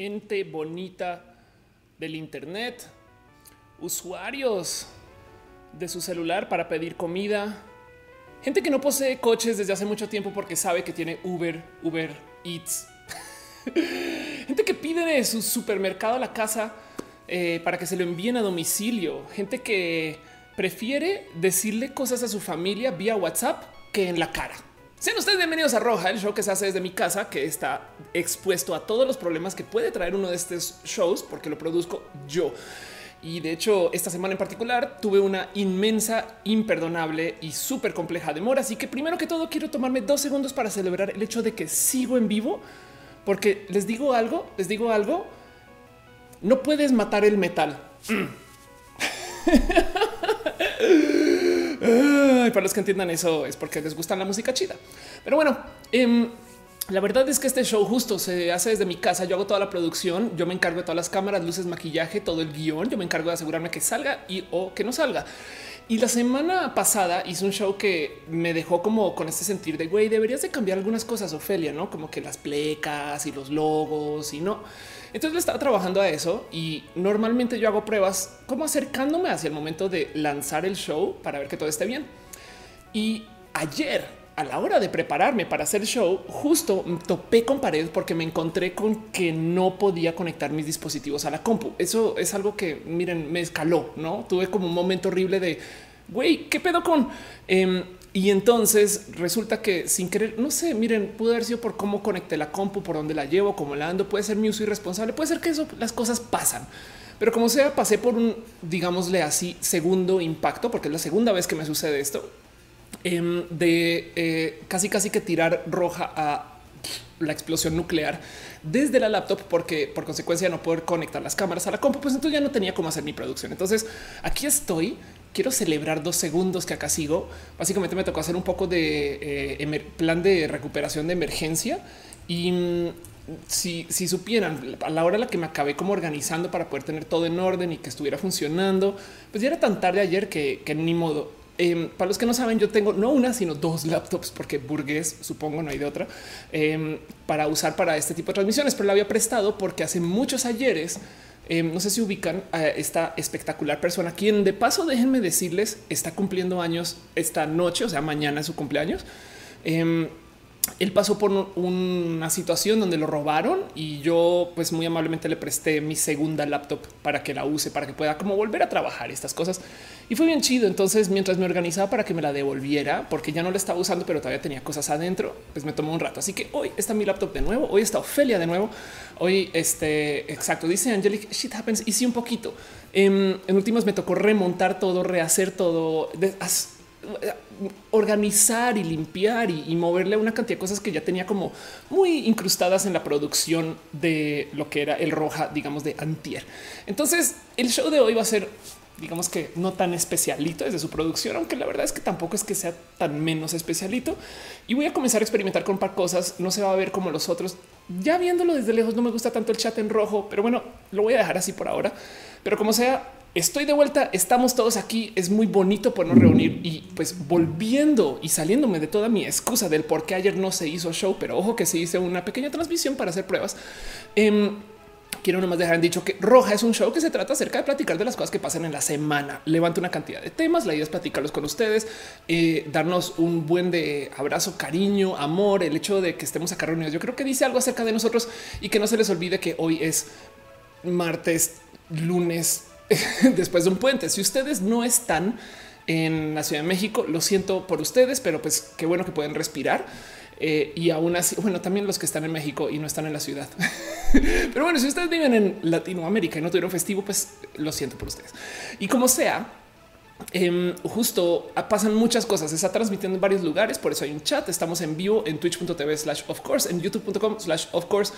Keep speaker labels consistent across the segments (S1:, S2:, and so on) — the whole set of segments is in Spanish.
S1: gente bonita del Internet, usuarios de su celular para pedir comida, gente que no posee coches desde hace mucho tiempo porque sabe que tiene Uber, Uber Eats, que pide su supermercado a la casa eh, para que se lo envíen a domicilio, gente que prefiere decirle cosas a su familia vía WhatsApp que en la cara. Sean ustedes bienvenidos a Roja, el show que se hace desde mi casa, que está expuesto a todos los problemas que puede traer uno de estos shows, porque lo produzco yo. Y de hecho, esta semana en particular tuve una inmensa, imperdonable y súper compleja demora. Así que primero que todo quiero tomarme dos segundos para celebrar el hecho de que sigo en vivo, porque les digo algo, les digo algo, no puedes matar el metal. para los que entiendan eso es porque les gusta la música chida. Pero bueno, em, la verdad es que este show justo se hace desde mi casa. Yo hago toda la producción, yo me encargo de todas las cámaras, luces, maquillaje, todo el guion. Yo me encargo de asegurarme que salga y o que no salga. Y la semana pasada hice un show que me dejó como con este sentir de güey, deberías de cambiar algunas cosas, Ofelia, no como que las plecas y los logos y no. Entonces le estaba trabajando a eso y normalmente yo hago pruebas como acercándome hacia el momento de lanzar el show para ver que todo esté bien. Y ayer, a la hora de prepararme para hacer show, justo topé con pared porque me encontré con que no podía conectar mis dispositivos a la compu. Eso es algo que, miren, me escaló, ¿no? Tuve como un momento horrible de, güey, ¿qué pedo con...? Em, y entonces resulta que sin querer, no sé, miren, pudo haber sido por cómo conecté la compu, por dónde la llevo, cómo la ando, puede ser mi uso irresponsable, puede ser que eso, las cosas pasan. Pero como sea, pasé por un, digámosle así, segundo impacto, porque es la segunda vez que me sucede esto, em, de eh, casi casi que tirar roja a la explosión nuclear desde la laptop porque por consecuencia no poder conectar las cámaras a la compu, pues entonces ya no tenía cómo hacer mi producción. Entonces aquí estoy quiero celebrar dos segundos que acá sigo. Básicamente me tocó hacer un poco de eh, plan de recuperación de emergencia y mm, si, supieran a la hora en la que me acabé como organizando para poder tener todo en orden y que estuviera funcionando, pues ya era tan tarde ayer que, ni modo. Em, para los que no saben, yo tengo no una, sino dos laptops, porque burgués, supongo, no hay de otra, em, para usar para este tipo de transmisiones, pero la había prestado porque hace muchos ayeres Em, no sé si ubican a esta espectacular persona, quien de paso, déjenme decirles, está cumpliendo años esta noche, o sea, mañana es su cumpleaños. Él pasó por una situación donde lo robaron y yo pues muy amablemente le presté mi segunda laptop para que la use, para que pueda como volver a trabajar estas cosas. Y fue bien chido. Entonces, mientras me organizaba para que me la devolviera, porque ya no la estaba usando, pero todavía tenía cosas adentro, pues me tomó un rato. Así que hoy está mi laptop de nuevo. Hoy está Ofelia de nuevo. Hoy, este, exacto, dice Angelic, shit happens. Y sí, un poquito. En, en últimas me tocó remontar todo, rehacer todo, organizar y limpiar y, moverle una cantidad de cosas que ya tenía como muy incrustadas en la producción de lo que era el roja, digamos, de antier. Entonces, el show de hoy va a ser digamos que no tan especialito desde su producción, aunque la verdad es que tampoco es que sea tan menos especialito. Y voy a comenzar a experimentar con un par cosas. No se va a ver como los otros. Ya viéndolo desde lejos, no me gusta tanto el chat en rojo, pero bueno, lo voy a dejar así por ahora. Pero como sea, estoy de vuelta, estamos todos aquí, es muy bonito podernos reunir y pues volviendo y saliéndome de toda mi excusa del por qué ayer no se hizo show, pero ojo que se hizo una pequeña transmisión para hacer pruebas. Eh, quiero nomás dejar en dicho que Roja es un show que se trata acerca de platicar de las cosas que pasan en la semana. Levanta una cantidad de temas. La idea es platicarlos con ustedes, eh, darnos un buen de abrazo, cariño, amor, el hecho de que estemos acá reunidos. Yo creo que dice algo acerca de nosotros y que no se les olvide que hoy es martes, lunes, después de un puente. Si ustedes no están en la Ciudad de México, lo siento por ustedes, pero pues qué bueno que pueden respirar. Eh, y aún así, bueno, también los que están en México y no están en la ciudad. Pero bueno, si ustedes viven en Latinoamérica y no tuvieron festivo, pues lo siento por ustedes. Y como sea, Em, justo pasan muchas cosas. Se está transmitiendo en varios lugares, por eso hay un chat. Estamos en vivo en twitch.tv slash of course, en youtube.com slash of course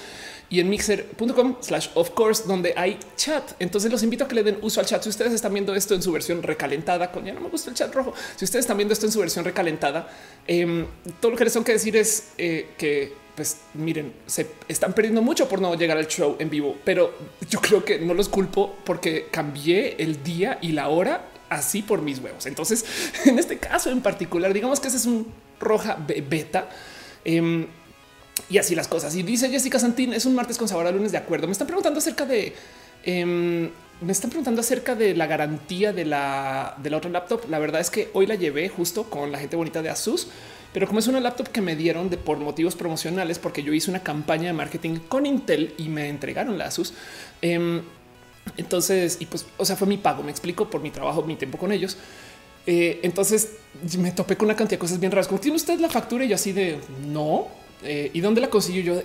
S1: y en mixer.com slash of course, donde hay chat. Entonces los invito a que le den uso al chat. Si ustedes están viendo esto en su versión recalentada, con ya no me gusta el chat rojo. Si ustedes están viendo esto en su versión recalentada, em, todo lo que les tengo que decir es eh, que pues miren, se están perdiendo mucho por no llegar al show en vivo, pero yo creo que no los culpo porque cambié el día y la hora así por mis huevos. Entonces, en este caso en particular, digamos que ese es un roja beta. Em, y así las cosas. Y dice Jessica Santín, es un martes con sabor a lunes, de acuerdo. Me están preguntando acerca de... Em, me están preguntando acerca de la garantía de la, otra laptop. La verdad es que hoy la llevé justo con la gente bonita de Asus, pero como es una laptop que me dieron de por motivos promocionales, porque yo hice una campaña de marketing con Intel y me entregaron la Asus. Em, entonces, y pues, o sea, fue mi pago, me explico por mi trabajo, mi tiempo con ellos. Eh, entonces me topé con una cantidad de cosas bien raras. Como tiene usted la factura y yo así de no. Eh, y dónde la consiguió yo?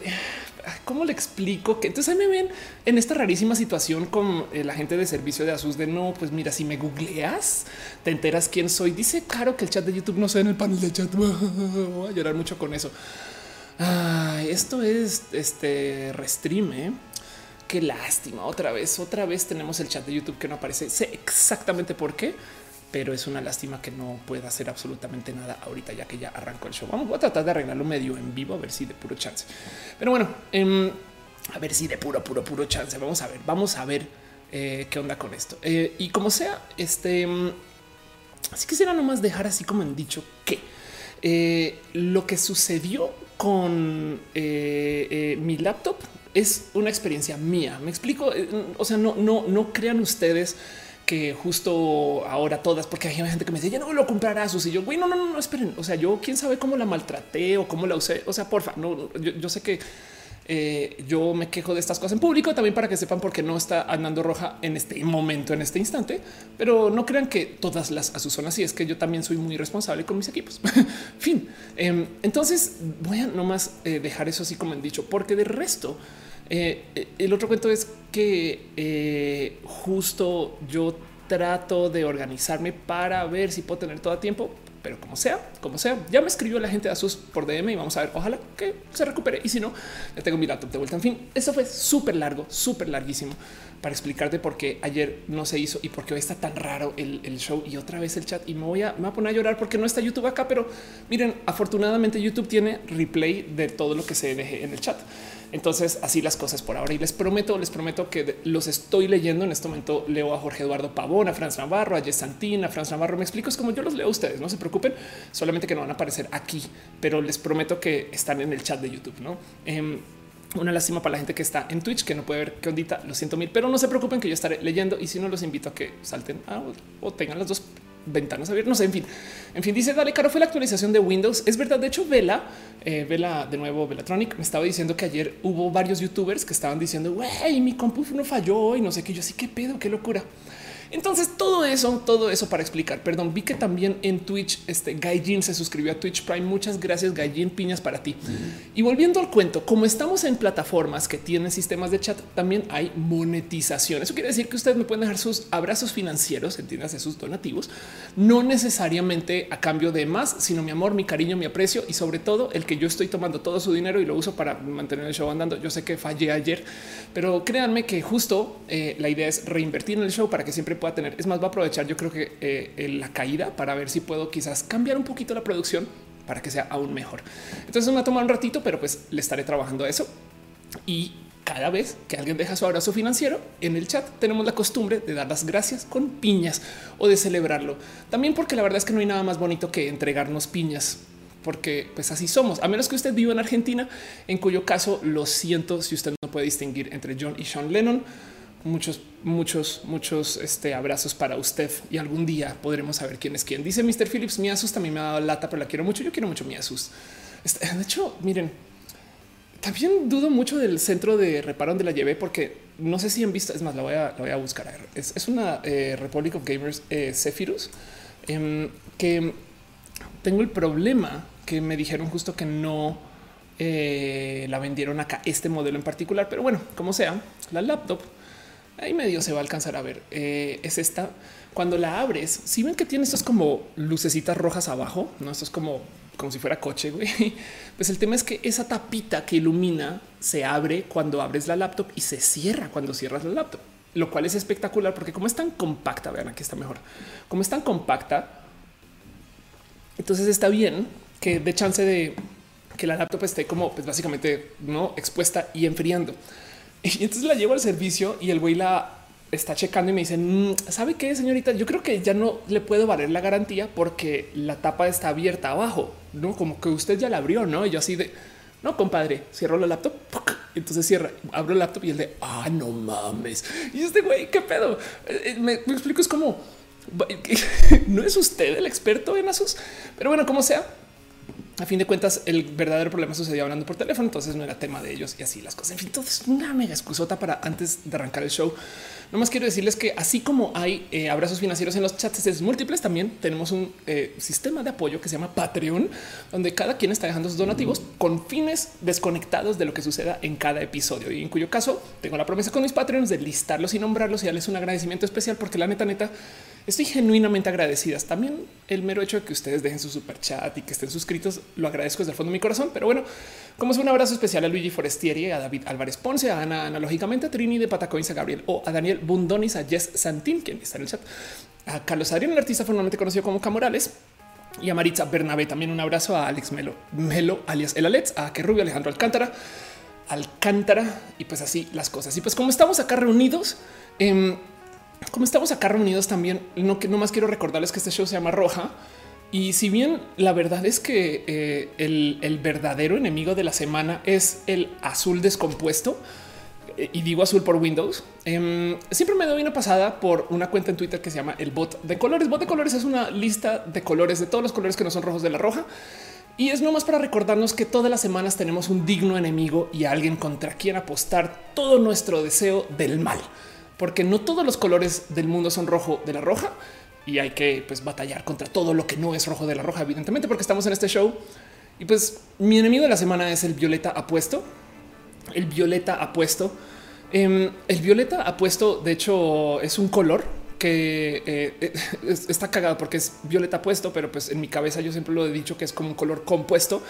S1: ¿Cómo le explico que entonces me ven en esta rarísima situación con eh, la gente de servicio de Asus de no, pues mira, si me googleas, te enteras quién soy. Dice claro que el chat de YouTube no sé en el panel de chat. Voy a llorar mucho con eso. esto es este restream. Qué lástima. Otra vez, otra vez tenemos el chat de YouTube que no aparece. Sé exactamente por qué, pero es una lástima que no pueda hacer absolutamente nada ahorita, ya que ya arrancó el show. Vamos a tratar de arreglarlo medio en vivo, a ver si de puro chance. Pero bueno, em, a ver si de puro, puro, puro chance. Vamos a ver, vamos a ver eh, qué onda con esto. Eh, y como sea, este em, así quisiera nomás dejar así como han dicho que eh, lo que sucedió con mi laptop es una experiencia mía. Me explico. Eh, o sea, no, no, no crean ustedes que justo ahora todas, porque hay gente que me dice ya no lo comprarás. Si yo, güey, no, no, no, esperen. O sea, yo quién sabe cómo la maltraté o cómo la usé. O sea, porfa, no, yo, sé que eh, yo me quejo de estas cosas en público también para que sepan por qué no está andando roja en este momento, en este instante, pero no crean que todas las a son así. Es que yo también soy muy responsable con mis equipos. fin. Em, entonces voy a nomás eh, dejar eso así como han dicho, porque de resto, eh, eh, el otro cuento es que eh, justo yo trato de organizarme para ver si puedo tener todo a tiempo, pero como sea, como sea, ya me escribió la gente de Asus por DM y vamos a ver, ojalá que se recupere. Y si no, ya tengo mi laptop de vuelta. En fin, eso fue súper largo, súper larguísimo para explicarte por qué ayer no se hizo y por qué hoy está tan raro el, show y otra vez el chat. Y me voy, a, me voy a poner a llorar porque no está YouTube acá, pero miren, afortunadamente YouTube tiene replay de todo lo que se deje en el chat. Entonces, así las cosas por ahora. Y les prometo, les prometo que los estoy leyendo. En este momento leo a Jorge Eduardo Pavón, a Franz Navarro, a Yesantín, a Franz Navarro. Me explico, es como yo los leo a ustedes. No se preocupen, solamente que no van a aparecer aquí, pero les prometo que están en el chat de YouTube. No? Em, una lástima para la gente que está en Twitch, que no puede ver qué ondita. Lo siento mil, pero no se preocupen que yo estaré leyendo. Y si no, los invito a que salten o tengan las dos ventanas abiertas. No sé, en fin, en fin, dice dale caro. Fue la actualización de Windows. Es verdad. De hecho, Vela, eh, Vela de nuevo, Velatronic me estaba diciendo que ayer hubo varios youtubers que estaban diciendo, güey, mi compu no falló y no sé qué. Yo sí, qué pedo, qué locura. Entonces todo eso, todo eso para explicar. Perdón, vi que también en Twitch este Gaijin se suscribió a Twitch Prime. Muchas gracias Gaijin, piñas para ti. Y volviendo al cuento, como estamos en plataformas que tienen sistemas de chat, también hay monetización. Eso quiere decir que ustedes me pueden dejar sus abrazos financieros, entiendas, sus donativos, no necesariamente a cambio de más, sino mi amor, mi cariño, mi aprecio y sobre todo el que yo estoy tomando todo su dinero y lo uso para mantener el show andando. Yo sé que fallé ayer, pero créanme que justo eh, la idea es reinvertir en el show para que siempre pueda tener. Es más, va a aprovechar yo creo que eh, la caída para ver si puedo quizás cambiar un poquito la producción para que sea aún mejor. Entonces me va a tomar un ratito, pero pues le estaré trabajando eso. Y cada vez que alguien deja su abrazo financiero en el chat, tenemos la costumbre de dar las gracias con piñas o de celebrarlo. También porque la verdad es que no hay nada más bonito que entregarnos piñas porque pues así somos, a menos que usted viva en Argentina, en cuyo caso lo siento si usted no puede distinguir entre John y Sean Lennon muchos, muchos, muchos este, abrazos para usted y algún día podremos saber quién es quién. Dice Mr. Phillips, mi Asus también me ha dado lata, pero la quiero mucho. Yo quiero mucho mi Asus. Este, de hecho, miren, también dudo mucho del centro de reparo de la llevé porque no sé si han visto, es más, la voy a, la voy a buscar. Es, es una eh, Republic of Gamers eh, em, que tengo el problema que me dijeron justo que no eh, la vendieron acá este modelo en particular, pero bueno, como sea, la laptop ahí medio se va a alcanzar a ver. Eh, es esta. Cuando la abres, si ven que tiene estos como lucecitas rojas abajo, no esto es como como si fuera coche. Güey. Pues el tema es que esa tapita que ilumina se abre cuando abres la laptop y se cierra cuando cierras la laptop, lo cual es espectacular porque como es tan compacta, vean aquí está mejor, como es tan compacta, entonces está bien que de chance de que la laptop esté como pues básicamente no expuesta y enfriando. Y entonces la llevo al servicio y el güey la está checando y me dice, mm, ¿sabe qué, señorita? Yo creo que ya no le puedo valer la garantía porque la tapa está abierta abajo, ¿no? Como que usted ya la abrió, ¿no? Y yo así de, no, compadre, cierro la laptop, entonces cierra, abro el laptop y el de, ah, no mames. Y este güey, ¿qué pedo? Eh, eh, me, me explico, es como, no es usted el experto en Asus, pero bueno, como sea, a fin de cuentas, el verdadero problema sucedió hablando por teléfono, entonces no era tema de ellos y así las cosas. En fin, entonces una mega excusota para antes de arrancar el show. No más quiero decirles que así como hay eh, abrazos financieros en los chats múltiples, también tenemos un eh, sistema de apoyo que se llama Patreon, donde cada quien está dejando sus donativos con fines desconectados de lo que suceda en cada episodio y en cuyo caso tengo la promesa con mis Patreons de listarlos y nombrarlos y darles un agradecimiento especial porque la neta neta Estoy genuinamente agradecidas. También el mero hecho de que ustedes dejen su super chat y que estén suscritos, lo agradezco desde el fondo de mi corazón. Pero bueno, como es un abrazo especial a Luigi Forestieri, a David Álvarez Ponce, a Ana, analógicamente a Trini de Patacoins, a Gabriel o a Daniel Bundonis, a Jess Santín, quien está en el chat, a Carlos Adrián, el artista formalmente conocido como Camorales, y a Maritza Bernabé. También un abrazo a Alex Melo, Melo alias El Alets, a Que Rubio, Alejandro Alcántara, Alcántara y pues así las cosas. Y pues como estamos acá reunidos, eh, como estamos acá reunidos también, no más quiero recordarles que este show se llama Roja. Y si bien la verdad es que eh, el, verdadero enemigo de la semana es el azul descompuesto, eh, y digo azul por Windows, em, siempre me doy una pasada por una cuenta en Twitter que se llama el bot de colores. Bot de colores es una lista de colores de todos los colores que no son rojos de la roja. Y es nomás para recordarnos que todas las semanas tenemos un digno enemigo y alguien contra quien apostar todo nuestro deseo del mal porque no todos los colores del mundo son rojo de la roja y hay que pues, batallar contra todo lo que no es rojo de la roja, evidentemente, porque estamos en este show. Y pues mi enemigo de la semana es el violeta apuesto. El violeta apuesto. Em, el violeta apuesto, de hecho, es un color que eh, está cagado porque es violeta apuesto, pero pues en mi cabeza yo siempre lo he dicho que es como un color compuesto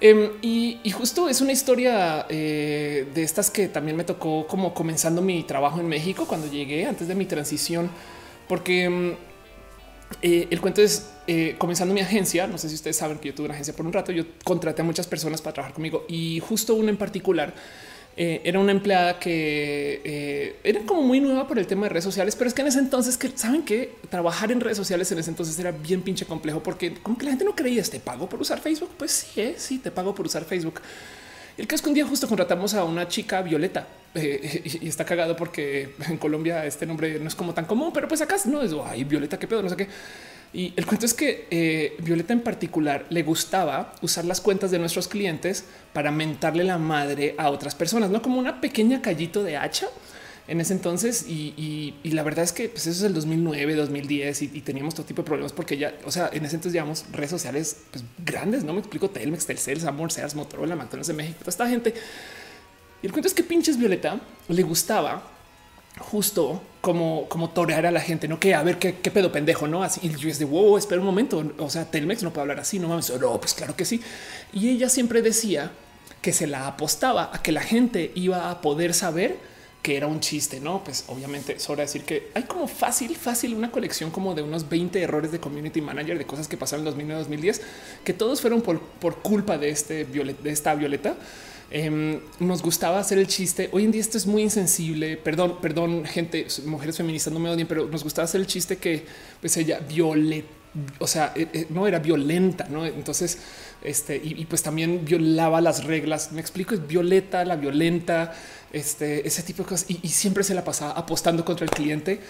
S1: Em, y, justo es una historia eh, de estas que también me tocó como comenzando mi trabajo en México cuando llegué antes de mi transición, porque em, eh, el cuento es eh, comenzando mi agencia. No sé si ustedes saben que yo tuve una agencia por un rato. Yo contraté a muchas personas para trabajar conmigo y justo una en particular eh, era una empleada que eh, era como muy nueva por el tema de redes sociales, pero es que en ese entonces que saben que trabajar en redes sociales en ese entonces era bien pinche complejo porque como que la gente no creía este pago por usar Facebook. Pues sí, eh, sí, te pago por usar Facebook. El caso es que un día justo contratamos a una chica Violeta y está cagado porque en Colombia este nombre no es como tan común, pero pues acá no es ay, Violeta, qué pedo, no sé qué. Y el cuento es que eh, Violeta en particular le gustaba usar las cuentas de nuestros clientes para mentarle la madre a otras personas, no como una pequeña callito de hacha en ese entonces. Y, la verdad es que pues eso es el 2009, 2010 y, teníamos todo tipo de problemas porque ya, o sea, en ese entonces llevamos redes sociales pues, grandes. No me explico Telmex, Telcel, Samor, Sears, Motorola, McDonald's de México, toda esta gente. Y el cuento es que pinches Violeta le gustaba justo como, como torear a la gente, no que a ver qué, pedo pendejo, no así. Y yo es de wow, espera un momento. O sea, Telmex no puede hablar así, no mames. No, pues claro que sí. Y ella siempre decía que se la apostaba a que la gente iba a poder saber que era un chiste, no? Pues obviamente de decir que hay como fácil, fácil una colección como de unos 20 errores de community manager de cosas que pasaron en 2009, 2010, que todos fueron por, por culpa de este de esta violeta Em, nos gustaba hacer el chiste. Hoy en día esto es muy insensible. Perdón, perdón, gente, mujeres feministas no me odien, pero nos gustaba hacer el chiste que pues ella violeta, o sea, eh, eh, no era violenta, no? Entonces, este y, pues también violaba las reglas. Me explico, es violeta, la violenta, este, ese tipo de cosas. Y, siempre se la pasaba apostando contra el cliente.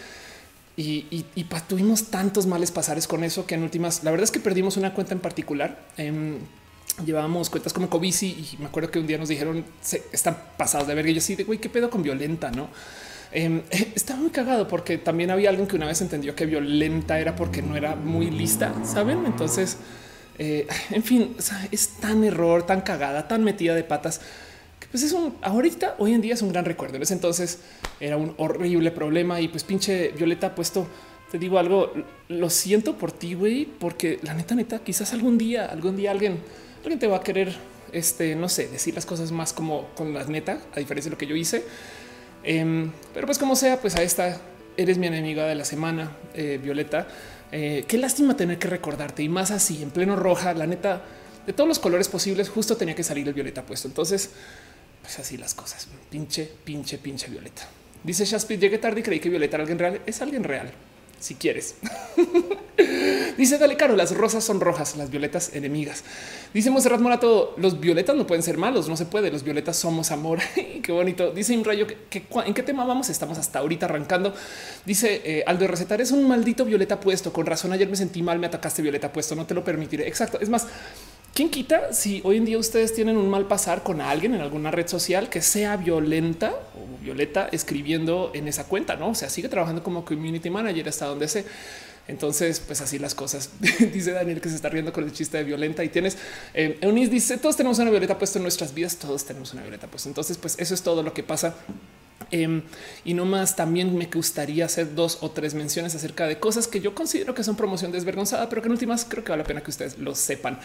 S1: Y, tuvimos tantos males pasares con eso que en últimas, la verdad es que perdimos una cuenta en particular. Em, llevábamos cuentas como Covici y me acuerdo que un día nos dijeron se están pasados de verga. Y yo así de güey, qué pedo con violenta, no? Eh, estaba muy cagado porque también había alguien que una vez entendió que violenta era porque no era muy lista, saben? Entonces, eh, en fin, es tan error, tan cagada, tan metida de patas que pues es un ahorita, hoy en día es un gran recuerdo. En ese entonces era un horrible problema y pues pinche Violeta puesto te digo algo, lo siento por ti, güey, porque la neta, neta, quizás algún día, algún día alguien alguien te va a querer, este, no sé, decir las cosas más como con la neta, a diferencia de lo que yo hice. Em, pero pues como sea, pues a esta eres mi enemiga de la semana, eh, Violeta. Eh, qué lástima tener que recordarte y más así en pleno roja. La neta, de todos los colores posibles, justo tenía que salir el violeta puesto. Entonces, pues así las cosas. Pinche, pinche, pinche violeta. Dice Shaspit, llegué tarde y creí que Violeta era alguien real. Es alguien real, si quieres. Dice Dale Caro, las rosas son rojas, las violetas enemigas. Dice Monserrat Morato, los violetas no pueden ser malos, no se puede, los violetas somos amor. qué bonito. Dice Imrayo, que, ¿en qué tema vamos? Estamos hasta ahorita arrancando. Dice eh, Aldo Recetar, es un maldito violeta puesto, con razón ayer me sentí mal, me atacaste violeta puesto, no te lo permitiré. Exacto, es más, ¿Quién quita si hoy en día ustedes tienen un mal pasar con alguien en alguna red social que sea violenta o violeta escribiendo en esa cuenta? No, o sea, sigue trabajando como community manager hasta donde se. Entonces, pues así las cosas. dice Daniel que se está riendo con el chiste de violenta y tienes eh, Eunice dice todos tenemos una violeta puesta en nuestras vidas, todos tenemos una violeta puesta. Entonces, pues eso es todo lo que pasa Em, y no más, también me gustaría hacer dos o tres menciones acerca de cosas que yo considero que son promoción desvergonzada, pero que en últimas creo que vale la pena que ustedes lo sepan.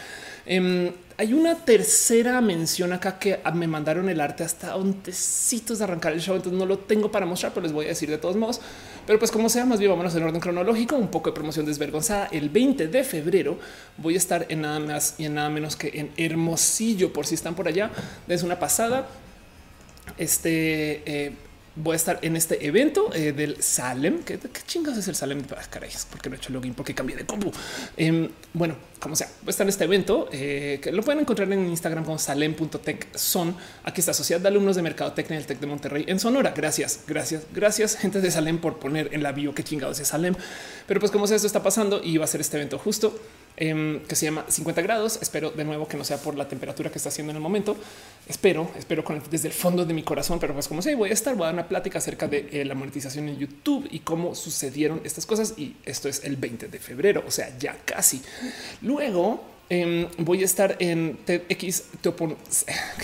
S1: Em, hay una tercera mención acá que me mandaron el arte hasta tecitos de arrancar el show, entonces no lo tengo para mostrar, pero les voy a decir de todos modos. Pero pues como sea, más bien vámonos en orden cronológico, un poco de promoción desvergonzada. El 20 de febrero voy a estar en nada más y en nada menos que en Hermosillo, por si están por allá, desde una pasada. Este eh, voy a estar en este evento eh, del Salem. ¿Qué, chingados es el Salem? Ah, caray, porque no he hecho login, porque cambié de compu. Em, bueno, como sea, voy a estar en este evento eh, que lo pueden encontrar en Instagram como salem.tech son. Aquí está Sociedad de Alumnos de Mercadotecnia del Tec de Monterrey en Sonora. Gracias, gracias, gracias, gente de Salem por poner en la bio qué chingados es Salem. Pero pues como sea, esto está pasando y va a ser este evento justo Em, que se llama 50 grados. Espero de nuevo que no sea por la temperatura que está haciendo en el momento. Espero, espero con desde el fondo de mi corazón, pero pues como sé, voy a estar, voy a dar una plática acerca de eh, la monetización en YouTube y cómo sucedieron estas cosas. Y esto es el 20 de febrero, o sea, ya casi. Luego Em, voy a estar en TX Teopon,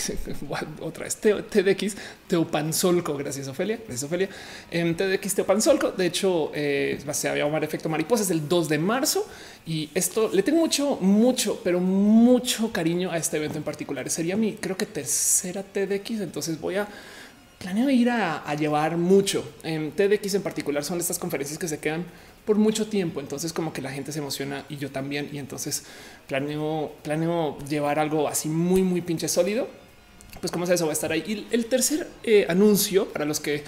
S1: otra vez TDX Teopanzolco. Gracias, Ofelia. Gracias, Ofelia. En TDX Teopanzolco. De hecho, eh, se va a llamar efecto mariposa. Es el 2 de marzo y esto le tengo mucho, mucho, pero mucho cariño a este evento en particular. Sería mi, creo que tercera TDX. Entonces voy a planeo ir a, llevar mucho en TDX en particular. Son estas conferencias que se quedan por mucho tiempo. Entonces como que la gente se emociona y yo también. Y entonces planeo, planeo llevar algo así muy, muy pinche sólido. Pues como se eso va a estar ahí. Y el tercer eh, anuncio para los que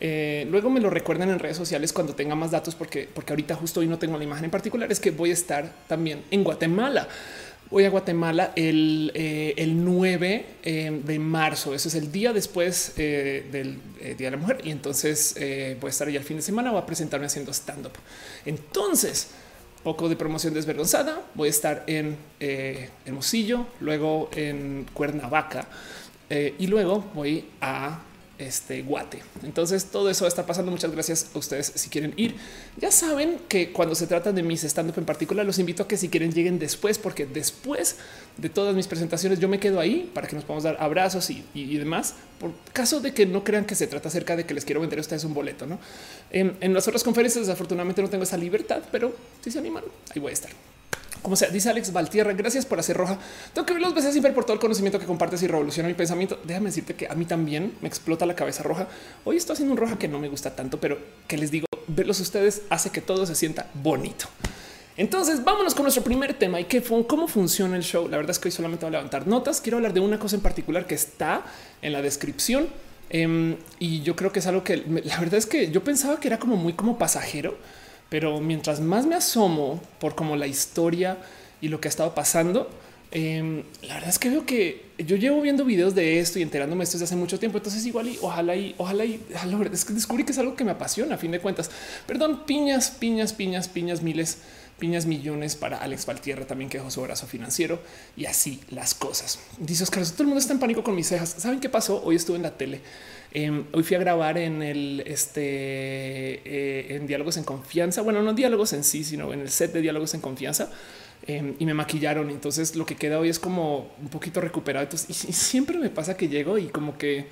S1: eh, luego me lo recuerden en redes sociales cuando tenga más datos, porque, porque ahorita justo hoy no tengo la imagen en particular, es que voy a estar también en Guatemala. Voy a Guatemala el, eh, el 9 eh, de marzo. Eso es el día después eh, del Día de la Mujer. Y entonces voy a estar allá el fin de semana. Voy a presentarme haciendo stand up. Entonces, poco de promoción desvergonzada. Voy a estar en Hermosillo, luego en Cuernavaca y luego voy a este guate. Entonces todo eso está pasando. Muchas gracias a ustedes si quieren ir. Ya saben que cuando se trata de mis stand up en particular, los invito a que si quieren lleguen después, porque después de todas mis presentaciones yo me quedo ahí para que nos podamos dar abrazos y, demás. Por caso de que no crean que se trata acerca de que les quiero vender a ustedes un boleto. ¿no? En, en las otras conferencias desafortunadamente no tengo esa libertad, pero si se animan, ahí voy a estar. Como sea, dice Alex Valtierra, gracias por hacer roja. Tengo que ver los veces siempre por todo el conocimiento que compartes y revoluciona mi pensamiento. Déjame decirte que a mí también me explota la cabeza roja. Hoy estoy haciendo un roja que no me gusta tanto, pero que les digo, verlos ustedes hace que todo se sienta bonito. Entonces vámonos con nuestro primer tema y qué cómo funciona el show. La verdad es que hoy solamente voy a levantar notas. Quiero hablar de una cosa en particular que está en la descripción. Em, y yo creo que es algo que la verdad es que yo pensaba que era como muy como pasajero pero mientras más me asomo por como la historia y lo que ha estado pasando, em, la verdad es que veo que yo llevo viendo videos de esto y enterándome esto desde hace mucho tiempo. Entonces, igual y ojalá y ojalá y es que descubrí que es algo que me apasiona a fin de cuentas. Perdón, piñas, piñas, piñas, piñas, miles, piñas, millones para Alex Valtierra también que dejó su brazo financiero y así las cosas. Dice Oscar, todo el mundo está en pánico con mis cejas. ¿Saben qué pasó? Hoy estuve en la tele Em, hoy fui a grabar en el este eh, en diálogos en confianza. Bueno, no diálogos en sí, sino en el set de diálogos en confianza em, y me maquillaron. Entonces lo que queda hoy es como un poquito recuperado. Entonces, y, siempre me pasa que llego y como que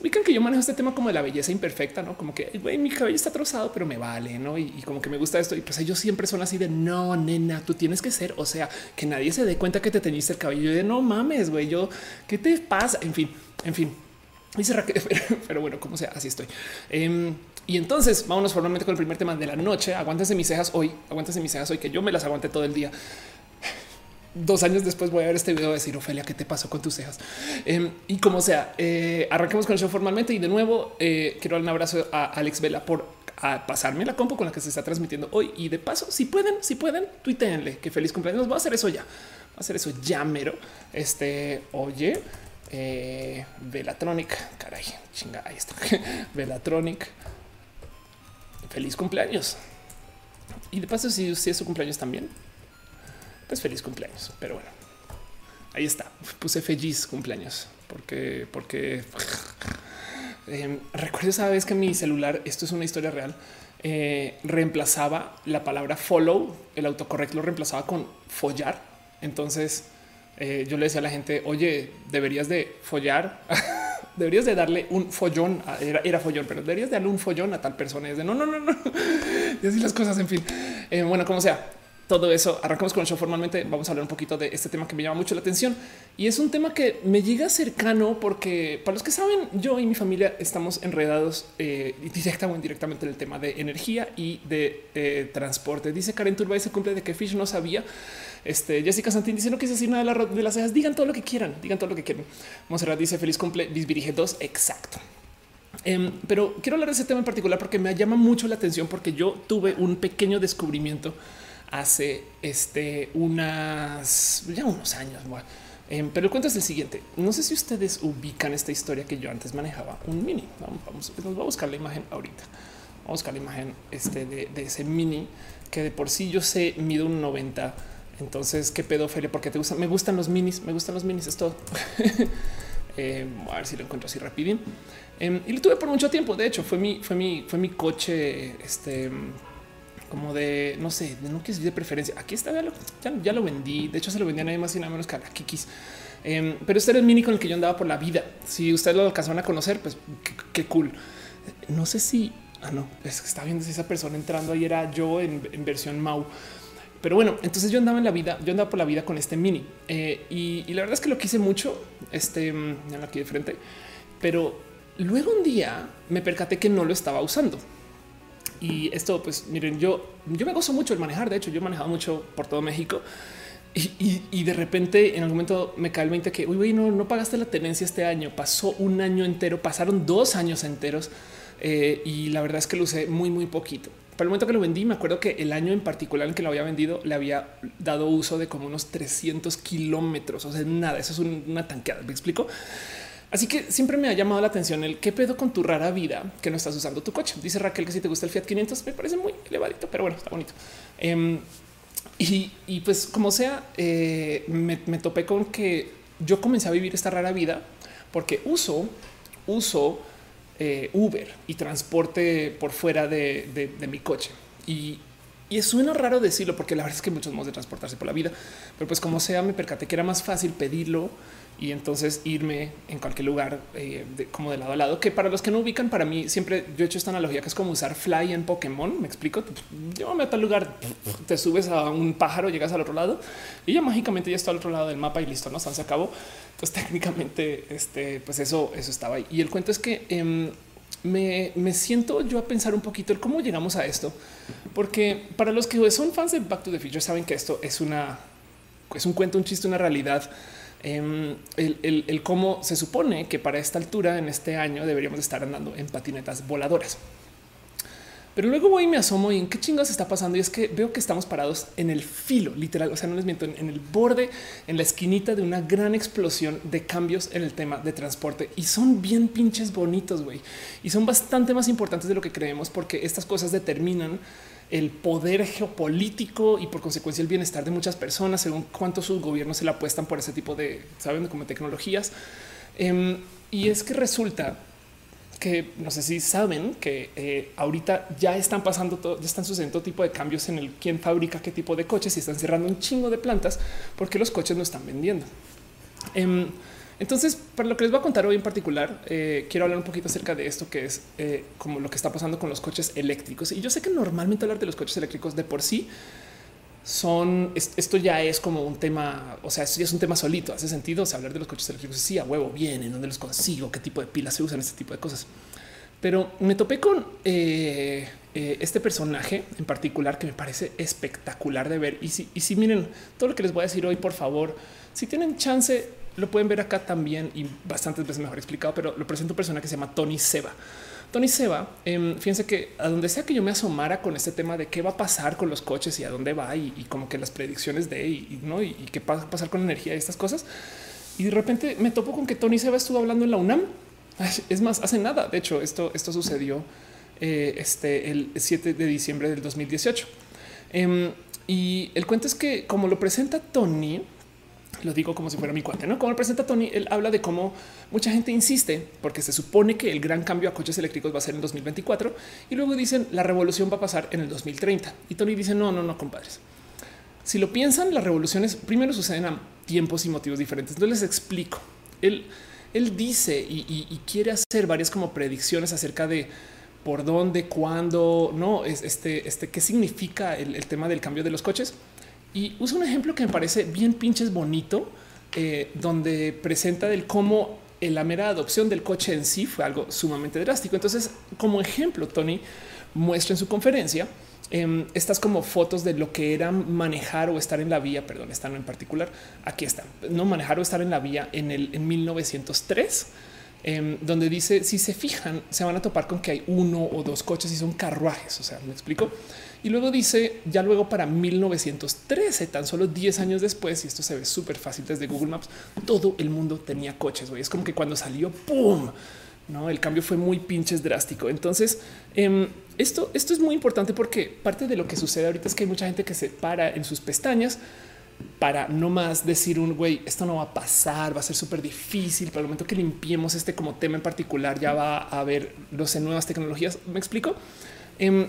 S1: ubican que yo manejo este tema como de la belleza imperfecta, no como que mi cabello está trozado, pero me vale, no? Y, como que me gusta esto. Y pues ellos siempre son así de no, nena, tú tienes que ser, o sea, que nadie se dé cuenta que te teñiste el cabello de no mames, güey. Yo qué te pasa? En fin, en fin. Dice Raquel, pero, bueno, como sea, así estoy. Em, y entonces vámonos formalmente con el primer tema de la noche. Aguántense mis cejas hoy, aguántense mis cejas hoy, que yo me las aguante todo el día. dos años después voy a ver este video y decir, Ofelia, ¿qué te pasó con tus cejas? Em, y como sea, eh, arranquemos con el show formalmente y de nuevo eh, quiero dar un abrazo a Alex Vela por pasarme la compu con la que se está transmitiendo hoy. Y de paso, si pueden, si pueden, tuiteenle que feliz cumpleaños. Va a hacer eso ya. Va a hacer eso ya mero. Este, oye, eh, Velatronic, caray, chinga, ahí está. Velatronic, feliz cumpleaños. Y de paso, si, si es su cumpleaños también, pues feliz cumpleaños. Pero bueno, ahí está. Puse feliz cumpleaños porque, porque eh, recuerdo esa vez que mi celular, esto es una historia real, eh, reemplazaba la palabra follow, el autocorrecto lo reemplazaba con follar. Entonces eh, yo le decía a la gente, oye, deberías de follar. deberías de darle un follón, era, era, follón, pero deberías darle un follón a tal persona. Y es de no, no, no, no. Y así las cosas, en fin. Eh, bueno, como sea, todo eso. Arrancamos con el show formalmente. Vamos a hablar un poquito de este tema que me llama mucho la atención y es un tema que me llega cercano porque para los que saben, yo y mi familia estamos enredados eh, directa o indirectamente en el tema de energía y de eh, transporte. Dice Karen Turba ese cumple de que Fish no sabía. Este Jessica Santín dice no quise decir nada de, las cejas. Digan todo lo que quieran, digan todo lo que quieran. Monserrat dice feliz cumple. Bisbirige 2. Exacto. Em, pero quiero hablar de ese tema en particular porque me llama mucho la atención porque yo tuve un pequeño descubrimiento hace este unas ya unos años. Em, pero el cuento es el siguiente. No sé si ustedes ubican esta historia que yo antes manejaba un mini. Vamos, vamos, a buscar la imagen ahorita. Vamos a buscar la imagen este de, ese mini que de por sí yo sé mido un 90. Entonces, qué pedofilia, porque te gusta. Me gustan los minis, me gustan los minis. Es todo. Em, a ver si lo encuentro así rapidín. Em, y lo tuve por mucho tiempo. De hecho, fue mi, fue mi, fue mi coche. Este como de no sé, de no quieres de preferencia. Aquí está, ya, ya, lo vendí. De hecho, se lo vendía a nadie más y nada menos que a la Kikis. Em, pero este era el mini con el que yo andaba por la vida. Si ustedes lo alcanzaron a conocer, pues qué, cool. No sé si ah, no, es que está viendo si esa persona entrando ahí era yo en, versión Mau. Pero bueno, entonces yo andaba en la vida, yo andaba por la vida con este mini eh, y, la verdad es que lo quise mucho. Este mm, aquí de frente, pero luego un día me percaté que no lo estaba usando. Y esto, pues miren, yo, yo me gozo mucho el manejar. De hecho, yo he manejado mucho por todo México. Y, de repente en algún momento me cae el 20 que uy, no, no pagaste la tenencia este año. Pasó un año entero, pasaron dos años enteros eh, y la verdad es que lo usé muy, muy poquito. Para el momento que lo vendí, me acuerdo que el año en particular en que lo había vendido le había dado uso de como unos 300 kilómetros. O sea, nada, eso es una tanqueada. Me explico. Así que siempre me ha llamado la atención el qué pedo con tu rara vida que no estás usando tu coche. Dice Raquel que si te gusta el Fiat 500 me parece muy elevadito, pero bueno, está bonito. Em, y, pues como sea, eh, me, topé con que yo comencé a vivir esta rara vida porque uso, uso eh, Uber y transporte por fuera de, mi coche. Y, y suena raro decirlo porque la verdad es que hay muchos modos de transportarse por la vida, pero pues como sea, me percaté que era más fácil pedirlo y entonces irme en cualquier lugar eh, como de lado a lado, que para los que no ubican, para mí siempre yo he hecho esta analogía que es como usar fly en Pokémon. Me explico. Llévame a tal lugar, te subes a un pájaro, llegas al otro lado y ya mágicamente ya está al otro lado del mapa y listo, no se acabó. Pues técnicamente, este, pues eso, eso estaba ahí. Y el cuento es que em, me, me, siento yo a pensar un poquito el cómo llegamos a esto, porque para los que son fans de Back to the Future saben que esto es una, es un cuento, un chiste, una realidad Em, el, cómo se supone que para esta altura en este año deberíamos estar andando en patinetas voladoras. Pero luego voy y me asomo y en qué chingas está pasando. Y es que veo que estamos parados en el filo, literal. O sea, no les miento, en, el borde, en la esquinita de una gran explosión de cambios en el tema de transporte. Y son bien pinches bonitos, güey. Y son bastante más importantes de lo que creemos porque estas cosas determinan el poder geopolítico y por consecuencia el bienestar de muchas personas, según cuántos sus gobiernos se le apuestan por ese tipo de, saben, como tecnologías. Em, y es que resulta que no sé si saben que eh, ahorita ya están pasando todo, ya están sucediendo todo tipo de cambios en el quién fabrica qué tipo de coches y están cerrando un chingo de plantas porque los coches no están vendiendo. Em, entonces, para lo que les voy a contar hoy en particular, eh, quiero hablar un poquito acerca de esto que es eh, como lo que está pasando con los coches eléctricos. Y yo sé que normalmente hablar de los coches eléctricos de por sí son esto ya es como un tema, o sea, esto ya es un tema solito. Hace sentido hablar de los coches eléctricos. Sí, a huevo vienen, dónde los consigo, qué tipo de pilas se usan, este tipo de cosas. Pero me topé con eh, este personaje en particular que me parece espectacular de ver. Y si, y si miren todo lo que les voy a decir hoy, por favor, si tienen chance, lo pueden ver acá también y bastantes veces mejor explicado, pero lo presento un personaje que se llama Tony Seba. Tony Seba, eh, fíjense que a donde sea que yo me asomara con este tema de qué va a pasar con los coches y a dónde va y, como que las predicciones de y, no y, qué va a pasar con energía y estas cosas. Y de repente me topo con que Tony Seba estuvo hablando en la UNAM. Es más, hace nada. De hecho, esto, esto sucedió eh, este, el 7 de diciembre del 2018. Em, y el cuento es que como lo presenta Tony, lo digo como si fuera mi cuate, ¿no? Como presenta Tony, él habla de cómo mucha gente insiste porque se supone que el gran cambio a coches eléctricos va a ser en 2024 y luego dicen la revolución va a pasar en el 2030. Y Tony dice no, no, no, compadres. Si lo piensan, las revoluciones primero suceden a tiempos y motivos diferentes. Entonces les explico. Él, él dice y, quiere hacer varias como predicciones acerca de por dónde, cuándo, no, este, este, qué significa el tema del cambio de los coches. Y usa un ejemplo que me parece bien pinches bonito, eh, donde presenta del cómo la mera adopción del coche en sí fue algo sumamente drástico. Entonces, como ejemplo, Tony muestra en su conferencia em, estas como fotos de lo que era manejar o estar en la vía, perdón, están en particular, aquí están, no manejar o estar en la vía en el en 1903. Em, donde dice si se fijan, se van a topar con que hay uno o dos coches y son carruajes. O sea, me explico. Y luego dice ya luego para 1913, tan solo 10 años después, y esto se ve súper fácil desde Google Maps, todo el mundo tenía coches. Es como que cuando salió, ¡pum! No, el cambio fue muy pinches drástico. Entonces, em, esto, esto es muy importante porque parte de lo que sucede ahorita es que hay mucha gente que se para en sus pestañas para no más decir un güey, esto no va a pasar, va a ser súper difícil. Para el momento que limpiemos este como tema en particular, ya va a haber no nuevas tecnologías. Me explico. Em,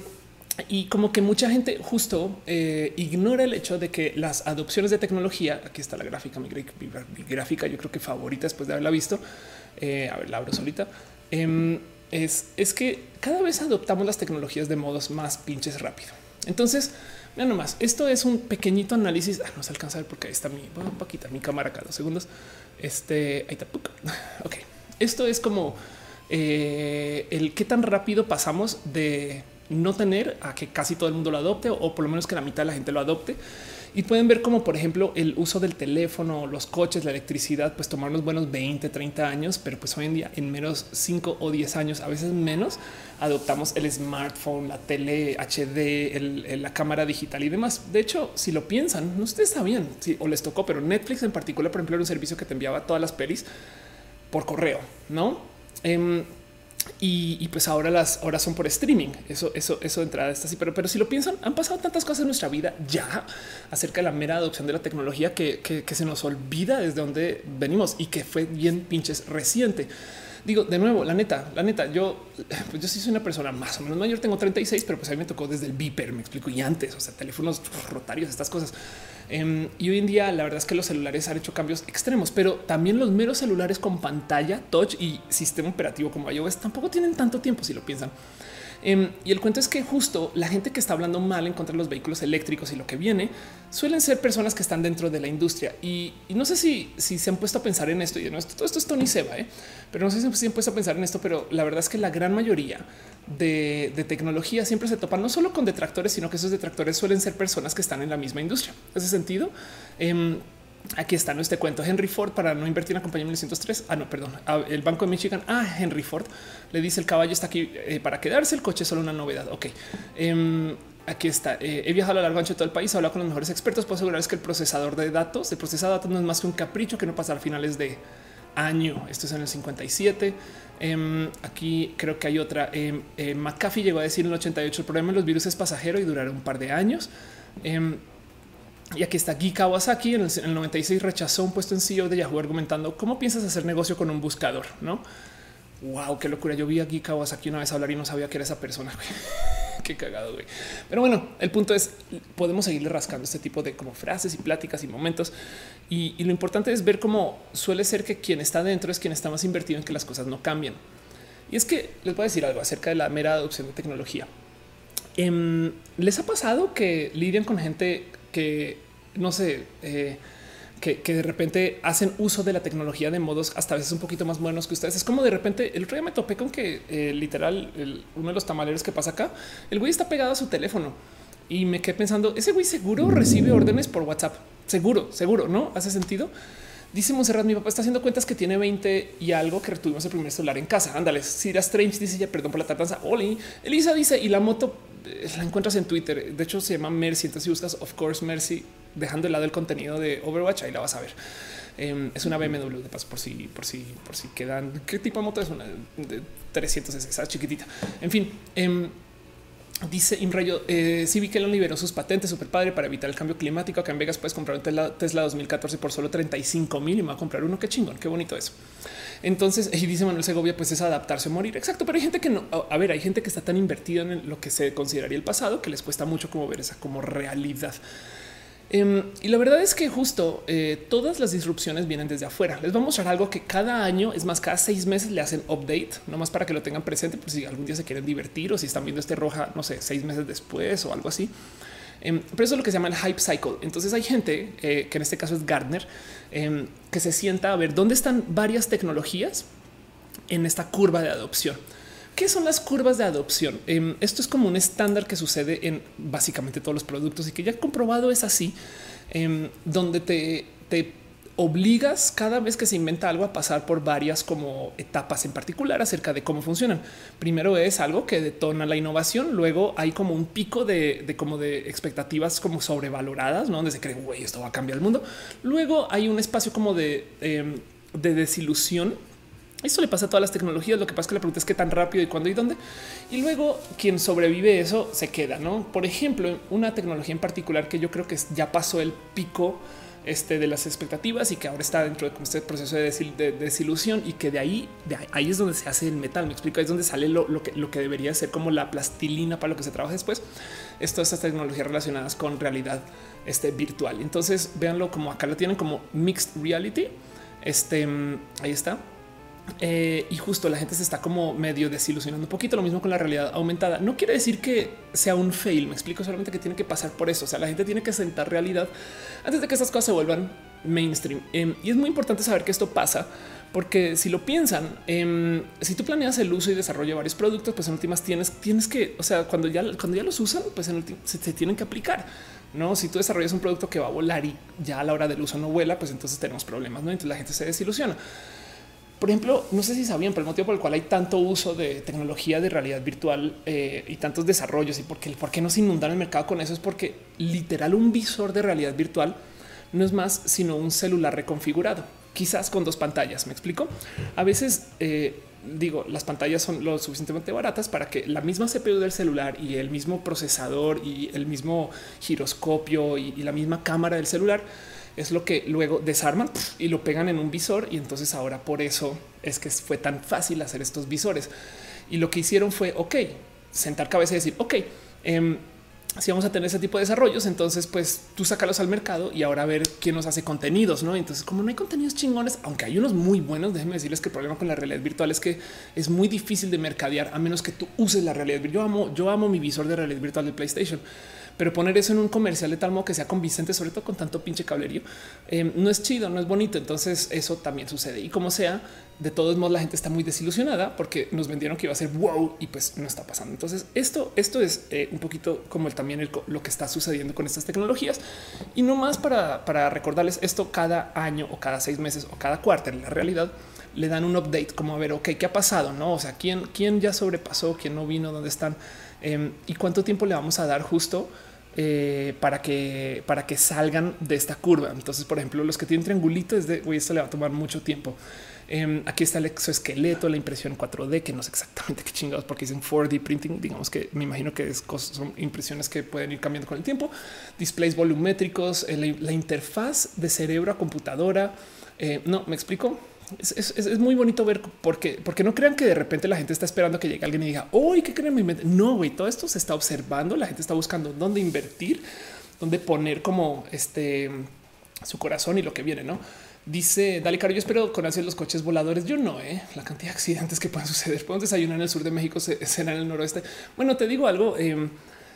S1: y como que mucha gente justo eh, ignora el hecho de que las adopciones de tecnología, aquí está la gráfica, mi, gráfica, yo creo que favorita después de haberla visto, eh, a ver, la abro solita, em, es, es que cada vez adoptamos las tecnologías de modos más pinches rápido. Entonces, vean nomás, esto es un pequeñito análisis, ah, no se alcanza a ver porque ahí está mi, voy a quitar mi cámara cada dos segundos, este, ahí está, ok, esto es como eh, el qué tan rápido pasamos de no tener a que casi todo el mundo lo adopte o por lo menos que la mitad de la gente lo adopte. Y pueden ver como, por ejemplo, el uso del teléfono, los coches, la electricidad, pues tomar unos buenos 20, 30 años, pero pues hoy en día en menos 5 o 10 años, a veces menos, adoptamos el smartphone, la tele HD, la cámara digital y demás. De hecho, si lo piensan, no ustedes sabían si, o les tocó, pero Netflix en particular, por ejemplo, era un servicio que te enviaba todas las pelis por correo, ¿no? Em, y, pues ahora las horas son por streaming. Eso, eso, eso de entrada está así. Pero, pero si lo piensan, han pasado tantas cosas en nuestra vida ya acerca de la mera adopción de la tecnología que, que, se nos olvida desde donde venimos y que fue bien pinches reciente. Digo de nuevo, la neta, la neta, yo, pues yo sí soy una persona más o menos mayor, tengo 36, pero pues a mí me tocó desde el Viper, me explico, y antes, o sea, teléfonos rotarios, estas cosas. Em, y hoy en día la verdad es que los celulares han hecho cambios extremos, pero también los meros celulares con pantalla, touch y sistema operativo como iOS tampoco tienen tanto tiempo si lo piensan. Em, y el cuento es que justo la gente que está hablando mal en contra de los vehículos eléctricos y lo que viene suelen ser personas que están dentro de la industria. Y, no sé si, si, se han puesto a pensar en esto. Y no, esto, todo esto es Tony Seba, ¿eh? pero no sé si se han puesto a pensar en esto. Pero la verdad es que la gran mayoría de, tecnología siempre se topan no solo con detractores, sino que esos detractores suelen ser personas que están en la misma industria. En ese sentido, em, Aquí está ¿no? este cuento. Henry Ford para no invertir en la compañía 1903. Ah, no, perdón. El Banco de Michigan. Ah, Henry Ford le dice el caballo está aquí eh, para quedarse. El coche es solo una novedad. Ok. Em, aquí está. Eh, he viajado a lo largo ancho de todo el país, he hablado con los mejores expertos. Puedo asegurarles que el procesador de datos, el procesador de datos no es más que un capricho que no pasa a finales de año. Esto es en el 57. Em, aquí creo que hay otra. Em, eh, McAfee llegó a decir en el 88 el problema de los virus es pasajero y durará un par de años. Y aquí está Guy Kawasaki en el, 96 rechazó un puesto en CEO de Yahoo argumentando cómo piensas hacer negocio con un buscador, no? Wow, qué locura. Yo vi a Guy Kawasaki una vez hablar y no sabía que era esa persona. qué cagado, güey. Pero bueno, el punto es podemos seguirle rascando este tipo de como frases y pláticas y momentos. Y, y, lo importante es ver cómo suele ser que quien está dentro es quien está más invertido en que las cosas no cambien. Y es que les voy a decir algo acerca de la mera adopción de tecnología. Em, ¿Les ha pasado que lidian con gente que no sé, eh, que, de repente hacen uso de la tecnología de modos hasta veces un poquito más buenos que ustedes. Es como de repente el otro día me topé con que eh, literal uno de los tamaleros que pasa acá, el güey está pegado a su teléfono y me quedé pensando, ese güey seguro recibe órdenes por WhatsApp. Seguro, seguro, ¿no? ¿Hace sentido? Dice Monserrat, mi papá está haciendo cuentas que tiene 20 y algo que retuvimos el primer celular en casa. Ándale, Sira Strange dice ya, perdón por la tardanza. Oli, Elisa dice, y la moto la encuentras en Twitter. De hecho, se llama Mercy. Entonces, si buscas, of course, Mercy, dejando de lado el contenido de Overwatch, ahí la vas a ver. Em, es una BMW de paso por si, por si, por si quedan. ¿Qué tipo de moto es una de 300 esa chiquitita? En fin, em, Dice Imrayo, eh, sí vi que él liberó sus patentes, super padre, para evitar el cambio climático. Acá en Vegas puedes comprar un Tesla, 2014 por solo 35 mil y me va a comprar uno. Qué chingón, qué bonito eso. Entonces, y dice Manuel Segovia, pues es adaptarse o morir. Exacto, pero hay gente que no, a ver, hay gente que está tan invertida en lo que se consideraría el pasado que les cuesta mucho como ver esa como realidad. Em, y la verdad es que justo eh, todas las disrupciones vienen desde afuera. Les vamos a mostrar algo que cada año, es más, cada seis meses le hacen update, no más para que lo tengan presente, por si algún día se quieren divertir o si están viendo este roja, no sé, seis meses después o algo así. Em, pero eso es lo que se llama el hype cycle. Entonces hay gente eh, que en este caso es Gardner, em, que se sienta a ver dónde están varias tecnologías en esta curva de adopción. ¿Qué son las curvas de adopción? Em, esto es como un estándar que sucede en básicamente todos los productos y que ya he comprobado es así, em, donde te, te obligas cada vez que se inventa algo a pasar por varias como etapas en particular acerca de cómo funcionan. Primero es algo que detona la innovación, luego hay como un pico de, como de expectativas como sobrevaloradas, ¿no? donde se cree, güey, esto va a cambiar el mundo. Luego hay un espacio como de, em, de desilusión eso le pasa a todas las tecnologías. Lo que pasa es que la pregunta es qué tan rápido y cuándo y dónde. Y luego quien sobrevive eso se queda, no? Por ejemplo, una tecnología en particular que yo creo que ya pasó el pico este, de las expectativas y que ahora está dentro de este proceso de, desilusión y que de ahí, de ahí es donde se hace el metal. Me explico, ahí es donde sale lo, que, lo que debería ser como la plastilina para lo que se trabaja después. Estas tecnologías relacionadas con realidad este, virtual. Entonces véanlo como acá lo tienen como mixed reality. Este ahí está eh, y justo la gente se está como medio desilusionando un poquito. Lo mismo con la realidad aumentada. No quiere decir que sea un fail. Me explico solamente que tiene que pasar por eso. O sea, la gente tiene que sentar realidad antes de que estas cosas se vuelvan mainstream. Em, y es muy importante saber que esto pasa porque si lo piensan, em, si tú planeas el uso y desarrollo de varios productos, pues en últimas tienes, tienes que, o sea, cuando ya, cuando ya los usan, pues en se, se tienen que aplicar. No, si tú desarrollas un producto que va a volar y ya a la hora del uso no vuela, pues entonces tenemos problemas. No, entonces la gente se desilusiona. Por ejemplo, no sé si sabían, pero el motivo por el cual hay tanto uso de tecnología de realidad virtual eh, y tantos desarrollos y por qué, por qué no se inundar el mercado con eso es porque literal un visor de realidad virtual no es más sino un celular reconfigurado, quizás con dos pantallas. Me explico. A veces eh, digo, las pantallas son lo suficientemente baratas para que la misma CPU del celular y el mismo procesador y el mismo giroscopio y la misma cámara del celular es lo que luego desarman y lo pegan en un visor. Y entonces ahora por eso es que fue tan fácil hacer estos visores. Y lo que hicieron fue, ok, sentar cabeza y decir, ok, em, si vamos a tener ese tipo de desarrollos, entonces pues tú sácalos al mercado y ahora ver quién nos hace contenidos, ¿no? Entonces, como no hay contenidos chingones, aunque hay unos muy buenos, déjenme decirles que el problema con la realidad virtual es que es muy difícil de mercadear a menos que tú uses la realidad virtual. Yo amo, yo amo mi visor de realidad virtual de PlayStation pero poner eso en un comercial de tal modo que sea convincente, sobre todo con tanto pinche cablerío, eh, no es chido, no es bonito. Entonces eso también sucede. Y como sea, de todos modos la gente está muy desilusionada porque nos vendieron que iba a ser wow y pues no está pasando. Entonces esto, esto es eh, un poquito como el, también lo que está sucediendo con estas tecnologías y no más para, para recordarles esto cada año o cada seis meses o cada cuarto en la realidad le dan un update como a ver, ok, ¿qué ha pasado? No, o sea, quién, quién ya sobrepasó, quién no vino, dónde están em, y cuánto tiempo le vamos a dar justo eh, para que para que salgan de esta curva. Entonces, por ejemplo, los que tienen triangulito es de güey, esto le va a tomar mucho tiempo. Em, aquí está el exoesqueleto, la impresión 4D, que no sé exactamente qué chingados, porque dicen 4D printing. Digamos que me imagino que es son impresiones que pueden ir cambiando con el tiempo. Displays volumétricos, eh, la, interfaz de cerebro a computadora. Eh, no me explico es, muy bonito ver porque, porque no crean que de repente la gente está esperando que llegue alguien y diga, hoy qué creen mi mente. No, güey, todo esto se está observando. La gente está buscando dónde invertir, dónde poner como este su corazón y lo que viene, no? Dice Dale Caro, yo espero con los coches voladores. Yo no, eh. la cantidad de accidentes que pueden suceder. Podemos desayunar en el sur de México, será en el noroeste. Bueno, te digo algo. Em,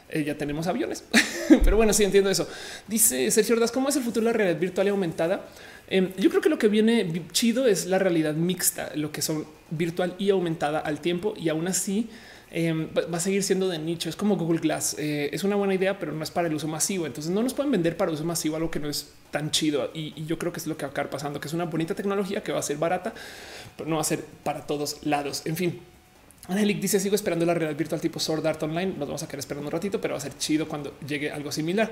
S1: eh, ya tenemos aviones. Pero bueno, sí entiendo eso. Dice Sergio Ordaz, ¿cómo es el futuro de la realidad virtual y aumentada? Em, yo creo que lo que viene chido es la realidad mixta, lo que son virtual y aumentada al tiempo y aún así em, va a seguir siendo de nicho. Es como Google Glass. Eh, es una buena idea, pero no es para el uso masivo. Entonces no nos pueden vender para uso masivo algo que no es tan chido. Y, yo creo que es lo que va a acabar pasando, que es una bonita tecnología que va a ser barata, pero no va a ser para todos lados. En fin, Angelic dice sigo esperando la realidad virtual tipo Sword Art Online. Nos vamos a quedar esperando un ratito, pero va a ser chido cuando llegue algo similar.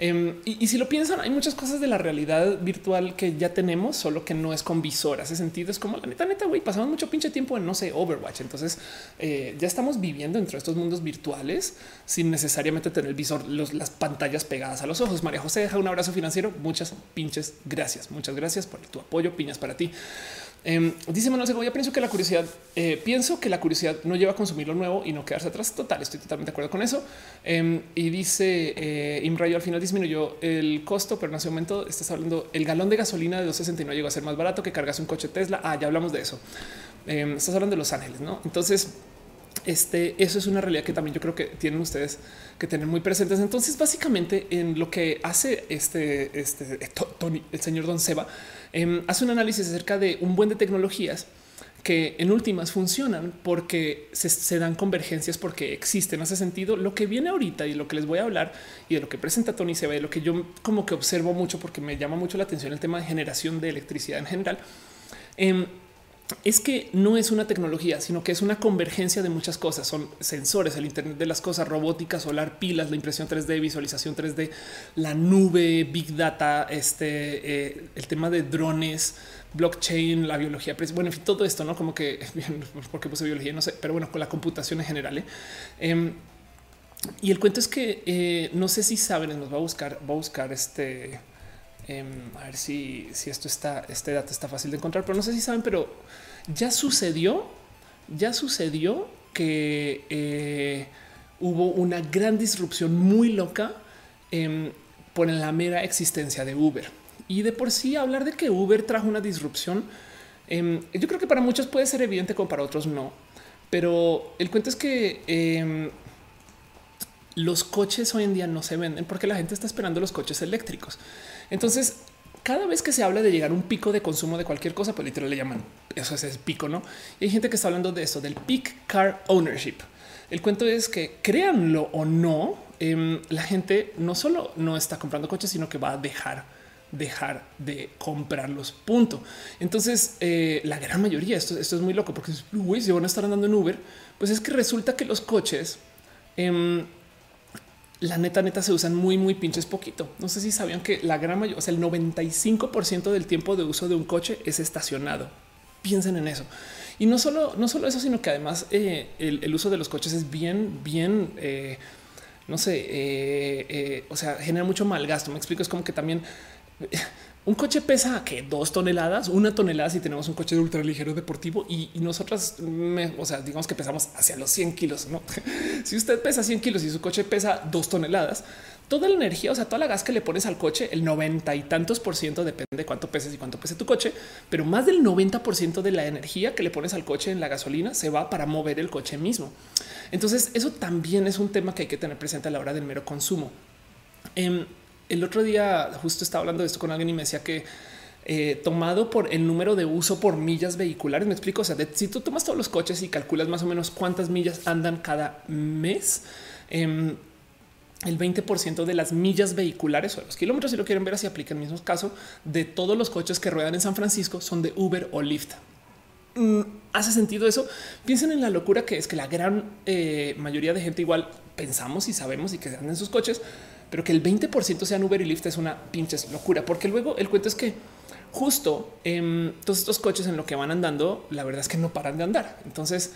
S1: Um, y, si lo piensan, hay muchas cosas de la realidad virtual que ya tenemos, solo que no es con visor. Hace sentido. Es como la neta, neta, güey, pasamos mucho pinche tiempo en no sé, Overwatch. Entonces eh, ya estamos viviendo dentro de estos mundos virtuales sin necesariamente tener el visor, las pantallas pegadas a los ojos. María José deja un abrazo financiero. Muchas pinches gracias. Muchas gracias por tu apoyo. Piñas para ti. Eh, dice Manuel Segovia, pienso que la curiosidad, eh, pienso que la curiosidad no lleva a consumir lo nuevo y no quedarse atrás. Total, estoy totalmente de acuerdo con eso. Eh, y dice eh, Imrayo al final disminuyó el costo, pero no se aumentó. Estás hablando el galón de gasolina de 269 llegó a ser más barato que cargas un coche Tesla. Ah, ya hablamos de eso. Eh, estás hablando de Los Ángeles, no? Entonces, este, eso es una realidad que también yo creo que tienen ustedes que tener muy presentes. Entonces, básicamente en lo que hace este, este Tony, el señor Don Seba, eh, hace un análisis acerca de un buen de tecnologías que en últimas funcionan porque se, dan convergencias porque existen. Hace sentido lo que viene ahorita y lo que les voy a hablar y de lo que presenta Tony Seba, de lo que yo como que observo mucho porque me llama mucho la atención el tema de generación de electricidad en general. Eh, es que no es una tecnología, sino que es una convergencia de muchas cosas. Son sensores, el Internet de las cosas, robótica, solar, pilas, la impresión 3D, visualización 3D, la nube, big data, este, eh, el tema de drones, blockchain, la biología, bueno, en fin, todo esto, no como que porque puse biología, no sé, pero bueno, con la computación en general. ¿eh? Eh, y el cuento es que eh, no sé si saben, nos va a buscar, va a buscar este. Em, a ver si, si esto está, este dato está fácil de encontrar, pero no sé si saben, pero ya sucedió, ya sucedió que eh, hubo una gran disrupción muy loca eh, por la mera existencia de Uber. Y de por sí hablar de que Uber trajo una disrupción, eh, yo creo que para muchos puede ser evidente como para otros no. Pero el cuento es que em, los coches hoy en día no se venden porque la gente está esperando los coches eléctricos. Entonces, cada vez que se habla de llegar a un pico de consumo de cualquier cosa, pues literal le llaman eso es el pico, no? Y hay gente que está hablando de eso, del peak car ownership. El cuento es que créanlo o no, eh, la gente no solo no está comprando coches, sino que va a dejar dejar de comprarlos. Punto. Entonces, eh, la gran mayoría, esto, esto, es muy loco porque güey, si van a estar andando en Uber, pues es que resulta que los coches eh, la neta, neta se usan muy, muy pinches poquito. No sé si sabían que la gran mayoría, o sea, el 95% del tiempo de uso de un coche es estacionado. Piensen en eso. Y no solo, no solo eso, sino que además eh, el, uso de los coches es bien, bien, eh, no sé, eh, o sea, genera mucho mal gasto. Me explico, es como que también un coche pesa que dos toneladas, una tonelada si tenemos un coche de ultra ligero deportivo y, y nosotras, me, o sea, digamos que pesamos hacia los 100 kilos. No, si usted pesa 100 kilos y su coche pesa dos toneladas, toda la energía, o sea, toda la gas que le pones al coche, el 90 y tantos por ciento depende de cuánto peses y cuánto pese tu coche, pero más del 90 por ciento de la energía que le pones al coche en la gasolina se va para mover el coche mismo. Entonces, eso también es un tema que hay que tener presente a la hora del mero consumo. Eh, el otro día justo estaba hablando de esto con alguien y me decía que eh, tomado por el número de uso por millas vehiculares, me explico, o sea, si tú tomas todos los coches y calculas más o menos cuántas millas andan cada mes, eh, el 20% de las millas vehiculares o los kilómetros, si lo quieren ver así, aplica el mismo caso de todos los coches que ruedan en San Francisco son de Uber o Lyft. Mm, ¿Hace sentido eso? Piensen en la locura que es que la gran eh, mayoría de gente igual pensamos y sabemos y que andan en sus coches, pero que el 20% sean Uber y Lyft es una pinche locura, porque luego el cuento es que justo eh, todos estos coches en lo que van andando, la verdad es que no paran de andar. Entonces,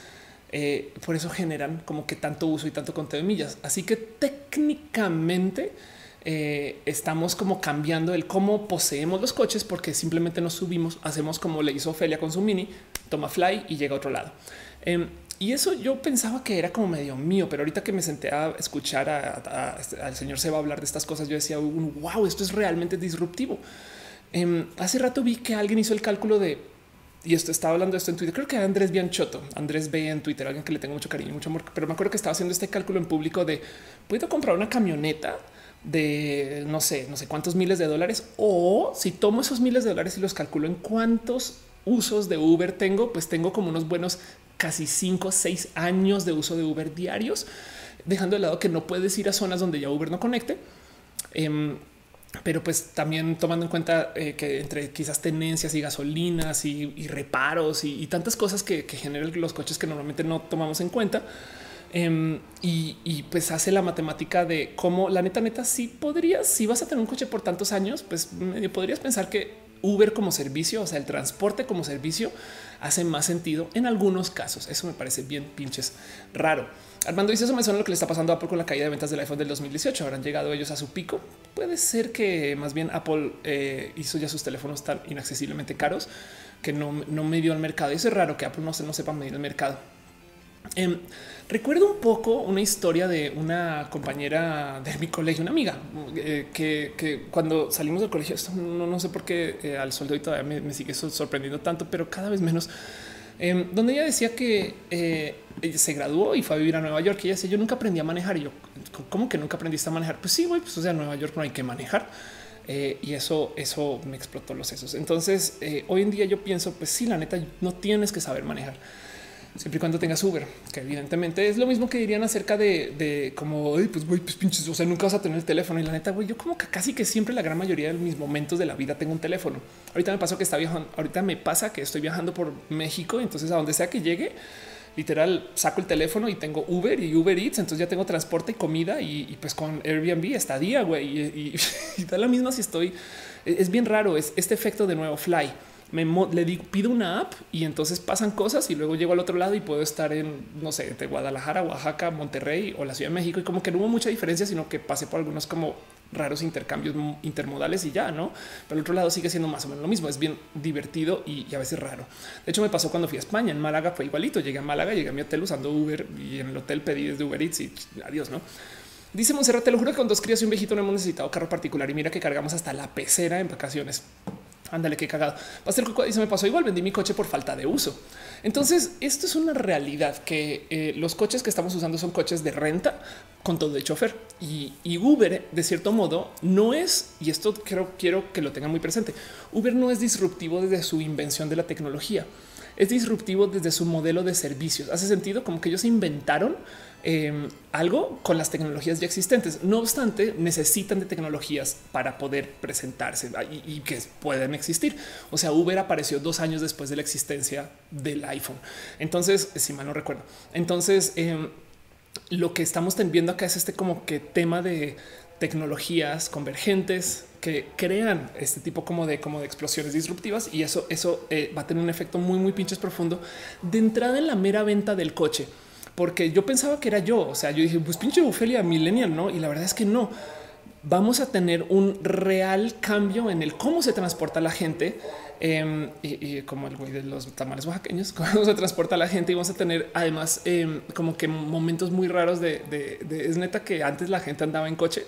S1: eh, por eso generan como que tanto uso y tanto conteo de millas. Así que técnicamente eh, estamos como cambiando el cómo poseemos los coches, porque simplemente nos subimos, hacemos como le hizo Ofelia con su mini, toma fly y llega a otro lado. Y eso yo pensaba que era como medio mío, pero ahorita que me senté a escuchar a, al señor Seba hablar de estas cosas, yo decía, wow, esto es realmente disruptivo. Eh, hace rato vi que alguien hizo el cálculo de y esto estaba hablando de esto en Twitter. Creo que Andrés Bianchotto, Andrés B en Twitter, alguien que le tengo mucho cariño, mucho amor, pero me acuerdo que estaba haciendo este cálculo en público de puedo comprar una camioneta de no sé, no sé cuántos miles de dólares o si tomo esos miles de dólares y los calculo en cuántos usos de Uber tengo, pues tengo como unos buenos casi cinco o seis años de uso de Uber diarios, dejando de lado que no puedes ir a zonas donde ya Uber no conecte. Em, pero pues también tomando en cuenta eh, que entre quizás tenencias y gasolinas y, reparos y, tantas cosas que, que, generan los coches que normalmente no tomamos en cuenta. Em, y, pues hace la matemática de cómo la neta, neta, si podrías, si vas a tener un coche por tantos años, pues podrías pensar que Uber como servicio, o sea, el transporte como servicio hace más sentido en algunos casos. Eso me parece bien pinches raro. Armando dice eso me suena lo que le está pasando a Apple con la caída de ventas del iPhone del 2018. Habrán llegado ellos a su pico. Puede ser que más bien Apple eh, hizo ya sus teléfonos tan inaccesiblemente caros que no, no midió el mercado. Y eso es raro que Apple no, se, no sepa medir el mercado. Em, recuerdo un poco una historia de una compañera de mi colegio, una amiga, eh, que, cuando salimos del colegio, no, no sé por qué eh, al sueldo y todavía me, sigue sorprendiendo tanto, pero cada vez menos, em, donde ella decía que eh, se graduó y fue a vivir a Nueva York. Y ella decía, yo nunca aprendí a manejar. Y yo, ¿cómo que nunca aprendiste a manejar? Pues sí, güey, pues o sea, Nueva York no hay que manejar. y eso, eso me explotó los sesos. Entonces, hoy en día yo pienso, pues sí, la neta, no tienes que saber manejar siempre y cuando tengas Uber, que evidentemente es lo mismo que dirían acerca de, de como, pues pues pinches, o sea, nunca vas a tener el teléfono. Y la neta, güey, yo como que casi que siempre la gran mayoría de mis momentos de la vida tengo un teléfono. Ahorita me pasó que está viajando, ahorita me pasa que estoy viajando por México, entonces a donde sea que llegue, literal saco el teléfono y tengo Uber y Uber Eats, entonces ya tengo transporte y comida y, pues con Airbnb estadía, güey, y, y, da la misma si estoy, es bien raro, es este efecto de nuevo fly me le digo, pido una app y entonces pasan cosas y luego llego al otro lado y puedo estar en, no sé, de Guadalajara, Oaxaca, Monterrey o la Ciudad de México y como que no hubo mucha diferencia, sino que pasé por algunos como raros intercambios intermodales y ya, ¿no? Pero el otro lado sigue siendo más o menos lo mismo, es bien divertido y, a veces raro. De hecho me pasó cuando fui a España, en Málaga fue igualito, llegué a Málaga, llegué a mi hotel usando Uber y en el hotel pedí desde Uber Eats y adiós, ¿no? Dice Monserrat, te lo juro que con dos crías y un viejito no hemos necesitado carro particular y mira que cargamos hasta la pecera en vacaciones. Ándale, qué cagado. Pastel y se me pasó igual. Vendí mi coche por falta de uso. Entonces, esto es una realidad que eh, los coches que estamos usando son coches de renta con todo de chofer y, Uber, de cierto modo, no es, y esto quiero, quiero que lo tengan muy presente. Uber no es disruptivo desde su invención de la tecnología, es disruptivo desde su modelo de servicios. Hace sentido como que ellos inventaron Em, algo con las tecnologías ya existentes. No obstante, necesitan de tecnologías para poder presentarse y, que pueden existir. O sea, Uber apareció dos años después de la existencia del iPhone. Entonces, si mal no recuerdo, entonces em, lo que estamos viendo acá es este como que tema de tecnologías convergentes que crean este tipo como de como de explosiones disruptivas y eso eso eh, va a tener un efecto muy muy pinches profundo de entrada en la mera venta del coche porque yo pensaba que era yo. O sea, yo dije, pues pinche Ofelia millennial, no? Y la verdad es que no. Vamos a tener un real cambio en el cómo se transporta la gente. Em, y, como el güey de los tamales oaxaqueños, cómo se transporta la gente y vamos a tener además em, como que momentos muy raros de, de, es neta que antes la gente andaba en coche,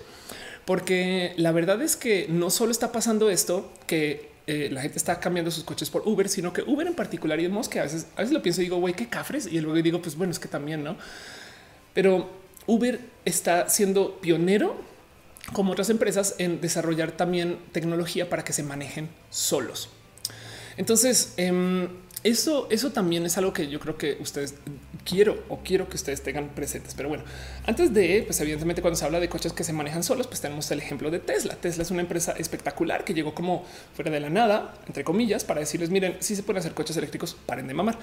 S1: porque la verdad es que no solo está pasando esto, que eh, la gente está cambiando sus coches por Uber, sino que Uber en particular y el que a veces, a veces lo pienso y digo, güey, qué cafres. Y luego digo, pues bueno, es que también no. Pero Uber está siendo pionero como otras empresas en desarrollar también tecnología para que se manejen solos. Entonces, em, eso, eso también es algo que yo creo que ustedes quiero o quiero que ustedes tengan presentes. Pero bueno, antes de, pues evidentemente cuando se habla de coches que se manejan solos, pues tenemos el ejemplo de Tesla. Tesla es una empresa espectacular que llegó como fuera de la nada, entre comillas, para decirles, miren, si se pueden hacer coches eléctricos, paren de mamar.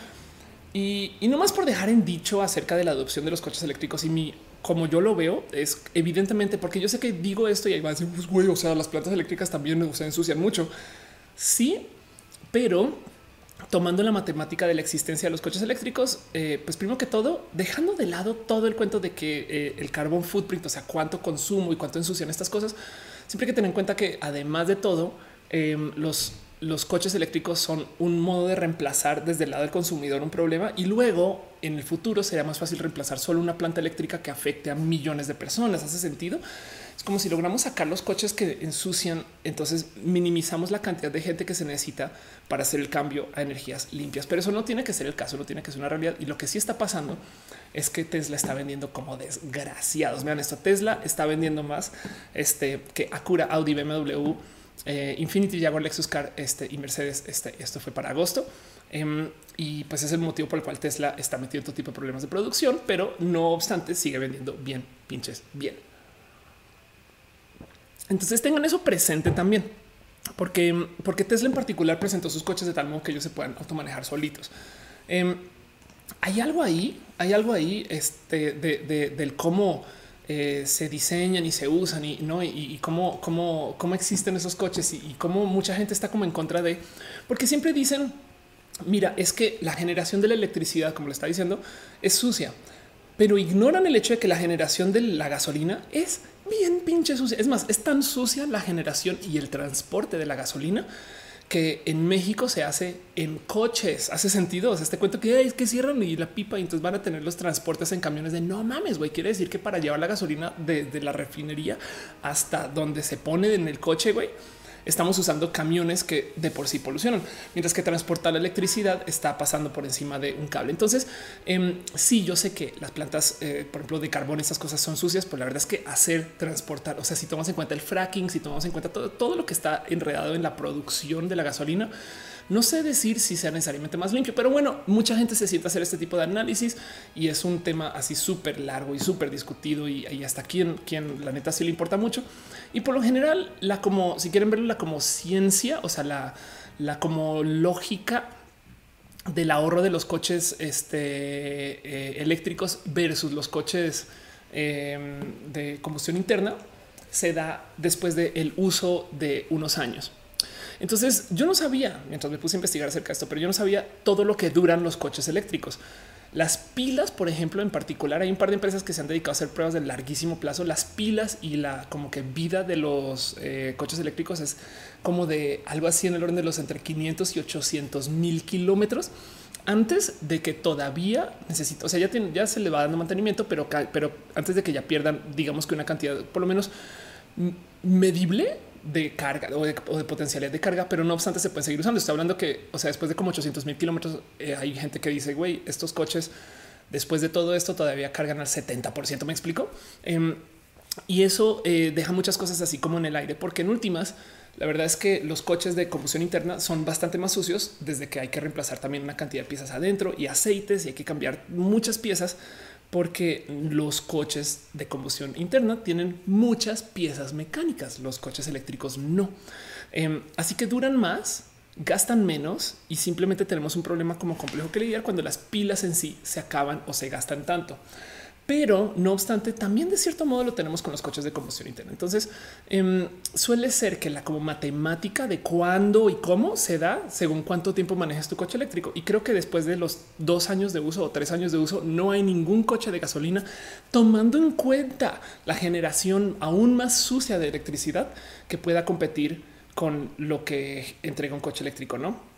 S1: Y, no más por dejar en dicho acerca de la adopción de los coches eléctricos y mi como yo lo veo, es evidentemente porque yo sé que digo esto y ahí va a decir, pues güey, o sea, las plantas eléctricas también se ensucian mucho. Sí, pero tomando la matemática de la existencia de los coches eléctricos, eh, pues primero que todo, dejando de lado todo el cuento de que eh, el carbón footprint, o sea, cuánto consumo y cuánto ensucian estas cosas, siempre hay que tener en cuenta que además de todo, em, los, los coches eléctricos son un modo de reemplazar desde el lado del consumidor un problema y luego en el futuro será más fácil reemplazar solo una planta eléctrica que afecte a millones de personas. ¿Hace sentido? Como si logramos sacar los coches que ensucian, entonces minimizamos la cantidad de gente que se necesita para hacer el cambio a energías limpias. Pero eso no tiene que ser el caso, no tiene que ser una realidad. Y lo que sí está pasando es que Tesla está vendiendo como desgraciados. Vean esto, Tesla está vendiendo más este, que Acura, Audi, BMW, eh, Infinity, Jaguar, Lexus Car este, y Mercedes. Este, esto fue para agosto. Em, y pues es el motivo por el cual Tesla está metiendo todo tipo de problemas de producción, pero no obstante sigue vendiendo bien, pinches, bien. Entonces tengan eso presente también, porque, porque Tesla en particular presentó sus coches de tal modo que ellos se puedan automanejar solitos. Em, hay algo ahí, hay algo ahí este, de, del cómo eh, se diseñan y se usan y no y, cómo, cómo, cómo existen esos coches y, y cómo mucha gente está como en contra de, porque siempre dicen mira, es que la generación de la electricidad, como le está diciendo, es sucia, pero ignoran el hecho de que la generación de la gasolina es bien pinche sucia. Es más, es tan sucia la generación y el transporte de la gasolina que en México se hace en coches. Hace sentido. O sea, este cuento que es que cierran y la pipa y entonces van a tener los transportes en camiones de no mames, güey. Quiere decir que para llevar la gasolina desde la refinería hasta donde se pone en el coche, güey, estamos usando camiones que de por sí polucionan, mientras que transportar la electricidad está pasando por encima de un cable. Entonces, eh, sí, yo sé que las plantas, eh, por ejemplo, de carbón, estas cosas son sucias, pero la verdad es que hacer transportar, o sea, si tomas en cuenta el fracking, si tomamos en cuenta todo, todo lo que está enredado en la producción de la gasolina, no sé decir si sea necesariamente más limpio, pero bueno, mucha gente se siente a hacer este tipo de análisis y es un tema así súper largo y súper discutido y, hasta quien, quien la neta sí le importa mucho. Y por lo general, la como si quieren verla como ciencia, o sea, la, la como lógica del ahorro de los coches este, eh, eléctricos versus los coches em, de combustión interna se da después del uso de unos años. Entonces yo no sabía, mientras me puse a investigar acerca de esto, pero yo no sabía todo lo que duran los coches eléctricos. Las pilas, por ejemplo, en particular, hay un par de empresas que se han dedicado a hacer pruebas de larguísimo plazo. Las pilas y la como que vida de los eh, coches eléctricos es como de algo así en el orden de los entre 500 y 800 mil kilómetros antes de que todavía necesito, o sea, ya, se le va dando mantenimiento, pero, pero antes de que ya pierdan, digamos que una cantidad por lo menos medible de carga o de, potencialidad de carga, pero no obstante se puede seguir usando. Estoy hablando que, o sea, después de como 800 mil kilómetros, eh, hay gente que dice, güey, estos coches después de todo esto todavía cargan al 70%. Me explico. Em, y eso eh, deja muchas cosas así como en el aire, porque en últimas, la verdad es que los coches de combustión interna son bastante más sucios desde que hay que reemplazar también una cantidad de piezas adentro y aceites y hay que cambiar muchas piezas porque los coches de combustión interna tienen muchas piezas mecánicas, los coches eléctricos no. Em, así que duran más, gastan menos y simplemente tenemos un problema como complejo que lidiar cuando las pilas en sí se acaban o se gastan tanto. Pero no obstante, también de cierto modo lo tenemos con los coches de combustión interna. Entonces em, suele ser que la como matemática de cuándo y cómo se da según cuánto tiempo manejas tu coche eléctrico. Y creo que después de los dos años de uso o tres años de uso, no hay ningún coche de gasolina tomando en cuenta la generación aún más sucia de electricidad que pueda competir con lo que entrega un coche eléctrico, no?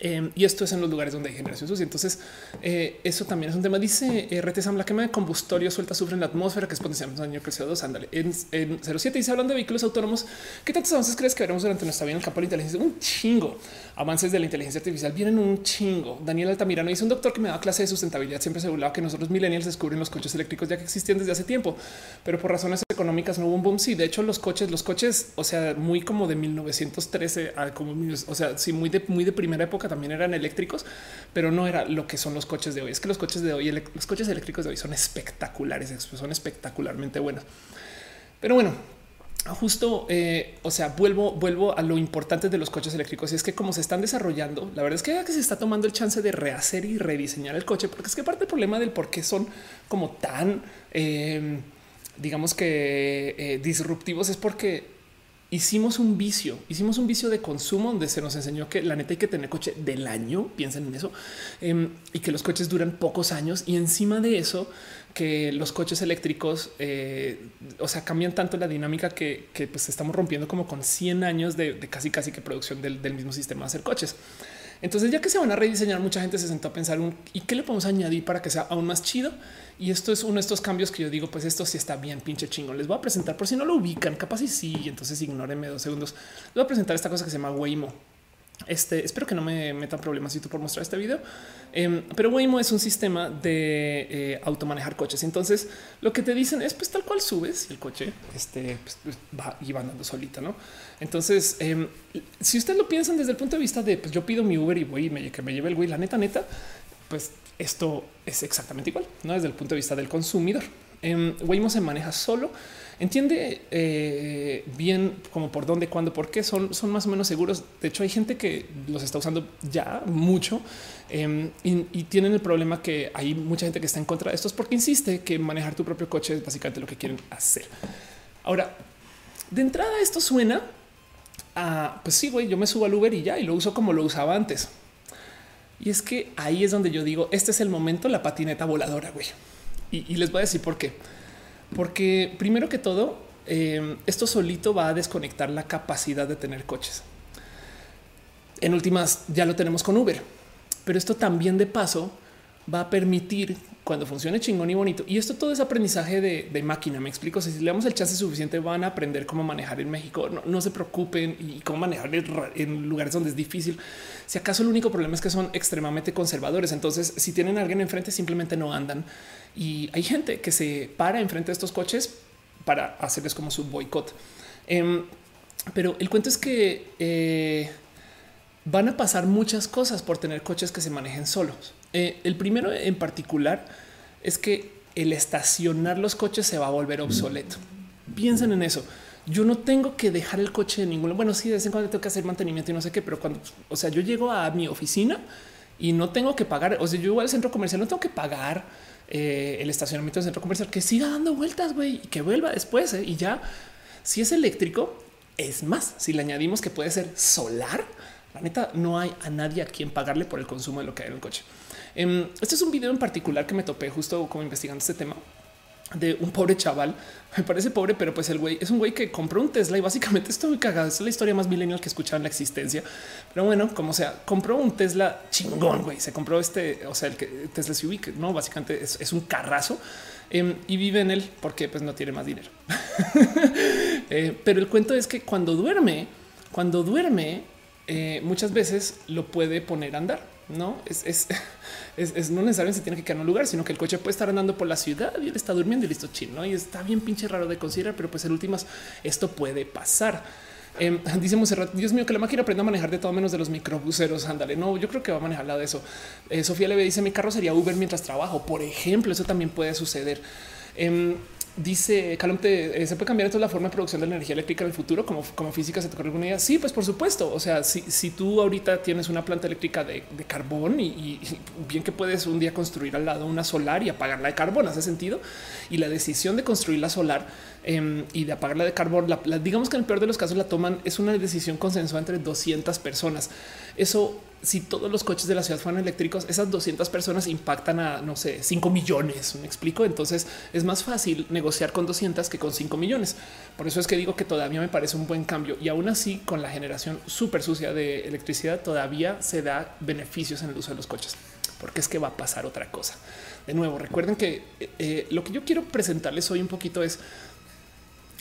S1: Em, y esto es en los lugares donde hay generación sucia. Entonces, eh, eso también es un tema. Dice eh, la quema de combustorio suelta sufre en la atmósfera, que es potencialmente daño que el CO2. Ándale. En, 07 dice hablando de vehículos autónomos. ¿Qué tantos avances crees que veremos durante nuestra vida en el campo de inteligencia? Un chingo. Avances de la inteligencia artificial vienen un chingo. Daniel Altamirano dice un doctor que me da clase de sustentabilidad. Siempre se burlaba que nosotros millennials descubren los coches eléctricos ya que existían desde hace tiempo, pero por razones económicas no hubo un boom. Sí, de hecho, los coches, los coches, o sea, muy como de 1913 a como, o sea, sí, muy de, muy de primera época también eran eléctricos, pero no era lo que son los coches de hoy. Es que los coches de hoy, los coches eléctricos de hoy son espectaculares, son espectacularmente buenos. Pero bueno, justo, eh, o sea, vuelvo, vuelvo a lo importante de los coches eléctricos. Y es que como se están desarrollando, la verdad es que, que se está tomando el chance de rehacer y rediseñar el coche, porque es que parte del problema del por qué son como tan, eh, digamos que eh, disruptivos es porque hicimos un vicio, hicimos un vicio de consumo donde se nos enseñó que la neta hay que tener coche del año, piensen en eso, em, y que los coches duran pocos años. Y encima de eso que los coches eléctricos, eh, o sea, cambian tanto la dinámica que, pues estamos rompiendo como con 100 años de, casi casi que producción del, mismo sistema de hacer coches. Entonces, ya que se van a rediseñar, mucha gente se sentó a pensar un y qué le podemos añadir para que sea aún más chido. Y esto es uno de estos cambios que yo digo, pues esto sí está bien, pinche chingo. Les voy a presentar por si no lo ubican, capaz y sí. Entonces ignórenme dos segundos. Les voy a presentar esta cosa que se llama Waymo. Este espero que no me metan problemas por mostrar este video, em, pero Waymo es un sistema de eh, automanejar coches. Entonces lo que te dicen es pues tal cual subes el coche este pues, pues, va y va andando solita, no? Entonces, em, si ustedes lo piensan desde el punto de vista de pues yo pido mi Uber y voy que me lleve el güey, la neta, neta, pues esto es exactamente igual, no desde el punto de vista del consumidor. Em, Waymo se maneja solo entiende eh, bien como por dónde, cuándo, por qué son, son más o menos seguros. De hecho, hay gente que los está usando ya mucho em, y, tienen el problema que hay mucha gente que está en contra de estos porque insiste que manejar tu propio coche es básicamente lo que quieren hacer. Ahora, de entrada, esto suena a pues sí, güey, yo me subo al Uber y ya y lo uso como lo usaba antes. Y es que ahí es donde yo digo, este es el momento, la patineta voladora, güey. y les voy a decir por qué. Porque primero que todo, eh, esto solito va a desconectar la capacidad de tener coches. En últimas, ya lo tenemos con Uber, pero esto también de paso va a permitir cuando funcione chingón y bonito. Y esto todo es aprendizaje de, máquina. Me explico. Si le damos el chance suficiente, van a aprender cómo manejar en México. No, se preocupen y cómo manejar en lugares donde es difícil. Si acaso el único problema es que son extremadamente conservadores. Entonces, si tienen a alguien enfrente, simplemente no andan. Y hay gente que se para enfrente de estos coches para hacerles como su boicot. Em, pero el cuento es que eh, van a pasar muchas cosas por tener coches que se manejen solos. Eh, el primero en particular es que el estacionar los coches se va a volver obsoleto. Piensen en eso. Yo no tengo que dejar el coche de ninguno. Bueno, sí, de vez en cuando tengo que hacer mantenimiento y no sé qué, pero cuando, o sea, yo llego a mi oficina y no tengo que pagar. O sea, yo voy al centro comercial, no tengo que pagar eh, el estacionamiento del centro comercial, que siga dando vueltas, güey, y que vuelva después. Eh, y ya, si es eléctrico, es más, si le añadimos que puede ser solar, la neta, no hay a nadie a quien pagarle por el consumo de lo que hay en el coche. Em, este es un video en particular que me topé justo como investigando este tema de un pobre chaval. Me parece pobre, pero pues el güey es un güey que compró un Tesla y básicamente estoy muy cagado. es la historia más millennial que escuchado en la existencia. Pero bueno, como sea, compró un Tesla chingón, güey. Se compró este, o sea, el que Tesla SUV, que no básicamente es, un carrazo em, y vive en él porque pues no tiene más dinero. Eh, pero el cuento es que cuando duerme, cuando duerme, eh, muchas veces lo puede poner a andar. No es, es, no necesariamente se tiene que quedar en un lugar, sino que el coche puede estar andando por la ciudad y él está durmiendo y listo chino. Y está bien pinche raro de considerar, pero pues en últimas esto puede pasar. Eh, dice Dios mío, que la máquina aprenda a manejar de todo menos de los microbuseros. Ándale, no, yo creo que va a manejar la de eso. Eh, Sofía Leve dice: Mi carro sería Uber mientras trabajo. Por ejemplo, eso también puede suceder. Em, Dice Calum, eh, ¿se puede cambiar entonces la forma de producción de la energía eléctrica en el futuro como, como física? ¿Se te ocurre alguna idea? Sí, pues por supuesto. O sea, si, si tú ahorita tienes una planta eléctrica de, carbón y, bien que puedes un día construir al lado una solar y apagarla de carbón, hace sentido. Y la decisión de construir la solar em, y de apagarla de carbón, digamos que en el peor de los casos la toman, es una decisión consensuada entre 200 personas. Eso si todos los coches de la ciudad fueran eléctricos, esas 200 personas impactan a, no sé, 5 millones. Me explico. Entonces es más fácil negociar con 200 que con 5 millones. Por eso es que digo que todavía me parece un buen cambio. Y aún así, con la generación súper sucia de electricidad, todavía se da beneficios en el uso de los coches, porque es que va a pasar otra cosa. De nuevo, recuerden que eh, eh, lo que yo quiero presentarles hoy un poquito es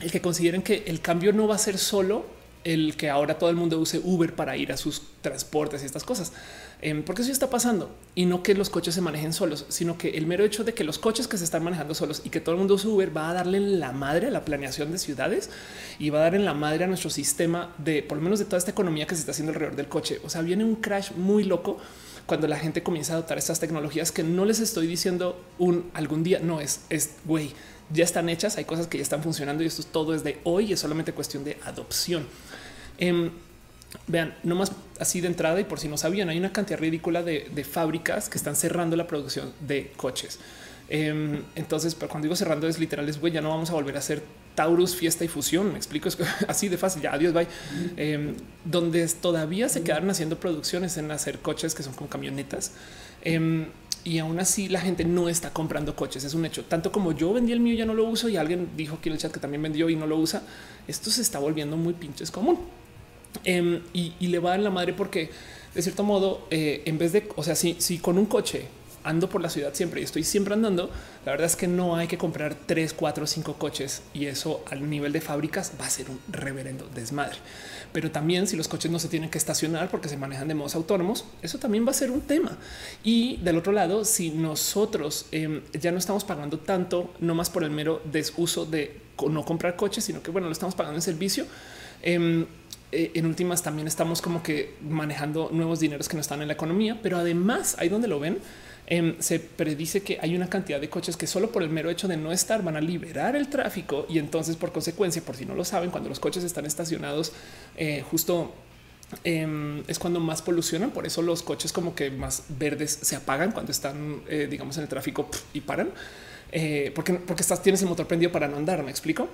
S1: el que consideren que el cambio no va a ser solo el que ahora todo el mundo use Uber para ir a sus transportes y estas cosas. Em, porque eso está pasando y no que los coches se manejen solos, sino que el mero hecho de que los coches que se están manejando solos y que todo el mundo use Uber va a darle la madre a la planeación de ciudades y va a dar en la madre a nuestro sistema de por lo menos de toda esta economía que se está haciendo alrededor del coche. O sea, viene un crash muy loco cuando la gente comienza a adoptar estas tecnologías que no les estoy diciendo un algún día. No es, es güey, ya están hechas. Hay cosas que ya están funcionando y esto es todo es de hoy. Es solamente cuestión de adopción. Em, vean, no más así de entrada y por si no sabían, hay una cantidad ridícula de, fábricas que están cerrando la producción de coches. Em, entonces, pero cuando digo cerrando es literal, es güey, ya no vamos a volver a hacer Taurus, fiesta y fusión. Me explico, es así de fácil. Ya adiós, bye. Em, donde todavía se quedaron haciendo producciones en hacer coches que son con camionetas. Y aún así la gente no está comprando coches. Es un hecho. Tanto como yo vendí el mío, ya no lo uso y alguien dijo aquí en el chat que también vendió y no lo usa. Esto se está volviendo muy pinches común. Em, y, le va a dar la madre porque de cierto modo, eh, en vez de, o sea, si con un coche ando por la ciudad siempre y estoy siempre andando, la verdad es que no hay que comprar tres, cuatro, cinco coches y eso al nivel de fábricas va a ser un reverendo desmadre. Pero también si los coches no se tienen que estacionar porque se manejan de modos autónomos, eso también va a ser un tema. Y del otro lado, si nosotros em, ya no estamos pagando tanto, no más por el mero desuso de no comprar coches, sino que bueno, lo estamos pagando en servicio. Em, eh, en últimas también estamos como que manejando nuevos dineros que no están en la economía, pero además ahí donde lo ven, Em, se predice que hay una cantidad de coches que solo por el mero hecho de no estar van a liberar el tráfico y entonces por consecuencia, por si no lo saben, cuando los coches están estacionados eh, justo em, es cuando más polucionan. Por eso los coches como que más verdes se apagan cuando están, eh, digamos, en el tráfico y paran. Eh, porque, porque estás, tienes el motor prendido para no andar. Me explico.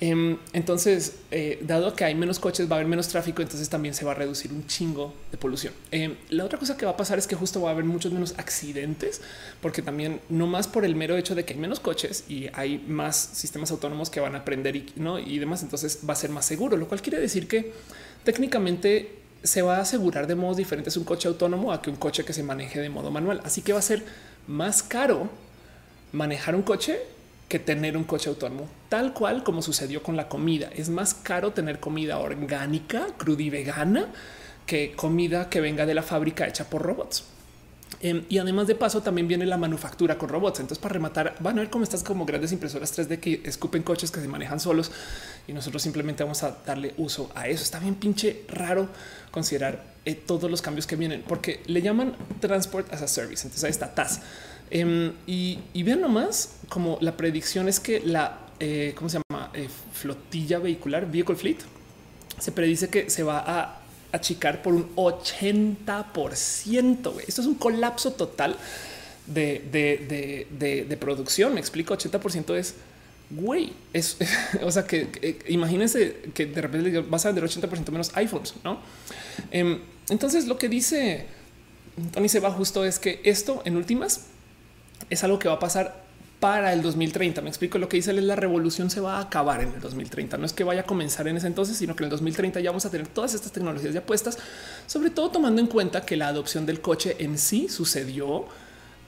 S1: Em, entonces, eh, dado que hay menos coches, va a haber menos tráfico, entonces también se va a reducir un chingo de polución. Em, la otra cosa que va a pasar es que justo va a haber muchos menos accidentes, porque también no más por el mero hecho de que hay menos coches y hay más sistemas autónomos que van a aprender y, ¿no? y demás, entonces va a ser más seguro, lo cual quiere decir que técnicamente se va a asegurar de modos diferentes un coche autónomo a que un coche que se maneje de modo manual. Así que va a ser más caro manejar un coche que tener un coche autónomo, tal cual como sucedió con la comida. Es más caro tener comida orgánica, cruda y vegana que comida que venga de la fábrica hecha por robots. Em, y además de paso también viene la manufactura con robots. Entonces para rematar van a ver cómo estas como grandes impresoras 3D que escupen coches que se manejan solos y nosotros simplemente vamos a darle uso a eso. Está bien pinche raro considerar eh, todos los cambios que vienen porque le llaman transport as a service. Entonces ahí está TAS Em, y, vean nomás como la predicción es que la, eh, ¿cómo se llama? Eh, flotilla vehicular, vehicle fleet, se predice que se va a achicar por un 80%. Esto es un colapso total de, producción. Me explico, 80% es güey, es o sea que, imagínense que de repente vas a vender 80% menos iPhones, no? Em, entonces, lo que dice Tony Seba justo es que esto en últimas es algo que va a pasar para el 2030. Me explico lo que dice él, la revolución se va a acabar en el 2030. No es que vaya a comenzar en ese entonces, sino que en el 2030 ya vamos a tener todas estas tecnologías ya puestas, sobre todo tomando en cuenta que la adopción del coche en sí sucedió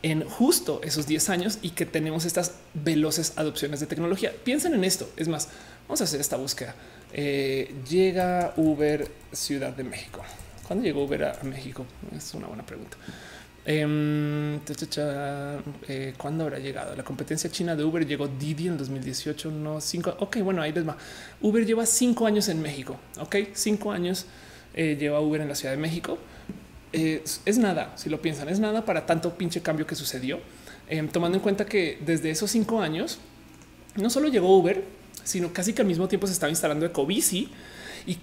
S1: en justo esos 10 años y que tenemos estas veloces adopciones de tecnología. Piensen en esto. Es más, vamos a hacer esta búsqueda. Eh, llega Uber Ciudad de México. ¿Cuándo llegó Uber a México? Es una buena pregunta. Eh, ¿Cuándo habrá llegado? La competencia china de Uber llegó Didi en 2018, no cinco. Ok, bueno, ahí les va. Uber lleva cinco años en México. Ok, cinco años eh, lleva Uber en la Ciudad de México. es nada, si lo piensan, es nada para tanto pinche cambio que sucedió. Em, tomando en cuenta que desde esos cinco años no solo llegó Uber, sino casi que al mismo tiempo se estaba instalando Ecobici y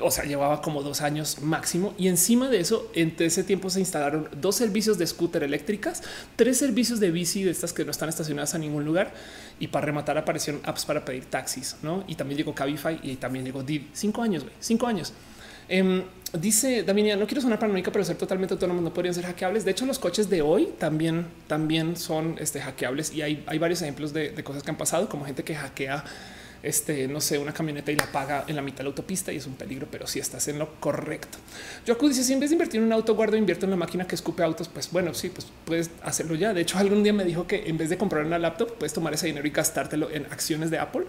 S1: o sea, llevaba como dos años máximo. Y encima de eso, entre ese tiempo se instalaron dos servicios de scooter eléctricas, tres servicios de bici de estas que no están estacionadas a ningún lugar. Y para rematar aparecieron apps para pedir taxis, ¿no? Y también llegó Cabify y también llegó Didi. Cinco años, güey, cinco años. Em, dice Daminia, no quiero sonar paranoica, pero ser totalmente autónomos no podrían ser hackeables. De hecho, los coches de hoy también, también son este, hackeables y hay, hay varios ejemplos de cosas que han pasado, como gente que hackea este, no sé, una camioneta y la paga en la mitad de la autopista y es un peligro, pero si estás en lo correcto. Yo dice, si en vez de invertir en un auto, guardo, invierto en la máquina que escupe autos, pues bueno, sí, pues puedes hacerlo ya. De hecho, algún día me dijo que en vez de comprar una laptop, puedes tomar ese dinero y gastártelo en acciones de Apple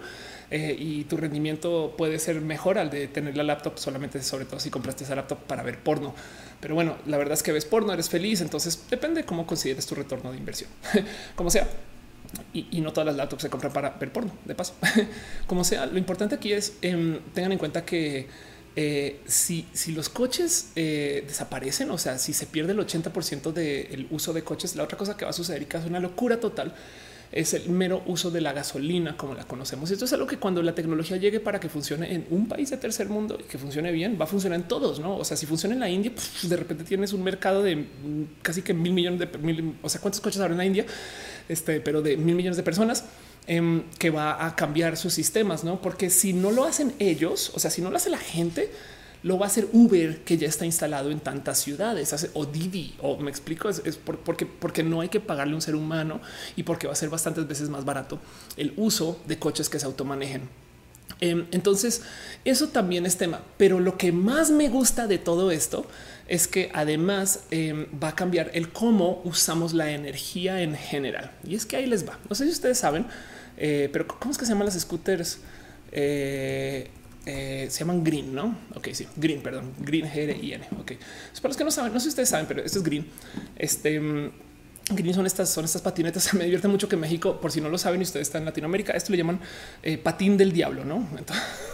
S1: eh, y tu rendimiento puede ser mejor al de tener la laptop solamente, sobre todo si compraste esa laptop para ver porno. Pero bueno, la verdad es que ves porno, eres feliz, entonces depende de cómo consideres tu retorno de inversión. Como sea, y, no todas las laptops se compran para ver porno, de paso. Como sea, lo importante aquí es eh, tengan en cuenta que eh, si, si, los coches eh, desaparecen, o sea, si se pierde el 80% del uso de coches, la otra cosa que va a suceder y que es una locura total es el mero uso de la gasolina como la conocemos. Esto es algo que cuando la tecnología llegue para que funcione en un país de tercer mundo y que funcione bien, va a funcionar en todos. No, o sea, si funciona en la India, de repente tienes un mercado de casi que mil millones de mil, o sea, cuántos coches habrá en la India, este, pero de mil millones de personas em, que va a cambiar sus sistemas, no? Porque si no lo hacen ellos, o sea, si no lo hace la gente, lo va a hacer Uber, que ya está instalado en tantas ciudades, o Didi, o me explico, es, porque, porque no hay que pagarle a un ser humano y porque va a ser bastantes veces más barato el uso de coches que se automanejen. Em, entonces, eso también es tema. Pero lo que más me gusta de todo esto es que además em, va a cambiar el cómo usamos la energía en general. Y es que ahí les va. No sé si ustedes saben, eh, pero ¿cómo es que se llaman las scooters? Eh, eh, se llaman green, no? Ok, sí, green, perdón, green G -I N. Ok, para los que no saben, no sé si ustedes saben, pero esto es green. Este mm, green son estas, son estas patinetas. Me divierte mucho que México, por si no lo saben y ustedes están en Latinoamérica, esto le llaman patín del diablo, no?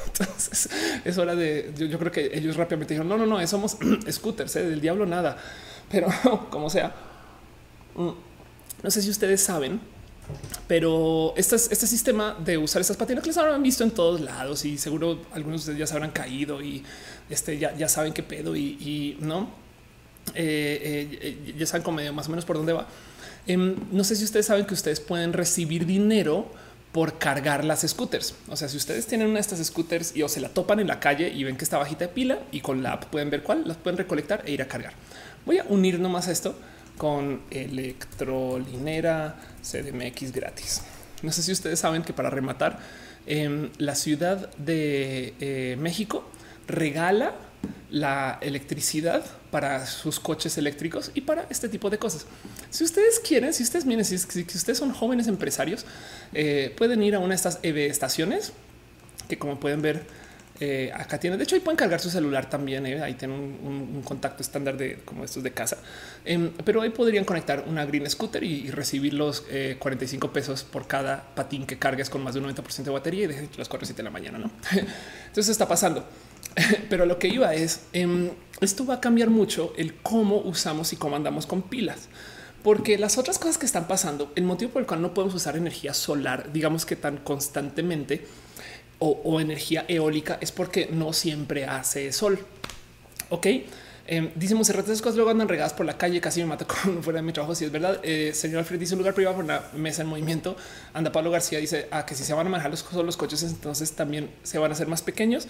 S1: Entonces es hora de yo, creo que ellos rápidamente dijeron no, no, no, somos scooters del diablo, nada, pero como sea, mm, no sé si ustedes saben pero este, este sistema de usar estas patinas que les habrán visto en todos lados y seguro algunos de ustedes ya se habrán caído y este, ya, ya saben qué pedo y, no eh, eh, ya saben como medio más o menos por dónde va. Em, no sé si ustedes saben que ustedes pueden recibir dinero por cargar las scooters. O sea, si ustedes tienen una de estas scooters y o se la topan en la calle y ven que está bajita de pila y con la app pueden ver cuál las pueden recolectar e ir a cargar. Voy a unir nomás esto con Electrolinera CDMX gratis. No sé si ustedes saben que para rematar, en la Ciudad de eh, México regala la electricidad para sus coches eléctricos y para este tipo de cosas. Si ustedes quieren, si ustedes miren, si, ustedes son jóvenes empresarios, eh, pueden ir a una de estas EV estaciones que como pueden ver, eh, acá tienen, de hecho, ahí pueden cargar su celular también. Eh, ahí tienen un, contacto estándar de como estos de casa, em, pero ahí podrían conectar una green scooter y, recibir los 45 eh, pesos por cada patín que cargues con más de un 90% de batería y de las 4 7 de la mañana. No, entonces está pasando. pero lo que iba es em, esto va a cambiar mucho el cómo usamos y cómo andamos con pilas porque las otras cosas que están pasando, el motivo por el cual no podemos usar energía solar, digamos que tan constantemente, o, energía eólica es porque no siempre hace sol. Ok. Eh, dice Monserrat, esas cosas luego andan regadas por la calle, casi me mata con fuera de mi trabajo. Si es verdad, eh, señor Alfred dice un lugar privado por una mesa en movimiento. Anda Pablo García dice ah, que si se van a manejar los, los coches, entonces también se van a hacer más pequeños.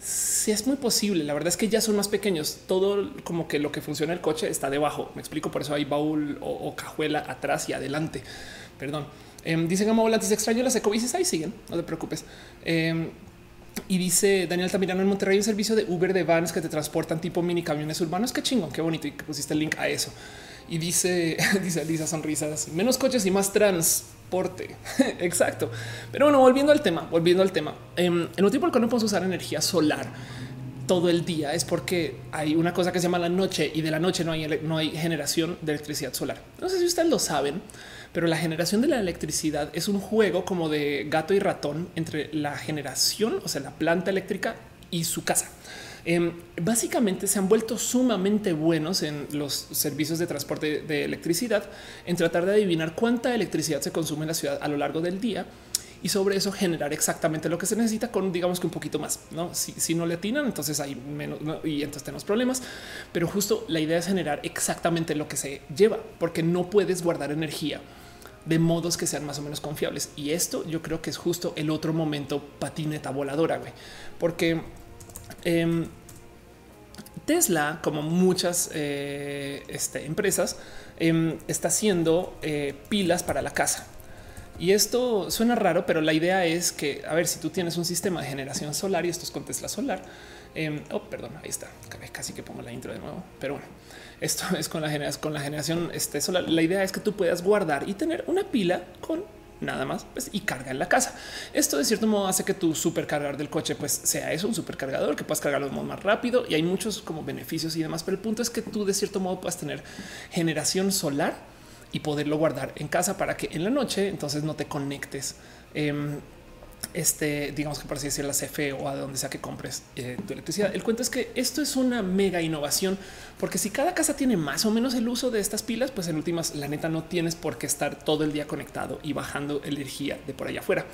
S1: Si es muy posible. La verdad es que ya son más pequeños. Todo como que lo que funciona el coche está debajo. Me explico. Por eso hay baúl o, cajuela atrás y adelante. Perdón. Eh, dice Gama Volantes, extraño las ecobicis, ahí siguen, no te preocupes. Em, y dice Daniel Tamirano en Monterrey un servicio de Uber de vans que te transportan tipo mini camiones urbanos. Qué chingón, qué bonito. Y pusiste el link a eso. Y dice, dice Lisa sonrisas, menos coches y más Exacto. Pero bueno, volviendo al tema, volviendo al tema. en un tiempo en el que no podemos usar energía solar todo el día es porque hay una cosa que se llama la noche y de la noche no hay, no hay generación de electricidad solar. No sé si ustedes lo saben, pero la generación de la electricidad es un juego como de gato y ratón entre la generación, o sea, la planta eléctrica y su casa. Em, básicamente se han vuelto sumamente buenos en los servicios de transporte de electricidad, en tratar de adivinar cuánta electricidad se consume en la ciudad a lo largo del día y sobre eso generar exactamente lo que se necesita con digamos que un poquito más. No, si, no le atinan, entonces hay menos y entonces tenemos problemas. Pero justo la idea es generar exactamente lo que se lleva, porque no puedes guardar energía de modos que sean más o menos confiables. Y esto yo creo que es justo el otro momento patineta voladora, güey, porque em, Tesla, como muchas eh, este, empresas, em, está haciendo eh, pilas para la casa. Y esto suena raro, pero la idea es que, a ver, si tú tienes un sistema de generación solar y esto es con Tesla solar, em, oh, perdón, ahí está, casi que pongo la intro de nuevo, pero bueno. Esto es con la generación, este, solar. La idea es que tú puedas guardar y tener una pila con nada más pues, y carga en la casa. Esto de cierto modo hace que tu supercargador del coche pues sea eso, un supercargador que puedas cargarlo más rápido y hay muchos como beneficios y demás, pero el punto es que tú de cierto modo puedas tener generación solar y poderlo guardar en casa para que en la noche entonces no te conectes. Em, este, digamos que por así decir, la CFE o a donde sea que compres eh, tu electricidad. El cuento es que esto es una mega innovación, porque si cada casa tiene más o menos el uso de estas pilas, pues en últimas, la neta no tienes por qué estar todo el día conectado y bajando energía de por allá afuera.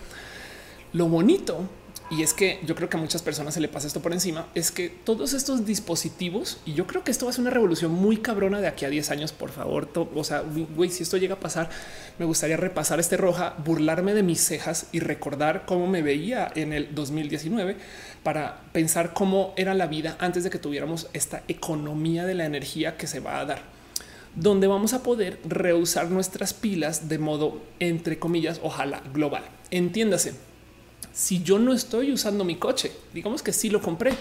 S1: Lo bonito y es que yo creo que a muchas personas se le pasa esto por encima, es que todos estos dispositivos, y yo creo que esto va a ser una revolución muy cabrona de aquí a 10 años, por favor, o sea, güey, si esto llega a pasar, me gustaría repasar este roja, burlarme de mis cejas y recordar cómo me veía en el 2019 para pensar cómo era la vida antes de que tuviéramos esta economía de la energía que se va a dar donde vamos a poder reusar nuestras pilas de modo, entre comillas, ojalá global. Entiéndase, si yo no estoy usando mi coche, digamos que sí lo compré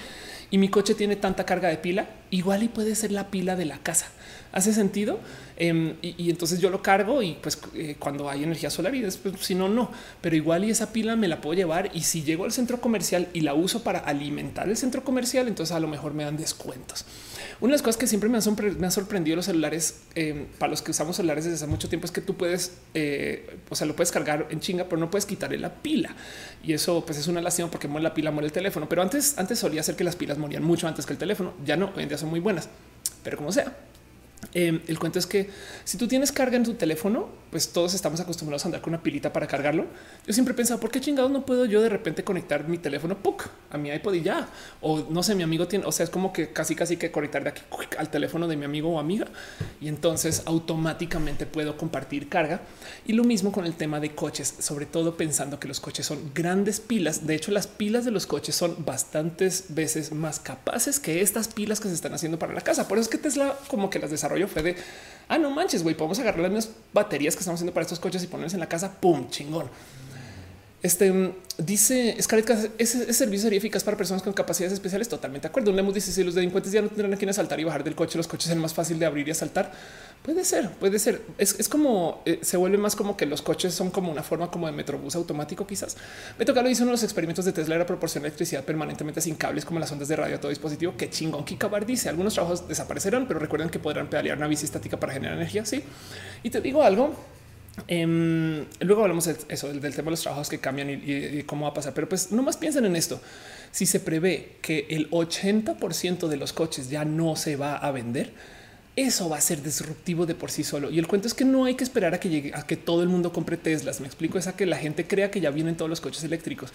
S1: y mi coche tiene tanta carga de pila, igual y puede ser la pila de la casa. ¿Hace sentido? Em, y, entonces yo lo cargo y pues eh, cuando hay energía solar y después si no, no, pero igual y esa pila me la puedo llevar y si llego al centro comercial y la uso para alimentar el centro comercial, entonces a lo mejor me dan descuentos. Una de las cosas que siempre me han, sorprendido los celulares em, para los que usamos celulares desde hace mucho tiempo es que tú puedes, eh, o sea, lo puedes cargar en chinga, pero no puedes quitarle la pila. Y eso pues es una lástima porque muere la pila, muere el teléfono. Pero antes, antes solía ser que las pilas morían mucho antes que el teléfono. Ya no, hoy en día son muy buenas, pero como sea. Em, el cuento es que si tú tienes carga en tu teléfono, pues todos estamos acostumbrados a andar con una pilita para cargarlo. Yo siempre he pensado, ¿por qué chingados no puedo yo de repente conectar mi teléfono PUC a mi iPod y ya? O no sé, mi amigo tiene, o sea, es como que casi casi que conectar de aquí al teléfono de mi amigo o amiga y entonces automáticamente puedo compartir carga. Y lo mismo con el tema de coches, sobre todo pensando que los coches son grandes pilas. De hecho, las pilas de los coches son bastantes veces más capaces que estas pilas que se están haciendo para la casa. Por eso es que Tesla como que las desarrolló fue de, ah, no manches, güey, podemos agarrar las mismas baterías que estamos haciendo para estos coches y ponerlas en la casa, pum, chingón. Este mm, dice Scarlett, ese, servicio sería eficaz para personas con capacidades especiales. Totalmente de acuerdo. Un Lemus dice: Si los delincuentes ya no tendrán a quien asaltar y bajar del coche, los coches son más fácil de abrir y asaltar. Puede ser, puede ser. Es, como eh, se vuelve más como que los coches son como una forma como de metrobús automático. Quizás me toca lo hizo uno de los experimentos de Tesla era proporcionar electricidad permanentemente sin cables como las ondas de radio a todo dispositivo. Qué chingón. Kikabar dice algunos trabajos desaparecerán, pero recuerden que podrán pedalear una bici estática para generar energía. Sí, y te digo algo Em, luego hablamos de eso, del, tema de los trabajos que cambian y, cómo va a pasar. Pero pues no más piensen en esto. Si se prevé que el 80% de los coches ya no se va a vender, eso va a ser disruptivo de por sí solo. Y el cuento es que no hay que esperar a que llegue a que todo el mundo compre Teslas. Me explico, es que la gente crea que ya vienen todos los coches eléctricos,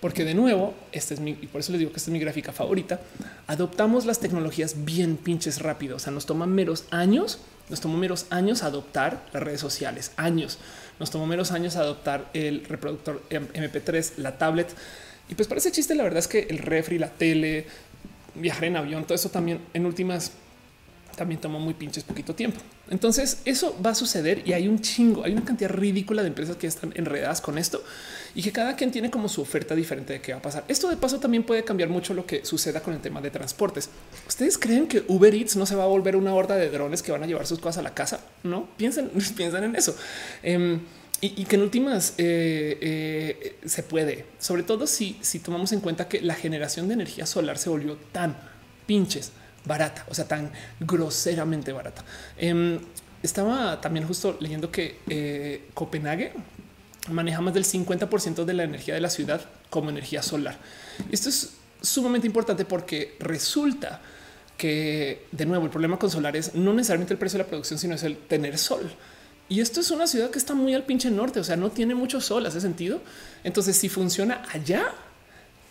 S1: porque de nuevo, este es mi y por eso les digo que esta es mi gráfica favorita. Adoptamos las tecnologías bien pinches rápido. O sea, nos toman meros años, nos tomó meros años adoptar las redes sociales, años. Nos tomó meros años adoptar el reproductor MP3, la tablet. Y pues parece chiste. La verdad es que el refri, la tele, viajar en avión, todo eso también en últimas también tomó muy pinches poquito tiempo. Entonces eso va a suceder y hay un chingo, hay una cantidad ridícula de empresas que están enredadas con esto y que cada quien tiene como su oferta diferente de qué va a pasar. Esto de paso también puede cambiar mucho lo que suceda con el tema de transportes. ¿Ustedes creen que Uber Eats no se va a volver una horda de drones que van a llevar sus cosas a la casa? No piensen, piensan en eso. Em, y, que en últimas eh, eh, se puede, sobre todo si, si tomamos en cuenta que la generación de energía solar se volvió tan pinches barata, o sea, tan groseramente barata. Em, estaba también justo leyendo que eh, Copenhague maneja más del 50% de la energía de la ciudad como energía solar. Esto es sumamente importante porque resulta que, de nuevo, el problema con solar es no necesariamente el precio de la producción, sino es el tener sol. Y esto es una ciudad que está muy al pinche norte, o sea, no tiene mucho sol, hace sentido. Entonces, si funciona allá,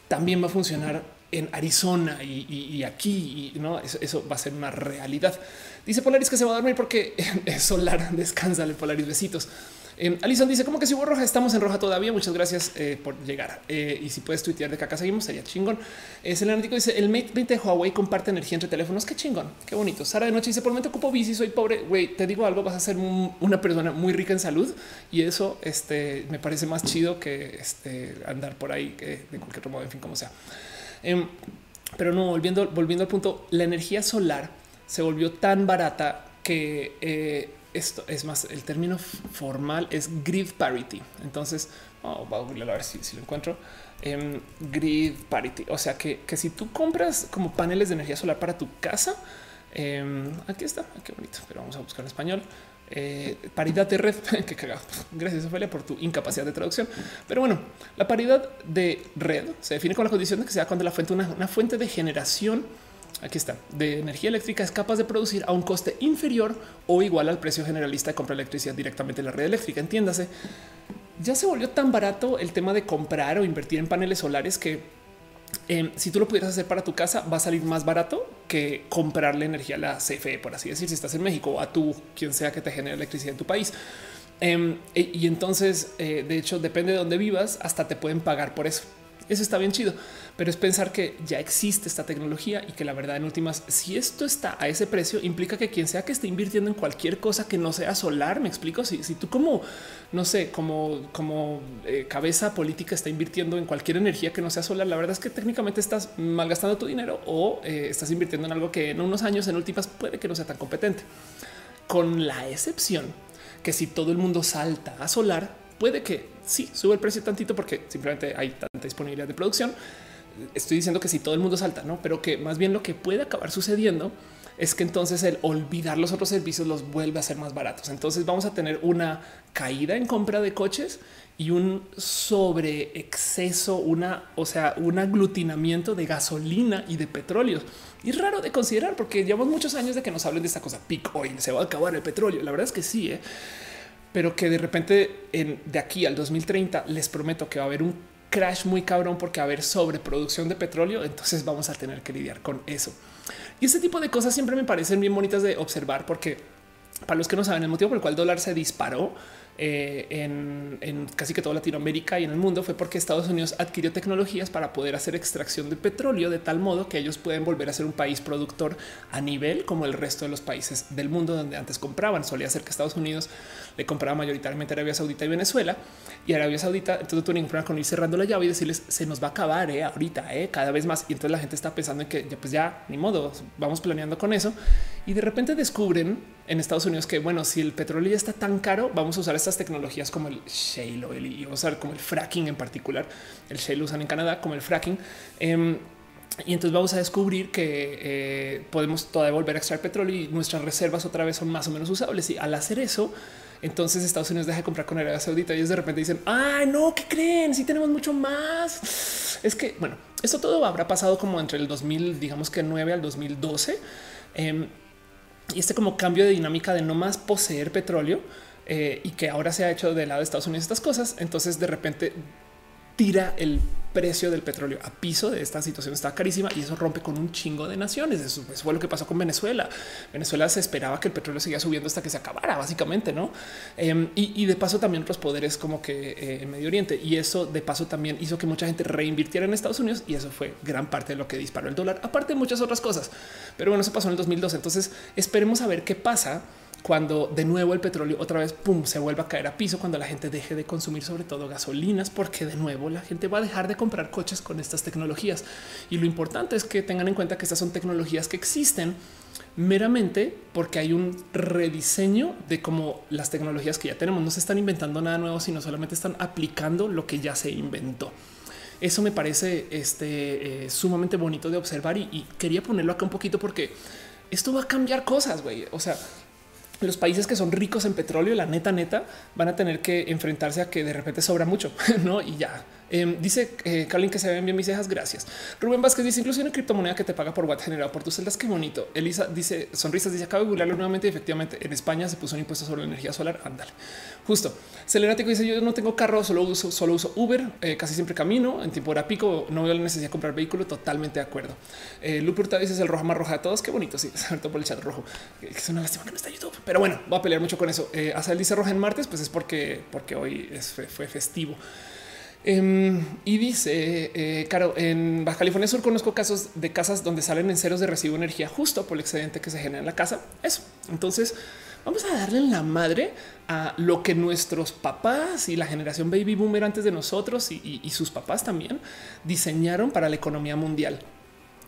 S1: también va a funcionar en Arizona y, aquí, y, no, eso, va a ser una realidad. Dice Polaris que se va a dormir porque es solar. Descansa el Polaris. Besitos. Eh, Alison dice como que si hubo roja, estamos en roja todavía. Muchas gracias eh, por llegar. Eh, y si puedes tuitear de que acá seguimos, sería chingón. Eh, Selenatico dice el Mate 20 de Huawei comparte energía entre teléfonos. Qué chingón, qué bonito. Sara de noche dice por el momento ocupo bici, soy pobre. Güey, te digo algo, vas a ser una persona muy rica en salud y eso este, me parece más chido que este, andar por ahí de cualquier modo. En fin, como sea. Em, pero no, volviendo, volviendo al punto, la energía solar se volvió tan barata que eh, esto es más, el término formal es grid parity. Entonces, oh, voy a ver si, lo encuentro. Em, grid parity. O sea que, que, si tú compras como paneles de energía solar para tu casa, em, aquí está, qué bonito, pero vamos a buscar en español. Eh, paridad de red. que cagado. Gracias, Ophelia, por tu incapacidad de traducción. Pero bueno, la paridad de red se define con la condición de que sea cuando la fuente, una, una fuente de generación, aquí está, de energía eléctrica es capaz de producir a un coste inferior o igual al precio generalista de compra electricidad directamente en la red eléctrica. Entiéndase, ya se volvió tan barato el tema de comprar o invertir en paneles solares que Em, si tú lo pudieras hacer para tu casa, va a salir más barato que comprarle energía a la CFE, por así decir, si estás en México a tú, quien sea que te genere electricidad en tu país. Em, e, y entonces, eh, de hecho, depende de dónde vivas, hasta te pueden pagar por eso. Eso está bien chido, pero es pensar que ya existe esta tecnología y que la verdad en últimas, si esto está a ese precio, implica que quien sea que esté invirtiendo en cualquier cosa que no sea solar, me explico, si, si tú como, no sé, como, como eh, cabeza política está invirtiendo en cualquier energía que no sea solar, la verdad es que técnicamente estás malgastando tu dinero o eh, estás invirtiendo en algo que en unos años en últimas puede que no sea tan competente. Con la excepción que si todo el mundo salta a solar, puede que sí sube el precio tantito porque simplemente hay tanta disponibilidad de producción. Estoy diciendo que si todo el mundo salta, no, pero que más bien lo que puede acabar sucediendo es que entonces el olvidar los otros servicios los vuelve a ser más baratos. Entonces vamos a tener una caída en compra de coches y un sobre exceso, una, o sea, un aglutinamiento de gasolina y de petróleo. Y raro de considerar porque llevamos muchos años de que nos hablen de esta cosa peak oil, se va a acabar el petróleo. La verdad es que sí, ¿eh? Pero que de repente en, de aquí al 2030 les prometo que va a haber un crash muy cabrón porque va a haber sobreproducción de petróleo. Entonces vamos a tener que lidiar con eso. Y este tipo de cosas siempre me parecen bien bonitas de observar porque para los que no saben el motivo por el cual el dólar se disparó eh, en, casi que toda Latinoamérica y en el mundo fue porque Estados Unidos adquirió tecnologías para poder hacer extracción de petróleo de tal modo que ellos pueden volver a ser un país productor a nivel como el resto de los países del mundo donde antes compraban. Solía ser que Estados Unidos le compraba mayoritariamente Arabia Saudita y Venezuela y Arabia Saudita. Entonces ningún problema con ir cerrando la llave y decirles se nos va a acabar eh, ahorita eh, cada vez más. Y entonces la gente está pensando en que ya, pues ya ni modo, vamos planeando con eso y de repente descubren en Estados Unidos que bueno, si el petróleo ya está tan caro, vamos a usar estas tecnologías como el shale oil y vamos a usar como el fracking en particular. El shale usan en Canadá como el fracking. Em, y entonces vamos a descubrir que eh, podemos todavía volver a extraer petróleo y nuestras reservas otra vez son más o menos usables. Y al hacer eso, entonces Estados Unidos deja de comprar con Arabia Saudita y ellos de repente dicen, ay, no, ¿qué creen? Si tenemos mucho más. Es que, bueno, esto todo habrá pasado como entre el 2000, digamos que 9 al 2012. Em, y este como cambio de dinámica de no más poseer petróleo eh, y que ahora se ha hecho del lado de Estados Unidos estas cosas. Entonces de repente tira el precio del petróleo a piso de esta situación está carísima y eso rompe con un chingo de naciones. Eso, fue lo que pasó con Venezuela. Venezuela se esperaba que el petróleo seguía subiendo hasta que se acabara, básicamente, no? Em, y, de paso también otros poderes como que eh, en Medio Oriente y eso de paso también hizo que mucha gente reinvirtiera en Estados Unidos y eso fue gran parte de lo que disparó el dólar, aparte de muchas otras cosas. Pero bueno, eso pasó en el 2012. Entonces esperemos a ver qué pasa cuando de nuevo el petróleo otra vez pum, se vuelva a caer a piso, cuando la gente deje de consumir sobre todo gasolinas, porque de nuevo la gente va a dejar de comprar coches con estas tecnologías. Y lo importante es que tengan en cuenta que estas son tecnologías que existen meramente porque hay un rediseño de cómo las tecnologías que ya tenemos no se están inventando nada nuevo, sino solamente están aplicando lo que ya se inventó. Eso me parece este, eh, sumamente bonito de observar y, y quería ponerlo acá un poquito porque esto va a cambiar cosas, güey. O sea, los países que son ricos en petróleo, la neta, neta, van a tener que enfrentarse a que de repente sobra mucho, ¿no? Y ya Em, dice eh, que se ven bien mis cejas. Gracias. Rubén Vázquez dice incluso una criptomoneda que te paga por watt generado por tus celdas. Qué bonito. Elisa dice sonrisas. Dice acabo de googlearlo nuevamente. efectivamente, en España se puso un impuesto sobre la energía solar. Ándale. Justo. Celerático dice yo no tengo carro, solo uso, solo uso Uber. Eh, casi siempre camino en tiempo hora pico. No veo la necesidad de comprar vehículo. Totalmente de acuerdo. Eh, Lupe dice el rojo más roja de todos. Qué bonito. Sí, sobre todo por el chat rojo. Es una lástima que no está YouTube, pero bueno, voy a pelear mucho con eso. Eh, dice roja en martes, pues es porque, porque hoy es, fue festivo. Em, y dice, eh, en Baja California Sur conozco casos de casas donde salen en ceros de recibo de energía justo por el excedente que se genera en la casa. Eso. Entonces, vamos a darle la madre a lo que nuestros papás y la generación baby boomer antes de nosotros y, sus papás también diseñaron para la economía mundial.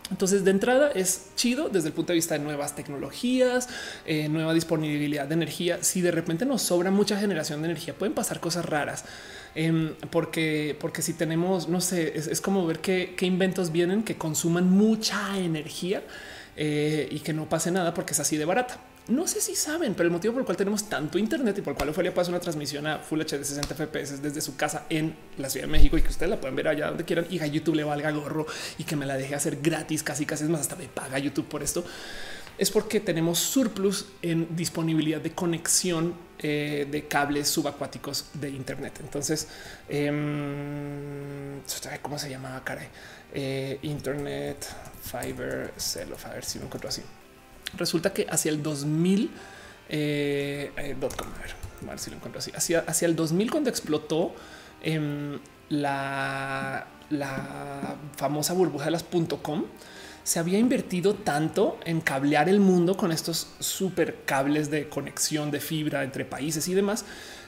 S1: Entonces, de entrada es chido desde el punto de vista de nuevas tecnologías, eh, nueva disponibilidad de energía. Si de repente nos sobra mucha generación de energía, pueden pasar cosas raras. Em, porque, porque si tenemos, no sé, es, como ver qué, inventos vienen que consuman mucha energía eh, y que no pase nada porque es así de barata. No sé si saben, pero el motivo por el cual tenemos tanto Internet y por el cual Ophelia pasa una transmisión a Full HD 60 FPS desde su casa en la Ciudad de México y que ustedes la pueden ver allá donde quieran y a YouTube le valga gorro y que me la deje hacer gratis, casi casi es más, hasta me paga YouTube por esto es porque tenemos surplus en disponibilidad de conexión eh, de cables subacuáticos de Internet. Entonces, em, ¿cómo se llama? Caray, eh, Internet Fiber Cell. A ver si lo encuentro así. Resulta que hacia el 2000, eh, a ver, a ver si lo encuentro así. Hacia, hacia el 2000, cuando explotó, em, la, famosa burbuja de las .com se había invertido tanto en cablear el mundo con estos super cables de conexión de fibra entre países y demás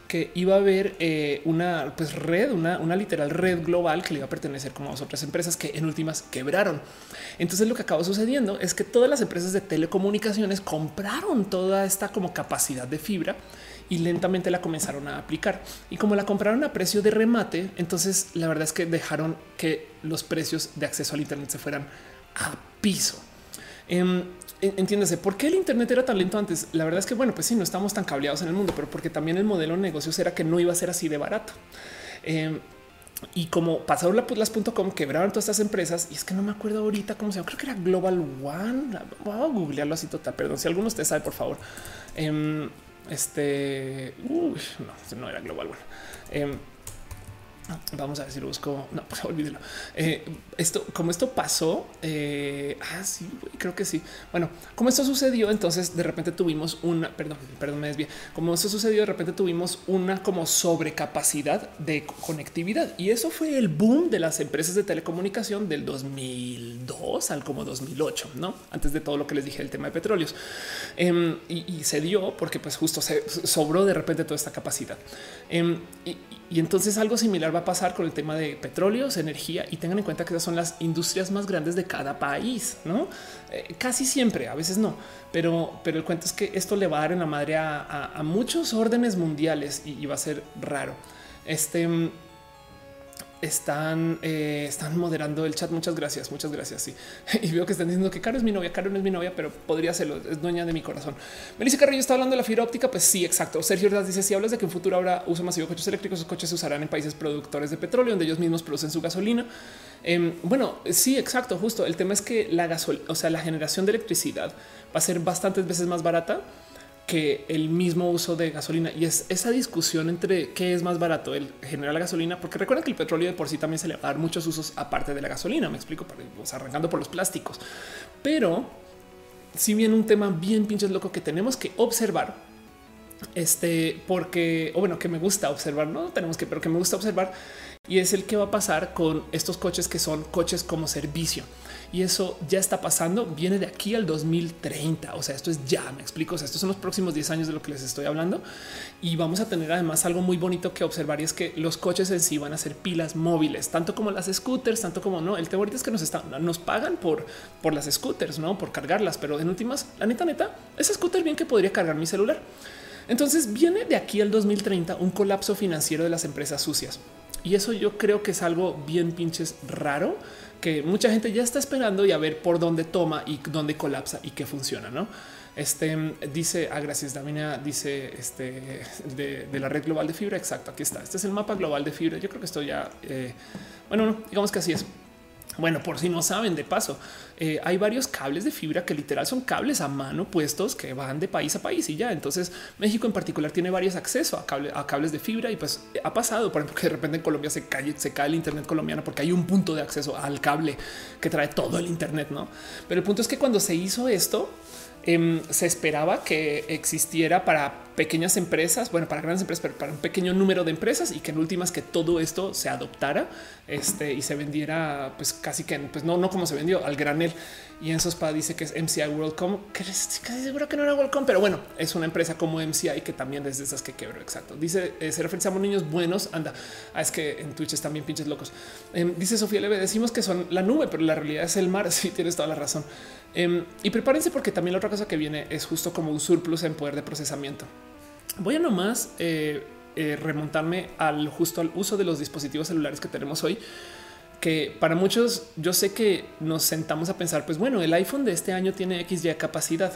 S1: que iba a haber eh, una pues, red, una, una, literal red global que le iba a pertenecer como a otras empresas que en últimas quebraron. Entonces lo que acabó sucediendo es que todas las empresas de telecomunicaciones compraron toda esta como capacidad de fibra y lentamente la comenzaron a aplicar. Y como la compraron a precio de remate, entonces la verdad es que dejaron que los precios de acceso al Internet se fueran a piso. Em, entiéndase por qué el Internet era tan lento antes. La verdad es que, bueno, pues sí, no estamos tan cableados en el mundo, pero porque también el modelo de negocios era que no iba a ser así de barato. Em, y como pasaron las .com, quebraron todas estas empresas y es que no me acuerdo ahorita cómo se llama. Creo que era Global One. Voy a googlearlo así total. Perdón, si alguno de ustedes sabe, por favor. Em, este no, no era Global One. Vamos a ver si lo busco. No, pues olvídelo. Eh, esto, como esto pasó, eh, ah, sí, creo que sí. Bueno, como esto sucedió, entonces de repente tuvimos una, perdón, perdón, me desvié. Como esto sucedió, de repente tuvimos una como sobrecapacidad de conectividad y eso fue el boom de las empresas de telecomunicación del 2002 al como 2008, no antes de todo lo que les dije el tema de petróleos em, y, se dio porque, pues, justo se sobró de repente toda esta capacidad. Em, y, entonces algo similar va a pasar con el tema de petróleos, energía y tengan en cuenta que esas son las industrias más grandes de cada país, no eh, casi siempre, a veces no, pero, pero el cuento es que esto le va a dar en la madre a, muchos órdenes mundiales y, y, va a ser raro. Este están, eh, están moderando el chat. Muchas gracias, muchas gracias. Sí. Y veo que están diciendo que Caro es mi novia. Caro no es mi novia, pero podría serlo. Es dueña de mi corazón. Melissa Carrillo está hablando de la fibra óptica. Pues sí, exacto. Sergio Ordaz dice: Si hablas de que en futuro habrá uso masivo de coches eléctricos, esos coches se usarán en países productores de petróleo, donde ellos mismos producen su gasolina. Em, bueno, sí, exacto. Justo el tema es que la gasolina, o sea, la generación de electricidad va a ser bastantes veces más barata que el mismo uso de gasolina y es esa discusión entre qué es más barato el generar la gasolina, porque recuerden que el petróleo de por sí también se le va a dar muchos usos aparte de la gasolina. Me explico, arrancando por los plásticos, pero si bien un tema bien pinches loco que tenemos que observar, este, porque, o bueno, que me gusta observar, no tenemos que, pero que me gusta observar y es el que va a pasar con estos coches que son coches como servicio y eso ya está pasando. Viene de aquí al 2030. O sea, esto es ya me explico. O sea, estos son los próximos 10 años de lo que les estoy hablando y vamos a tener además algo muy bonito que observar y es que los coches en sí van a ser pilas móviles, tanto como las scooters, tanto como no. El tema ahorita es que nos están, nos pagan por, por las scooters, no por cargarlas, pero en últimas, la neta, neta, ese scooter bien que podría cargar mi celular. Entonces viene de aquí al 2030 un colapso financiero de las empresas sucias. Y eso yo creo que es algo bien pinches raro que mucha gente ya está esperando y a ver por dónde toma y dónde colapsa y qué funciona, ¿no? Este dice, ah, gracias, Damina dice este de, la red global de fibra. Exacto, aquí está. Este es el mapa global de fibra. Yo creo que esto ya, eh, bueno, no, digamos que así es. Bueno, por si no saben, de paso, eh, hay varios cables de fibra que literal son cables a mano puestos que van de país a país y ya. Entonces México en particular tiene varios accesos a, a cables de fibra y pues ha pasado, por ejemplo, que de repente en Colombia se cae, se cae el Internet colombiano porque hay un punto de acceso al cable que trae todo el Internet, ¿no? Pero el punto es que cuando se hizo esto, Em, se esperaba que existiera para pequeñas empresas, bueno, para grandes empresas, pero para un pequeño número de empresas y que en últimas que todo esto se adoptara este, y se vendiera, pues casi que, pues no, no como se vendió al granel. Y en Sospa dice que es MCI WorldCom, que casi seguro que no era WorldCom, pero bueno, es una empresa como MCI que también es de esas que quebró. Exacto. Dice eh, se a niños buenos. Anda, ah, es que en Twitch están bien pinches locos. Em, dice Sofía Leve, decimos que son la nube, pero la realidad es el mar. Sí, tienes toda la razón. Em, y prepárense porque también la otra cosa que viene es justo como un surplus en poder de procesamiento. Voy a nomás eh, eh, remontarme al justo al uso de los dispositivos celulares que tenemos hoy, que para muchos yo sé que nos sentamos a pensar, pues bueno, el iPhone de este año tiene X ya capacidad.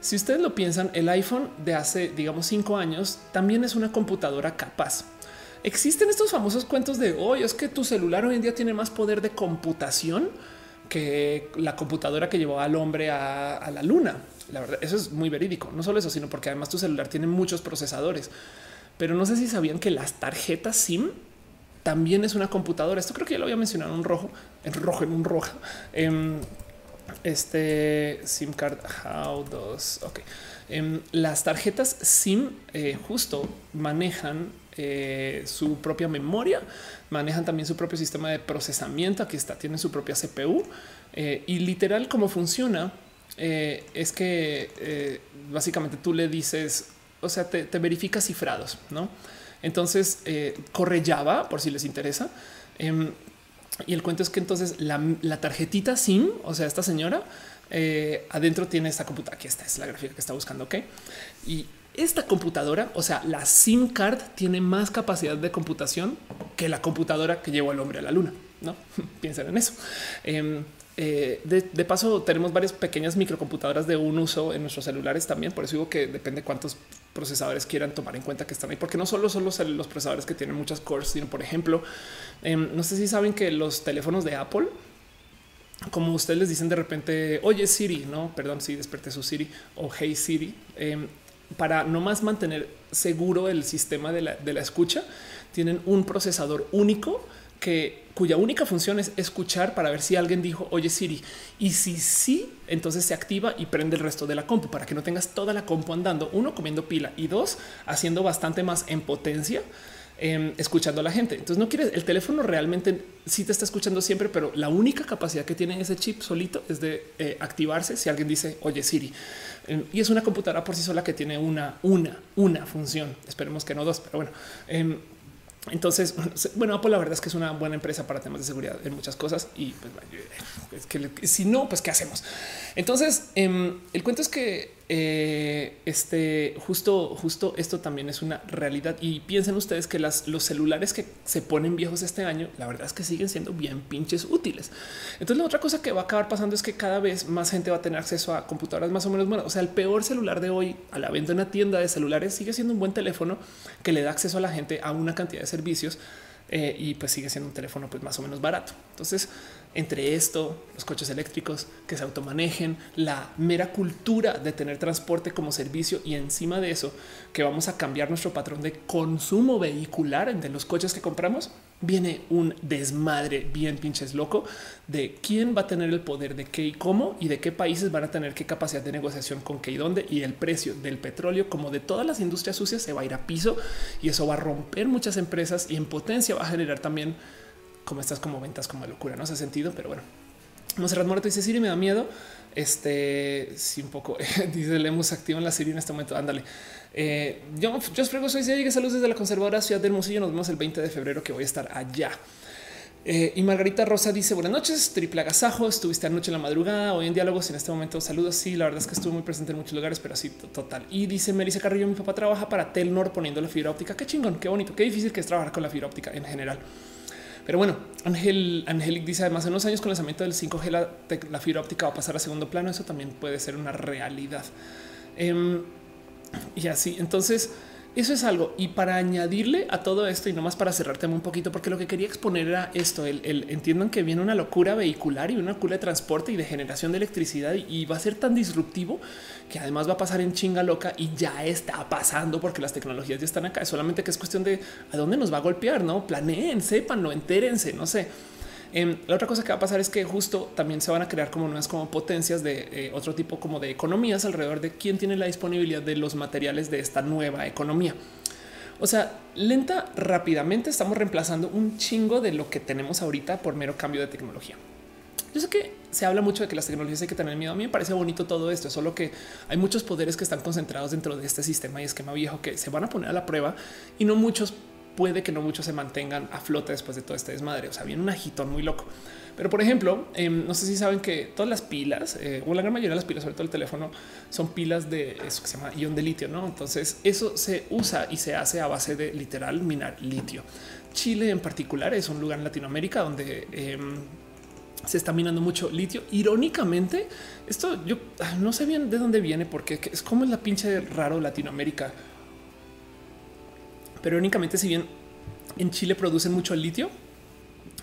S1: Si ustedes lo piensan, el iPhone de hace, digamos, cinco años también es una computadora capaz. Existen estos famosos cuentos de hoy, es que tu celular hoy en día tiene más poder de computación que la computadora que llevó al hombre a, la luna. La verdad, eso es muy verídico. No solo eso, sino porque además tu celular tiene muchos procesadores. Pero no sé si sabían que las tarjetas SIM también es una computadora. Esto creo que ya lo había mencionado en un rojo, en rojo, en un rojo. Em, Este SIM card, how does ok. Em, las tarjetas SIM eh, justo manejan eh, su propia memoria, manejan también su propio sistema de procesamiento. Aquí está, tienen su propia CPU eh, y literal cómo funciona es que básicamente tú le dices, o sea, te, verifica cifrados, no? Entonces corre Java por si les interesa. Em, y el cuento es que entonces la, la tarjetita SIM, o sea, esta señora eh, adentro tiene esta computadora. Aquí está, es la gráfica que está buscando. Ok. Y esta computadora, o sea, la SIM card tiene más capacidad de computación que la computadora que llevó al hombre a la luna. No piensen en eso. Em, eh, de, paso, tenemos varias pequeñas microcomputadoras de un uso en nuestros celulares también. Por eso digo que depende cuántos procesadores quieran tomar en cuenta que están ahí, porque no solo son los, los procesadores que tienen muchas cores, sino por ejemplo, em, no sé si saben que los teléfonos de Apple como ustedes les dicen de repente, oye Siri, no, perdón, si sí, desperté su Siri o Hey Siri, em, para no más mantener seguro el sistema de la, de la escucha, tienen un procesador único que cuya única función es escuchar para ver si alguien dijo oye Siri y si sí, entonces se activa y prende el resto de la compu para que no tengas toda la compu andando, uno comiendo pila y dos haciendo bastante más en potencia Em, escuchando a la gente. Entonces no quieres el teléfono realmente sí te está escuchando siempre, pero la única capacidad que tiene ese chip solito es de eh, activarse si alguien dice oye Siri em, y es una computadora por sí sola que tiene una, una, una función. Esperemos que no dos, pero bueno. Em, entonces, bueno, Apple la verdad es que es una buena empresa para temas de seguridad en muchas cosas y pues, es que si no, pues qué hacemos. Entonces, el cuento es que eh, este justo, justo esto también es una realidad. Y piensen ustedes que los celulares que se ponen viejos este año, la verdad es que siguen siendo bien pinches útiles. Entonces, la otra cosa que va a acabar pasando es que cada vez más gente va a tener acceso a computadoras más o menos buenas. O sea, el peor celular de hoy a la venta en una tienda de celulares sigue siendo un buen teléfono que le da acceso a la gente a una cantidad de servicios eh, y pues sigue siendo un teléfono pues más o menos barato. Entonces, entre esto, los coches eléctricos que se automanejen, la mera cultura de tener transporte como servicio y encima de eso que vamos a cambiar nuestro patrón de consumo vehicular de los coches que compramos, viene un desmadre bien pinches loco de quién va a tener el poder de qué y cómo y de qué países van a tener qué capacidad de negociación con qué y dónde y el precio del petróleo como de todas las industrias sucias se va a ir a piso y eso va a romper muchas empresas y en potencia va a generar también como estas como ventas como locura, no hace sentido, pero bueno. Monserrat Morato dice Siri me da miedo. Este sí, un poco dice Lemus en la Siri en este momento. Ándale. Eh, yo, yo os prego, soy llegue saludos desde la conservadora ciudad de Hermosillo. Nos vemos el 20 de febrero que voy a estar allá. Eh, y Margarita Rosa dice buenas noches, triple agasajo. Estuviste anoche en la madrugada, hoy en diálogos. En este momento saludos. Sí, la verdad es que estuve muy presente en muchos lugares, pero así total. Y dice Melissa Carrillo: Mi papá trabaja para Telnor poniendo la fibra óptica. Qué chingón, qué bonito, qué difícil que es trabajar con la fibra óptica en general. Pero bueno, Ángel Angelic dice además en unos años con el lanzamiento del 5G la, fibra óptica va a pasar a segundo plano. Eso también puede ser una realidad. Em, y así, entonces eso es algo. Y para añadirle a todo esto y no más para cerrarte un poquito, porque lo que quería exponer era esto, el, entiendan que viene una locura vehicular y una locura de transporte y de generación de electricidad y, va a ser tan disruptivo que además va a pasar en chinga loca y ya está pasando porque las tecnologías ya están acá. Es solamente que es cuestión de a dónde nos va a golpear, no planeen, sépanlo, entérense, no sé. Em, la otra cosa que va a pasar es que justo también se van a crear como nuevas como potencias de eh, otro tipo como de economías alrededor de quién tiene la disponibilidad de los materiales de esta nueva economía. O sea, lenta, rápidamente estamos reemplazando un chingo de lo que tenemos ahorita por mero cambio de tecnología. Yo sé que se habla mucho de que las tecnologías hay que tener miedo. A mí me parece bonito todo esto, solo que hay muchos poderes que están concentrados dentro de este sistema y esquema viejo que se van a poner a la prueba y no muchos puede que no muchos se mantengan a flote después de todo este desmadre. O sea, viene un agitón muy loco. Pero por ejemplo, em, no sé si saben que todas las pilas eh, o la gran mayoría de las pilas, sobre todo el teléfono, son pilas de eso que se llama ion de litio. No, entonces eso se usa y se hace a base de literal minar litio. Chile en particular es un lugar en Latinoamérica donde em, se está minando mucho litio. Irónicamente, esto yo no sé bien de dónde viene, porque es como es la pinche raro Latinoamérica pero únicamente si bien en Chile producen mucho litio,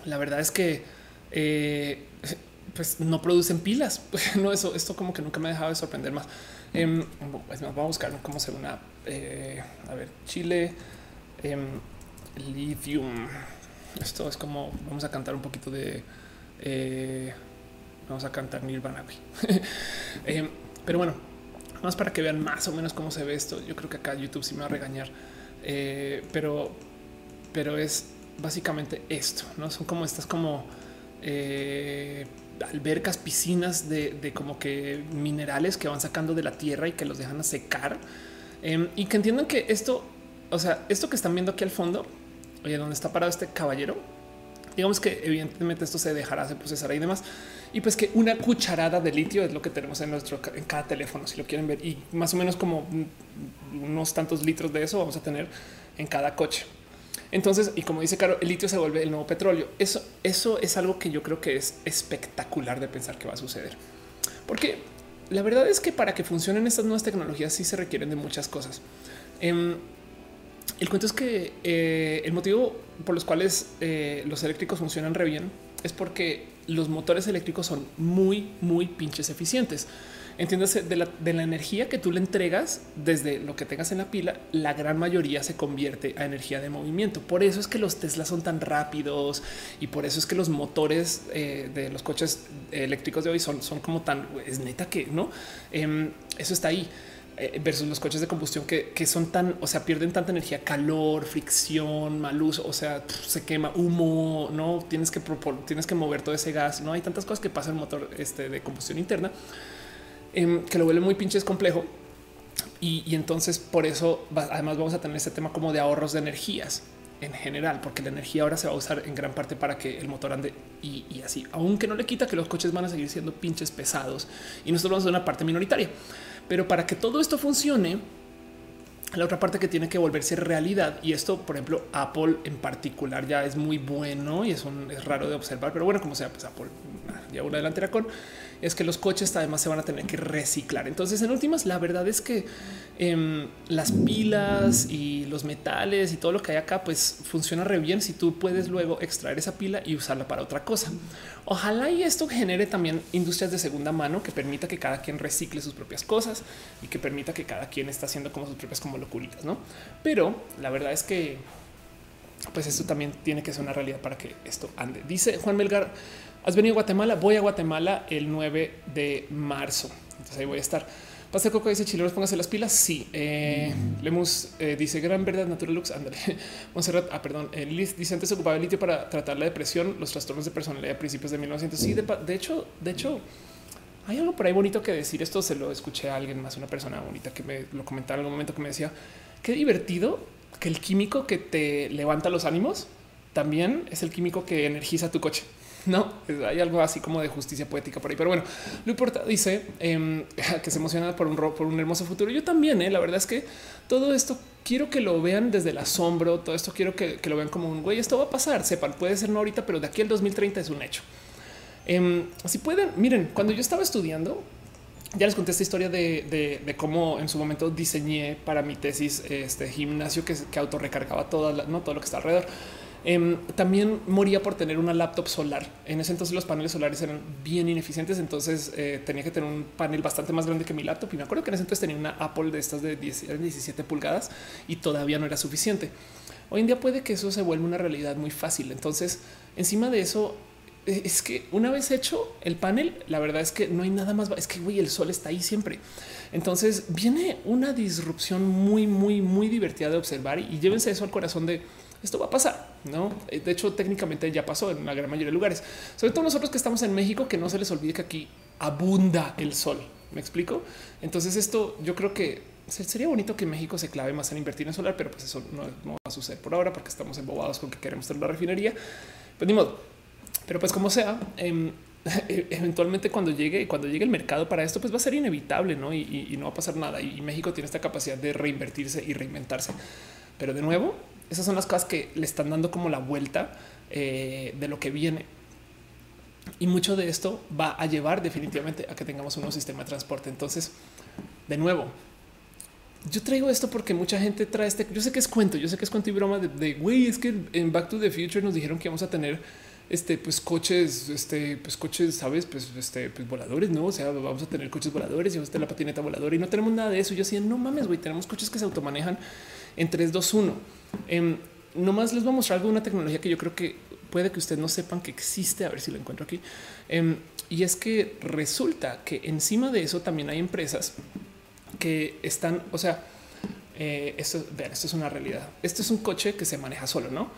S1: la verdad es que eh, pues no producen pilas. no, eso, esto como que nunca me ha dejado de sorprender más. Eh, pues vamos a buscar cómo hacer una. Eh, a ver, Chile, em, lithium. Esto es como vamos a cantar un poquito de eh, Vamos a cantar Nirvana. eh, pero bueno, más para que vean más o menos cómo se ve esto. Yo creo que acá YouTube sí me va a regañar, eh, pero, pero es básicamente esto. No son como estas, como eh, albercas, piscinas de, de, como que minerales que van sacando de la tierra y que los dejan a secar eh, y que entiendan que esto, o sea, esto que están viendo aquí al fondo, oye, donde está parado este caballero, digamos que evidentemente esto se dejará de procesar y demás. Y pues que una cucharada de litio es lo que tenemos en nuestro en cada teléfono, si lo quieren ver, y más o menos como unos tantos litros de eso vamos a tener en cada coche. Entonces, y como dice Caro, el litio se vuelve el nuevo petróleo. Eso, eso es algo que yo creo que es espectacular de pensar que va a suceder, porque la verdad es que para que funcionen estas nuevas tecnologías sí se requieren de muchas cosas. Eh, el cuento es que eh, el motivo por los cuales eh, los eléctricos funcionan re bien es porque los motores eléctricos son muy, muy pinches eficientes. Entiéndase de la, energía que tú le entregas desde lo que tengas en la pila, la gran mayoría se convierte a energía de movimiento. Por eso es que los Tesla son tan rápidos y por eso es que los motores eh, de los coches eléctricos de hoy son, son como tan es neta que no. Eh, eso está ahí versus los coches de combustión que, que, son tan, o sea, pierden tanta energía, calor, fricción, mal uso, o sea, se quema humo, no tienes que tienes que mover todo ese gas. No hay tantas cosas que pasan en el motor este, de combustión interna eh, que lo vuelve muy pinches complejo. Y, y entonces por eso además vamos a tener este tema como de ahorros de energías en general, porque la energía ahora se va a usar en gran parte para que el motor ande y, y, así, aunque no le quita que los coches van a seguir siendo pinches pesados y nosotros vamos a una parte minoritaria. Pero para que todo esto funcione, la otra parte que tiene que volverse realidad y esto, por ejemplo, Apple en particular ya es muy bueno y es, un, es raro de observar, pero bueno, como sea, pues Apple ya una delantera con es que los coches además se van a tener que reciclar. Entonces, en últimas, la verdad es que eh, las pilas y los metales y todo lo que hay acá, pues funciona re bien si tú puedes luego extraer esa pila y usarla para otra cosa. Ojalá y esto genere también industrias de segunda mano que permita que cada quien recicle sus propias cosas y que permita que cada quien está haciendo como sus propias como locuritas, ¿no? Pero la verdad es que pues esto también tiene que ser una realidad para que esto ande. Dice Juan Melgar, has venido a Guatemala, voy a Guatemala el 9 de marzo, entonces ahí voy a estar. Pastel Coco dice chileros, póngase las pilas. Sí, eh, Lemus eh, dice gran verdad, Natural Lux. Ándale. Monserrat, ah, perdón. Eh, Liz dice antes ocupaba el litio para tratar la depresión, los trastornos de personalidad a principios de 1900. Sí, de, de hecho, de hecho, hay algo por ahí bonito que decir. Esto se lo escuché a alguien más, una persona bonita que me lo comentaba en algún momento que me decía qué divertido que el químico que te levanta los ánimos también es el químico que energiza tu coche. No hay algo así como de justicia poética por ahí, pero bueno, lo importa. Dice eh, que se emociona por un por un hermoso futuro. Yo también. Eh, la verdad es que todo esto quiero que lo vean desde el asombro. Todo esto quiero que, lo vean como un güey. Esto va a pasar. Sepan, puede ser no ahorita, pero de aquí al 2030 es un hecho. Eh, si pueden, miren, cuando yo estaba estudiando, ya les conté esta historia de, de, cómo en su momento diseñé para mi tesis este gimnasio que, autorrecargaba todo, no todo lo que está alrededor. Eh, también moría por tener una laptop solar. En ese entonces los paneles solares eran bien ineficientes, entonces eh, tenía que tener un panel bastante más grande que mi laptop. Y me acuerdo que en ese entonces tenía una Apple de estas de 10, 17 pulgadas y todavía no era suficiente. Hoy en día puede que eso se vuelva una realidad muy fácil. Entonces, encima de eso, es que una vez hecho el panel, la verdad es que no hay nada más. Es que el sol está ahí siempre. Entonces viene una disrupción muy, muy, muy divertida de observar y llévense eso al corazón de esto va a pasar. No, de hecho, técnicamente ya pasó en la gran mayoría de lugares, sobre todo nosotros que estamos en México, que no se les olvide que aquí abunda el sol. Me explico. Entonces, esto yo creo que sería bonito que México se clave más en invertir en solar, pero pues eso no, va a suceder por ahora porque estamos embobados con que queremos tener la refinería. Pues ni modo. Pero pues como sea, eh, eventualmente cuando llegue, cuando llegue el mercado para esto, pues va a ser inevitable, ¿no? Y, y no va a pasar nada. Y México tiene esta capacidad de reinvertirse y reinventarse. Pero de nuevo, esas son las cosas que le están dando como la vuelta eh, de lo que viene. Y mucho de esto va a llevar definitivamente a que tengamos un nuevo sistema de transporte. Entonces, de nuevo, yo traigo esto porque mucha gente trae este. Yo sé que es cuento, yo sé que es cuento y broma de güey. Es que en Back to the Future nos dijeron que vamos a tener este, pues coches, este, pues coches, sabes, pues, este, pues voladores, no? O sea, vamos a tener coches voladores y vamos a tener la patineta voladora y no tenemos nada de eso. Yo decía, no mames, güey, tenemos coches que se automanejan en 3, 2, 1. Eh, nomás les voy a mostrar alguna tecnología que yo creo que puede que ustedes no sepan que existe. A ver si lo encuentro aquí. Em, y es que resulta que encima de eso también hay empresas que están, o sea, eh, esto, esto es una realidad. Este es un coche que se maneja solo, no?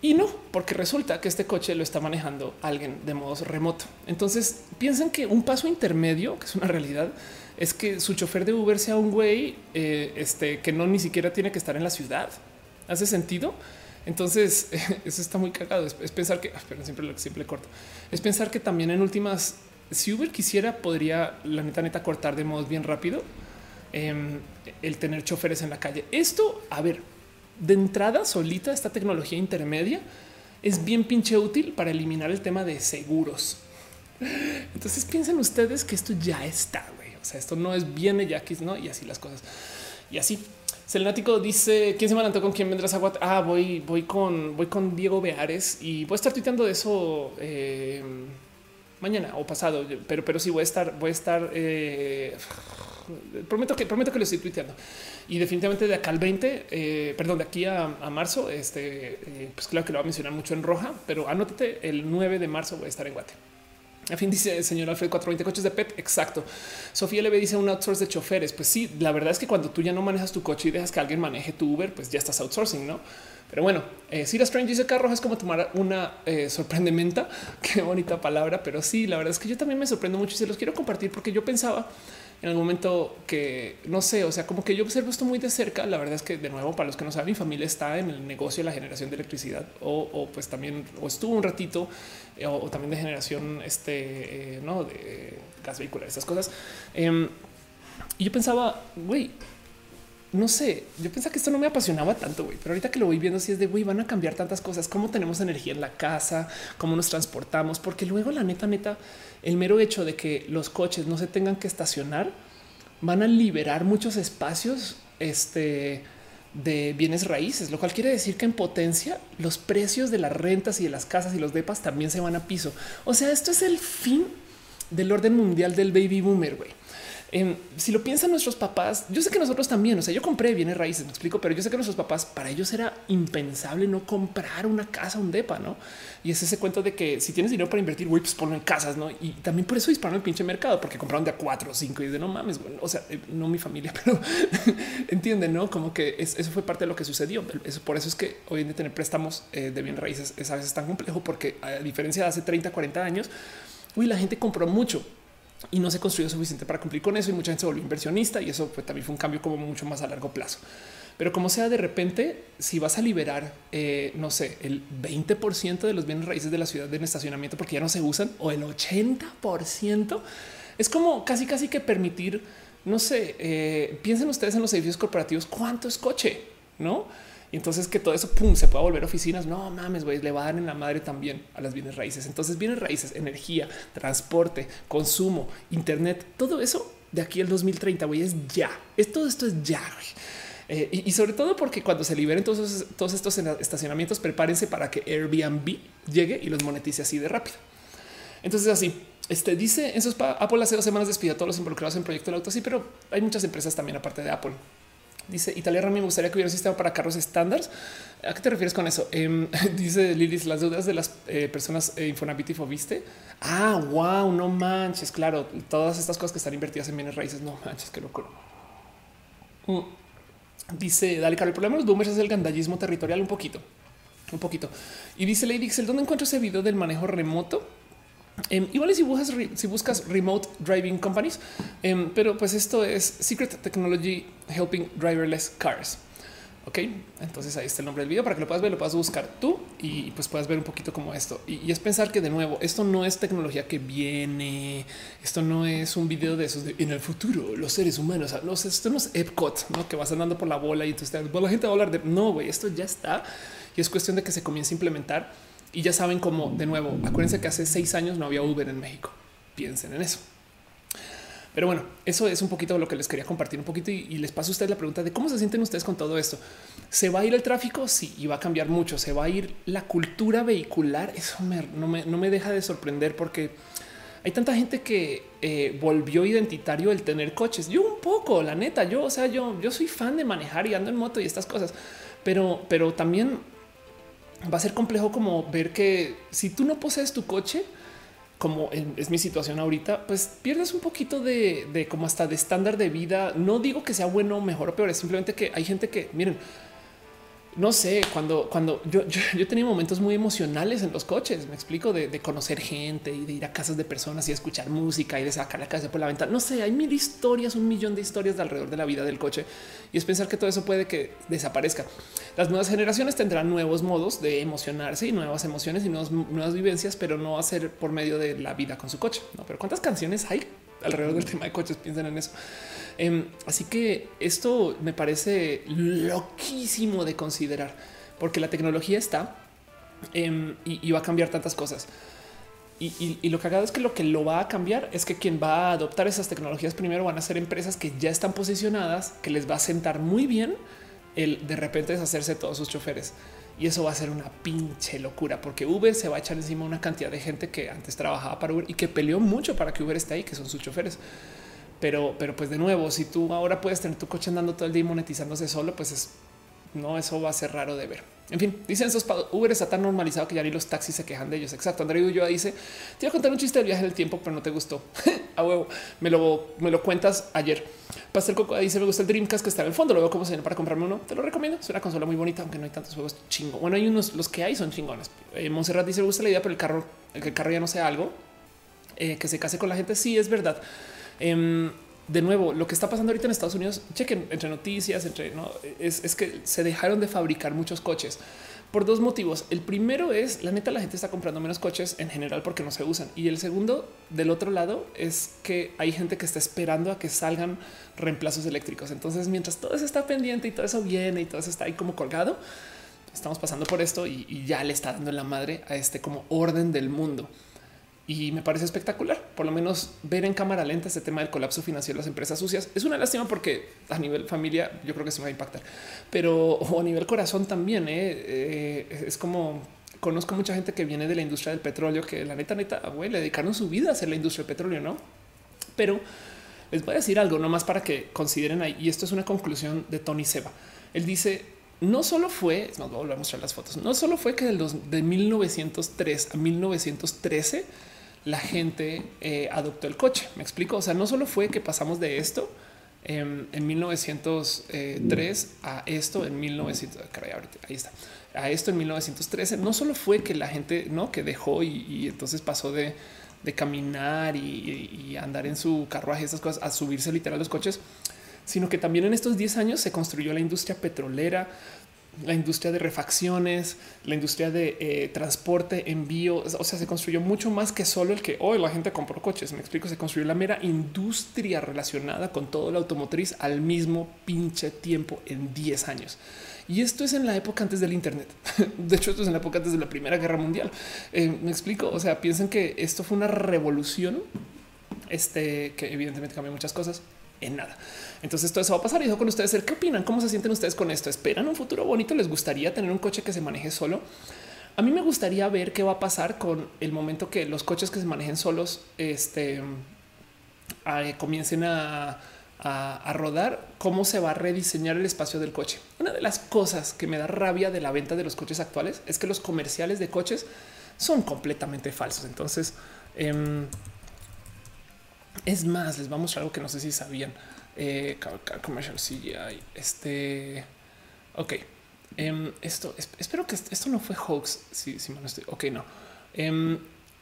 S1: Y no, porque resulta que este coche lo está manejando alguien de modo remoto. Entonces piensen que un paso intermedio, que es una realidad, es que su chofer de Uber sea un güey eh, este, que no ni siquiera tiene que estar en la ciudad. ¿Hace sentido? Entonces, eso está muy cagado. Es, pensar que, ah, pero siempre lo siempre corto, es pensar que también en últimas, si Uber quisiera, podría la neta, neta cortar de modos bien rápido em, el tener choferes en la calle. Esto, a ver, de entrada solita, esta tecnología intermedia es bien pinche útil para eliminar el tema de seguros. Entonces piensen ustedes que esto ya está, güey. O sea, esto no es bien yaquis, no? Y así las cosas. Y así. Selenático dice quién se me con quién vendrás a Guatemala. Ah, voy, voy con, voy con Diego Beares y voy a estar tuiteando de eso eh, mañana o pasado, pero, pero sí voy a estar, voy a estar. Eh, prometo que prometo que lo estoy tuiteando y definitivamente de acá al 20, eh, perdón, de aquí a, marzo, este, pues claro que lo va a mencionar mucho en roja, pero anótate el 9 de marzo voy a estar en Guate. A fin dice el señor Alfred 420 coches de PET. Exacto. Sofía le dice un outsource de choferes. Pues sí, la verdad es que cuando tú ya no manejas tu coche y dejas que alguien maneje tu Uber, pues ya estás outsourcing, no? Pero bueno, eh, Sira Strange dice carro es como tomar una eh. Qué bonita palabra, pero sí, la verdad es que yo también me sorprendo mucho y se los quiero compartir porque yo pensaba en algún momento que no sé, o sea, como que yo observo esto muy de cerca. La verdad es que de nuevo, para los que no saben, mi familia está en el negocio de la generación de electricidad o, pues también o estuvo un ratito eh, o, también de generación este eh, no de gas vehicular, estas cosas. Em, y yo pensaba, güey, no sé, yo pensaba que esto no me apasionaba tanto, güey, pero ahorita que lo voy viendo, si es de güey, van a cambiar tantas cosas, cómo tenemos energía en la casa, cómo nos transportamos, porque luego la neta, neta, el mero hecho de que los coches no se tengan que estacionar van a liberar muchos espacios este, de bienes raíces, lo cual quiere decir que en potencia los precios de las rentas y de las casas y los depas también se van a piso. O sea, esto es el fin del orden mundial del baby boomer, güey si lo piensan nuestros papás, yo sé que nosotros también, o sea, yo compré bienes raíces, me explico, pero yo sé que nuestros papás, para ellos era impensable no comprar una casa, un depa, ¿no? Y es ese cuento de que si tienes dinero para invertir, güey, pues ponlo en casas, ¿no? Y también por eso dispararon el pinche mercado, porque compraron de a cuatro o cinco y de no mames, bueno, o sea, eh, no mi familia, pero entienden, ¿no? Como que eso fue parte de lo que sucedió. Eso, por eso es que hoy en día tener préstamos eh, de bienes raíces es a veces tan complejo, porque a diferencia de hace 30, 40 años, uy, la gente compró mucho y no se construyó suficiente para cumplir con eso y mucha gente se volvió inversionista y eso también fue un cambio como mucho más a largo plazo. Pero como sea, de repente, si vas a liberar, eh, no sé, el 20% de los bienes raíces de la ciudad en estacionamiento porque ya no se usan o el 80%, es como casi casi que permitir, no sé, eh, piensen ustedes en los edificios corporativos, cuánto es coche, ¿no? Y entonces que todo eso pum, se pueda volver oficinas. No mames, güey, le va a dar en la madre también a las bienes raíces. Entonces, bienes raíces, energía, transporte, consumo, Internet, todo eso de aquí al 2030, güey, es ya. Es, todo esto es ya. Eh, y, sobre todo porque cuando se liberen todos, todos estos estacionamientos, prepárense para que Airbnb llegue y los monetice así de rápido. Entonces, así este dice en sus Apple hace dos semanas despidió a todos los involucrados en proyecto del auto. Sí, pero hay muchas empresas también aparte de Apple Dice Italia Rami, me gustaría que hubiera un sistema para carros estándar. ¿A qué te refieres con eso? Em, dice Lilis, las deudas de las eh, personas eh, Infonavit y Fobiste. Ah, wow, no manches. Claro, todas estas cosas que están invertidas en bienes raíces. No manches, qué locura. Mm. Dice Dale, el problema de los boomers es el gandallismo territorial un poquito, un poquito. Y dice Lady Dixel, ¿dónde encuentro ese video del manejo remoto? Em, igual si buscas, si buscas remote driving companies, em, pero pues esto es Secret Technology Helping Driverless Cars. Ok, entonces ahí está el nombre del video para que lo puedas ver, lo puedas buscar tú y pues puedas ver un poquito como esto. Y, es pensar que de nuevo, esto no es tecnología que viene, esto no es un video de esos de en el futuro, los seres humanos, los, esto no es Epcot, ¿no? que vas andando por la bola y entonces la gente va a hablar de no, güey, esto ya está y es cuestión de que se comience a implementar y ya saben cómo, de nuevo, acuérdense que hace seis años no había Uber en México. Piensen en eso. Pero bueno, eso es un poquito lo que les quería compartir un poquito y, les paso a ustedes la pregunta de cómo se sienten ustedes con todo esto. ¿Se va a ir el tráfico? Sí, y va a cambiar mucho. ¿Se va a ir la cultura vehicular? Eso no, me, deja de sorprender porque hay tanta gente que eh, volvió identitario el tener coches. Yo un poco, la neta, yo, o sea, yo, yo soy fan de manejar y ando en moto y estas cosas, pero, pero también va a ser complejo como ver que si tú no posees tu coche, como es mi situación ahorita, pues pierdes un poquito de, de como hasta de estándar de vida. No digo que sea bueno, mejor o peor, es simplemente que hay gente que, miren, no sé, cuando, cuando yo, yo, tenido momentos muy emocionales en los coches, me explico, de, conocer gente y de ir a casas de personas y escuchar música y de sacar la casa por la ventana. No sé, hay mil historias, un millón de historias de alrededor de la vida del coche y es pensar que todo eso puede que desaparezca. Las nuevas generaciones tendrán nuevos modos de emocionarse y nuevas emociones y nuevas, vivencias, pero no ser por medio de la vida con su coche. No, pero cuántas canciones hay alrededor del tema de coches? Piensen en eso. Em, así que esto me parece loquísimo de considerar, porque la tecnología está em, y, va a cambiar tantas cosas. Y, y, lo cagado es que lo que lo va a cambiar es que quien va a adoptar esas tecnologías primero van a ser empresas que ya están posicionadas, que les va a sentar muy bien el de repente deshacerse de todos sus choferes. Y eso va a ser una pinche locura porque Uber se va a echar encima una cantidad de gente que antes trabajaba para Uber y que peleó mucho para que Uber esté ahí, que son sus choferes. Pero, pero pues de nuevo, si tú ahora puedes tener tu coche andando todo el día y monetizándose solo, pues es, no, eso va a ser raro de ver. En fin, dicen esos Uber está tan normalizado que ya ni los taxis se quejan de ellos. Exacto. André yo dice: Te iba a contar un chiste del viaje del tiempo, pero no te gustó. a huevo, me lo, me lo cuentas ayer. Pastel Coco dice: Me gusta el Dreamcast que está en el fondo. Lo veo como se viene para comprarme uno. Te lo recomiendo. Es una consola muy bonita, aunque no hay tantos juegos chingo. Bueno, hay unos, los que hay son chingones. Eh, Monserrat dice: Me gusta la idea, pero el carro, que el carro ya no sea algo eh, que se case con la gente. Sí, es verdad. Em, de nuevo, lo que está pasando ahorita en Estados Unidos, chequen entre noticias, entre no es, que se dejaron de fabricar muchos coches por dos motivos. El primero es la neta, la gente está comprando menos coches en general porque no se usan. Y el segundo, del otro lado, es que hay gente que está esperando a que salgan reemplazos eléctricos. Entonces, mientras todo eso está pendiente y todo eso viene y todo eso está ahí como colgado, estamos pasando por esto y, y ya le está dando la madre a este como orden del mundo y me parece espectacular. Por lo menos ver en cámara lenta este tema del colapso financiero de las empresas sucias es una lástima porque a nivel familia yo creo que se va a impactar, pero a nivel corazón también ¿eh? Eh, es como conozco mucha gente que viene de la industria del petróleo que la neta, neta, güey, le dedicaron su vida a hacer la industria del petróleo, no? Pero les voy a decir algo nomás para que consideren ahí. Y esto es una conclusión de Tony Seba. Él dice: No solo fue, nos voy a mostrar las fotos, no solo fue que de 1903 a 1913 la gente eh, adoptó el coche. Me explico. O sea, no solo fue que pasamos de esto em, en 1903 a esto en 1900. ahí está. A esto en 1913. No solo fue que la gente no que dejó y, entonces pasó de, caminar y, andar en su carruaje, esas cosas, a subirse literal a los coches, sino que también en estos 10 años se construyó la industria petrolera, la industria de refacciones, la industria de eh, transporte, envío. O sea, se construyó mucho más que solo el que hoy la gente compró coches. Me explico, se construyó la mera industria relacionada con todo la automotriz al mismo pinche tiempo en 10 años. Y esto es en la época antes del Internet. De hecho, esto es en la época antes de la Primera Guerra Mundial. Eh, me explico. O sea, piensen que esto fue una revolución este, que evidentemente cambió muchas cosas en nada. Entonces todo eso va a pasar. Y con ustedes, ¿qué opinan? ¿Cómo se sienten ustedes con esto? ¿Esperan un futuro bonito? ¿Les gustaría tener un coche que se maneje solo? A mí me gustaría ver qué va a pasar con el momento que los coches que se manejen solos este, comiencen a, rodar, cómo se va a rediseñar el espacio del coche. Una de las cosas que me da rabia de la venta de los coches actuales es que los comerciales de coches son completamente falsos. Entonces, em, es más, les vamos a mostrar algo que no sé si sabían. Eh, commercial CGI. Este. Ok. Em, esto espero que esto no fue hoax. Si, si no estoy. Ok, no. Em,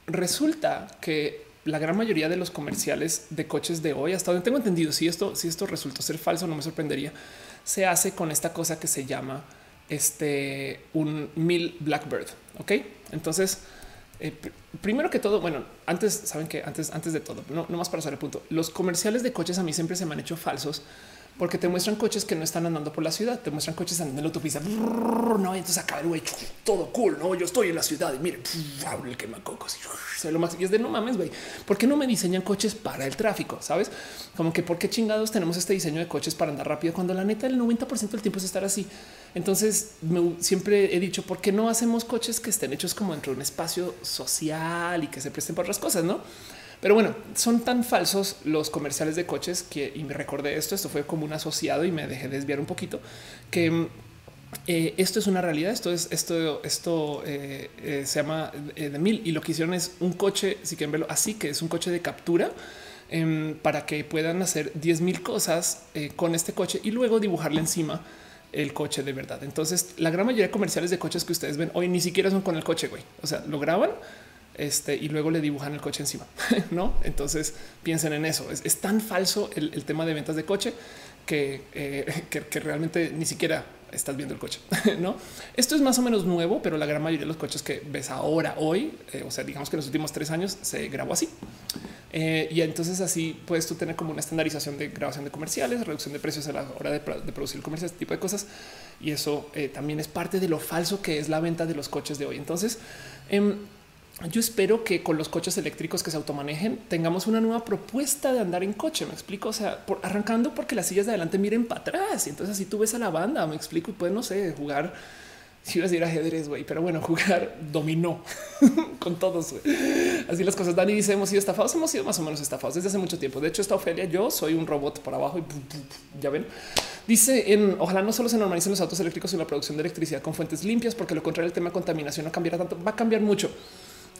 S1: resulta que la gran mayoría de los comerciales de coches de hoy, hasta donde tengo entendido, si esto, si esto resultó ser falso, no me sorprendería. Se hace con esta cosa que se llama este un mil Blackbird. Ok, entonces eh, primero que todo, bueno, antes saben que antes, antes de todo, no, no más para hacer el punto, los comerciales de coches a mí siempre se me han hecho falsos porque te muestran coches que no están andando por la ciudad, te muestran coches andando en la autopista. No, entonces acaba el güey todo cool. No, yo estoy en la ciudad y mire, el quemacocos y lo más. Y es de no mames, güey. ¿Por qué no me diseñan coches para el tráfico? Sabes como que por qué chingados tenemos este diseño de coches para andar rápido cuando la neta el 90% del tiempo es estar así. Entonces siempre he dicho por qué no hacemos coches que estén hechos como dentro de un espacio social y que se presten para otras cosas, no? Pero bueno, son tan falsos los comerciales de coches que y me recordé esto. Esto fue como un asociado y me dejé desviar un poquito que eh, esto es una realidad. Esto es esto, esto eh, eh, se llama de mil y lo que hicieron es un coche, si quieren verlo así, que es un coche de captura em, para que puedan hacer 10 mil cosas con este coche y luego dibujarle encima el coche de verdad. Entonces, la gran mayoría de comerciales de coches que ustedes ven hoy ni siquiera son con el coche, güey. O sea, lo graban este, y luego le dibujan el coche encima, no? Entonces piensen en eso. Es, tan falso el, tema de ventas de coche que, que realmente ni siquiera estás viendo el coche, no? Esto es más o menos nuevo, pero la gran mayoría de los coches que ves ahora, hoy, eh, o sea, digamos que en los últimos tres años se grabó así. Eh, y entonces así puedes tú tener como una estandarización de grabación de comerciales, reducción de precios a la hora de, producir comerciales, este tipo de cosas. Y eso eh, también es parte de lo falso que es la venta de los coches de hoy. Entonces, em, yo espero que con los coches eléctricos que se automanejen tengamos una nueva propuesta de andar en coche. Me explico. O sea, arrancando porque las sillas de adelante miren para atrás y entonces así tú ves a la banda. Me explico y puedes, no sé, jugar. Si ibas a ir ajedrez, güey, pero bueno, jugar dominó con todos. Así las cosas. Dani dice: Hemos sido estafados. Hemos sido más o menos estafados desde hace mucho tiempo. De hecho, esta Ofelia, yo soy un robot por abajo y ya ven. Dice en ojalá no solo se normalicen los autos eléctricos y la producción de electricidad con fuentes limpias, porque lo contrario, el tema de contaminación no cambiará tanto, va a cambiar mucho.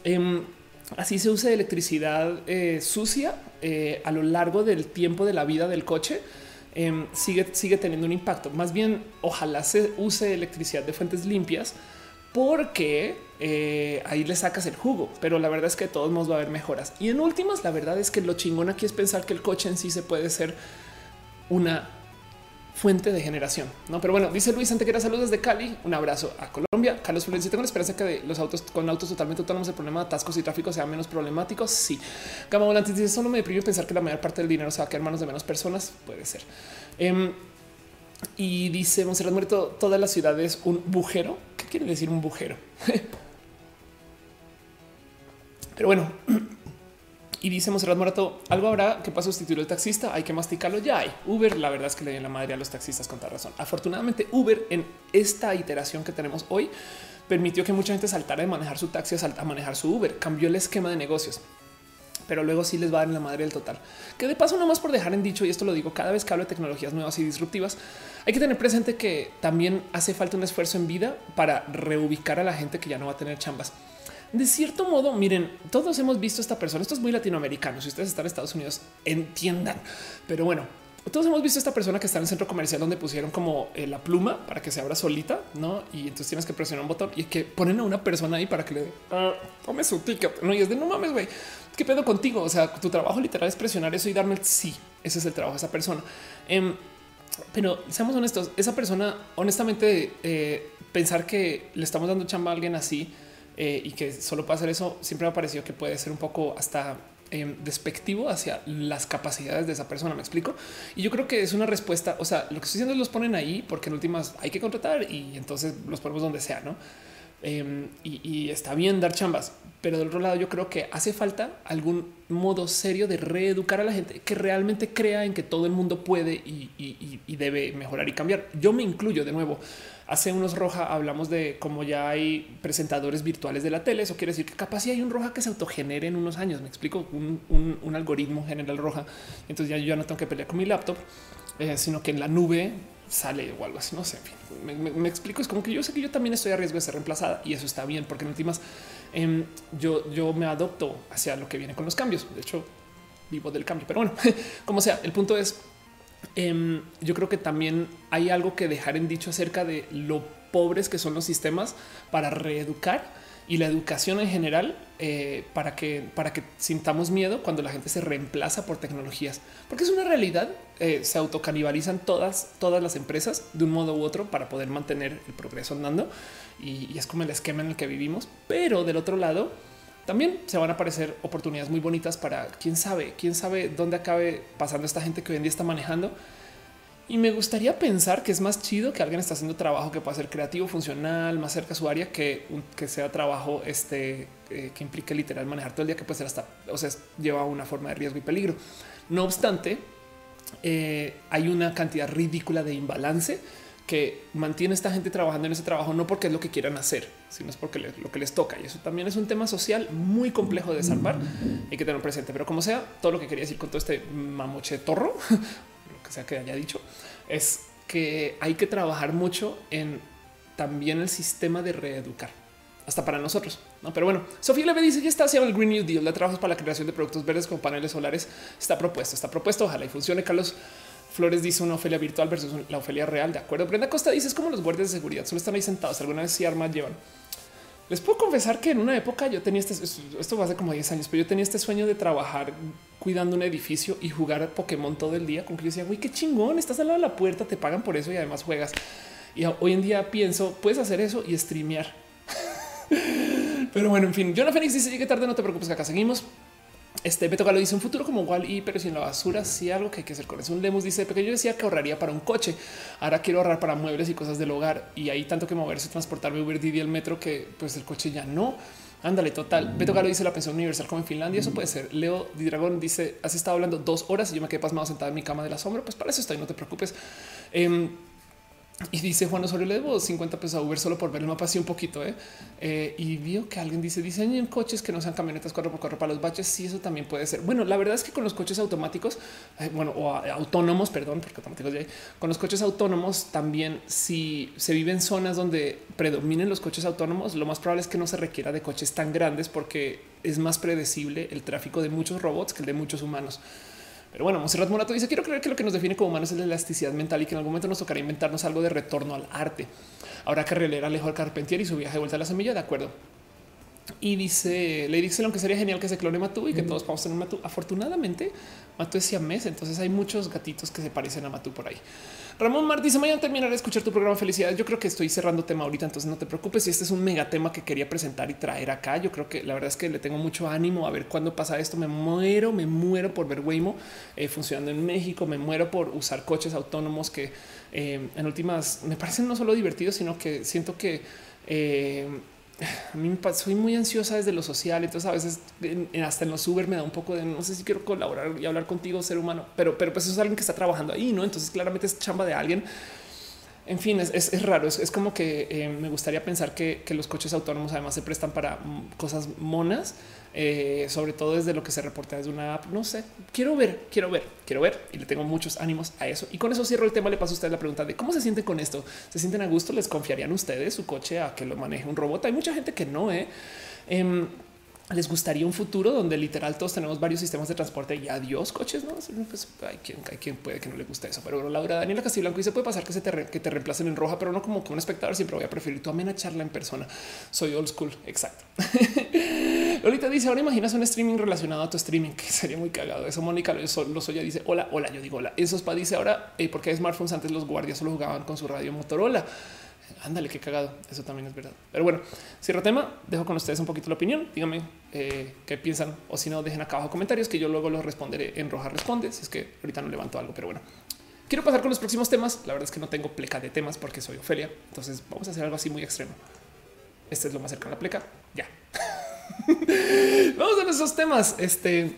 S1: Em, así se usa electricidad eh, sucia eh, a lo largo del tiempo de la vida del coche. Em, sigue, sigue teniendo un impacto. Más bien, ojalá se use electricidad de fuentes limpias porque eh, ahí le sacas el jugo, pero la verdad es que de todos modos va a haber mejoras. Y en últimas, la verdad es que lo chingón aquí es pensar que el coche en sí se puede ser una fuente de generación. No, pero bueno, dice Luis Antequera, saludos desde Cali. Un abrazo a Colombia. Carlos Florencia, tengo la esperanza que de los autos con autos totalmente autónomos, el problema de atascos y tráfico sea menos problemático. Sí, Gama Volante dice solo me deprime pensar que la mayor parte del dinero se va a quedar en manos de menos personas. Puede ser. Em, y dice Monserrat Muerto, toda la ciudad es un bujero. ¿Qué quiere decir un bujero? pero bueno, Y dice Monserrat Morato, algo habrá que para sustituir el taxista, hay que masticarlo, ya hay. Uber, la verdad es que le dio la madre a los taxistas con tal razón. Afortunadamente, Uber en esta iteración que tenemos hoy permitió que mucha gente saltara de manejar su taxi a manejar su Uber, cambió el esquema de negocios. Pero luego sí les va a dar la madre del total. Que de paso, más por dejar en dicho, y esto lo digo cada vez que hablo de tecnologías nuevas y disruptivas, hay que tener presente que también hace falta un esfuerzo en vida para reubicar a la gente que ya no va a tener chambas de cierto modo, miren, todos hemos visto a esta persona. Esto es muy latinoamericano. Si ustedes están en Estados Unidos, entiendan. Pero bueno, todos hemos visto a esta persona que está en el centro comercial donde pusieron como eh, la pluma para que se abra solita, no? Y entonces tienes que presionar un botón y que ponen a una persona ahí para que le uh, tome su ticket. No, y es de no mames, güey. ¿Qué pedo contigo? O sea, tu trabajo literal es presionar eso y darme el sí. Ese es el trabajo de esa persona. Em, pero seamos honestos, esa persona, honestamente, eh, pensar que le estamos dando chamba a alguien así eh, y que solo puede hacer eso, siempre me ha parecido que puede ser un poco hasta em, despectivo hacia las capacidades de esa persona. Me explico. Y yo creo que es una respuesta. O sea, lo que estoy diciendo es los ponen ahí porque en últimas hay que contratar y entonces los ponemos donde sea, no? Em, y, está bien dar chambas, pero del otro lado, yo creo que hace falta algún modo serio de reeducar a la gente que realmente crea en que todo el mundo puede y, y debe mejorar y cambiar. Yo me incluyo de nuevo. Hace unos roja hablamos de cómo ya hay presentadores virtuales de la tele. Eso quiere decir que capaz si hay un roja que se autogenere en unos años. Me explico un, algoritmo general roja. Entonces ya yo no tengo que pelear con mi laptop, eh, sino que en la nube sale o algo así. No sé. me, explico. Es como que yo sé que yo también estoy a riesgo de ser reemplazada y eso está bien, porque en últimas em, yo, yo me adopto hacia lo que viene con los cambios. De hecho, vivo del cambio, pero bueno, como sea, el punto es Em, yo creo que también hay algo que dejar en dicho acerca de lo pobres que son los sistemas para reeducar y la educación en general eh, para que para que sintamos miedo cuando la gente se reemplaza por tecnologías, porque es una realidad. Eh, se autocanibalizan todas todas las empresas de un modo u otro para poder mantener el progreso andando y, y es como el esquema en el que vivimos. Pero del otro lado, también se van a aparecer oportunidades muy bonitas para quién sabe, quién sabe dónde acabe pasando esta gente que hoy en día está manejando. Y me gustaría pensar que es más chido que alguien está haciendo trabajo que pueda ser creativo, funcional, más cerca a su área, que, que sea trabajo este, eh, que implique literal manejar todo el día, que puede ser hasta, o sea, lleva una forma de riesgo y peligro. No obstante, eh, hay una cantidad ridícula de imbalance que mantiene esta gente trabajando en ese trabajo, no porque es lo que quieran hacer, sino es porque lo que les toca. Y eso también es un tema social muy complejo de salvar. Hay que tenerlo presente. Pero como sea, todo lo que quería decir con todo este mamoche torro, lo que sea que haya dicho, es que hay que trabajar mucho en también el sistema de reeducar hasta para nosotros. ¿no? Pero bueno, Sofía le dice que está haciendo el Green New Deal. La trabajos para la creación de productos verdes con paneles solares. Está propuesto, está propuesto. Ojalá y funcione. Carlos Flores dice una Ofelia virtual versus la Ofelia real. De acuerdo. Brenda Costa dice es como los guardias de seguridad. Solo están ahí sentados. Alguna vez si armas llevan. Les puedo confesar que en una época yo tenía este, esto hace como 10 años, pero yo tenía este sueño de trabajar cuidando un edificio y jugar a Pokémon todo el día. Con que yo decía, güey, qué chingón, estás al lado de la puerta, te pagan por eso y además juegas. Y hoy en día pienso, puedes hacer eso y streamear. pero bueno, en fin, Jonah Fénix dice, llegué tarde, no te preocupes, que acá seguimos. Este Beto Galo dice un futuro como igual y pero sin la basura, sí algo que hay que hacer con eso. Un Lemus dice pequeño decía que ahorraría para un coche. Ahora quiero ahorrar para muebles y cosas del hogar y hay tanto que moverse, transportarme Uber Didi el metro que pues el coche ya no. Ándale, total. Beto Galo dice la pensión universal como en Finlandia. Eso puede ser. Leo Di Dragón dice: Has estado hablando dos horas y yo me quedé pasmado sentada en mi cama de la sombra. Pues para eso estoy, no te preocupes. Eh, y dice Juan Osorio, le debo 50 pesos a Uber solo por ver el mapa así un poquito. ¿eh? Eh, y vio que alguien dice diseñen coches que no sean camionetas 4x4 para los baches. Sí, eso también puede ser. Bueno, la verdad es que con los coches automáticos, eh, bueno, o autónomos, perdón, porque automáticos ya hay, con los coches autónomos también, si se vive en zonas donde predominen los coches autónomos, lo más probable es que no se requiera de coches tan grandes porque es más predecible el tráfico de muchos robots que el de muchos humanos. Pero bueno, Monserrat Morato dice: Quiero creer que lo que nos define como humanos es la elasticidad mental y que en algún momento nos tocará inventarnos algo de retorno al arte. Habrá que releer a Alejo Carpentier y su viaje de vuelta a la semilla. De acuerdo. Y dice Lady Xelon que sería genial que se clone Matú y que todos a tener Matú. Afortunadamente, Matú es siamés, entonces hay muchos gatitos que se parecen a Matú por ahí. Ramón Mar dice mañana terminaré de escuchar tu programa. Felicidades. Yo creo que estoy cerrando tema ahorita, entonces no te preocupes. Si este es un mega tema que quería presentar y traer acá, yo creo que la verdad es que le tengo mucho ánimo a ver cuándo pasa esto. Me muero, me muero por ver Waymo eh, funcionando en México. Me muero por usar coches autónomos que eh, en últimas me parecen no solo divertidos, sino que siento que eh, a mí me soy muy ansiosa desde lo social. Entonces a veces hasta en los Uber me da un poco de no sé si quiero colaborar y hablar contigo, ser humano, pero, pero pues eso es alguien que está trabajando ahí, no? Entonces claramente es chamba de alguien en fin, es, raro. Es, como que eh, me gustaría pensar que, los coches autónomos además se prestan para mm, cosas monas, eh, sobre todo desde lo que se reporta desde una app. No sé, quiero ver, quiero ver, quiero ver y le tengo muchos ánimos a eso. Y con eso cierro el tema. Le paso a ustedes la pregunta de cómo se sienten con esto. ¿Se sienten a gusto? ¿Les confiarían ustedes su coche a que lo maneje un robot? Hay mucha gente que no. ¿eh? Em, les gustaría un futuro donde literal todos tenemos varios sistemas de transporte y adiós coches. No pues hay quien, hay quien puede que no le guste eso, pero Laura Daniela Castiblanco dice puede pasar que se te, que te reemplacen en roja, pero no como que un espectador. Siempre voy a preferir tu amena charla en persona. Soy old school. Exacto. Ahorita dice ahora imaginas un streaming relacionado a tu streaming que sería muy cagado. Eso Mónica lo soy dice hola, hola. Yo digo hola. Eso es para dice ahora eh, porque hay smartphones antes los guardias solo jugaban con su radio Motorola. Ándale, qué cagado. Eso también es verdad. Pero bueno, cierro tema. Dejo con ustedes un poquito la opinión. Díganme eh, qué piensan o si no, dejen acá abajo comentarios que yo luego los responderé en roja responde. Si es que ahorita no levanto algo, pero bueno, quiero pasar con los próximos temas. La verdad es que no tengo pleca de temas porque soy Ofelia. Entonces vamos a hacer algo así muy extremo. Este es lo más cercano a la pleca. Ya vamos a esos temas. Este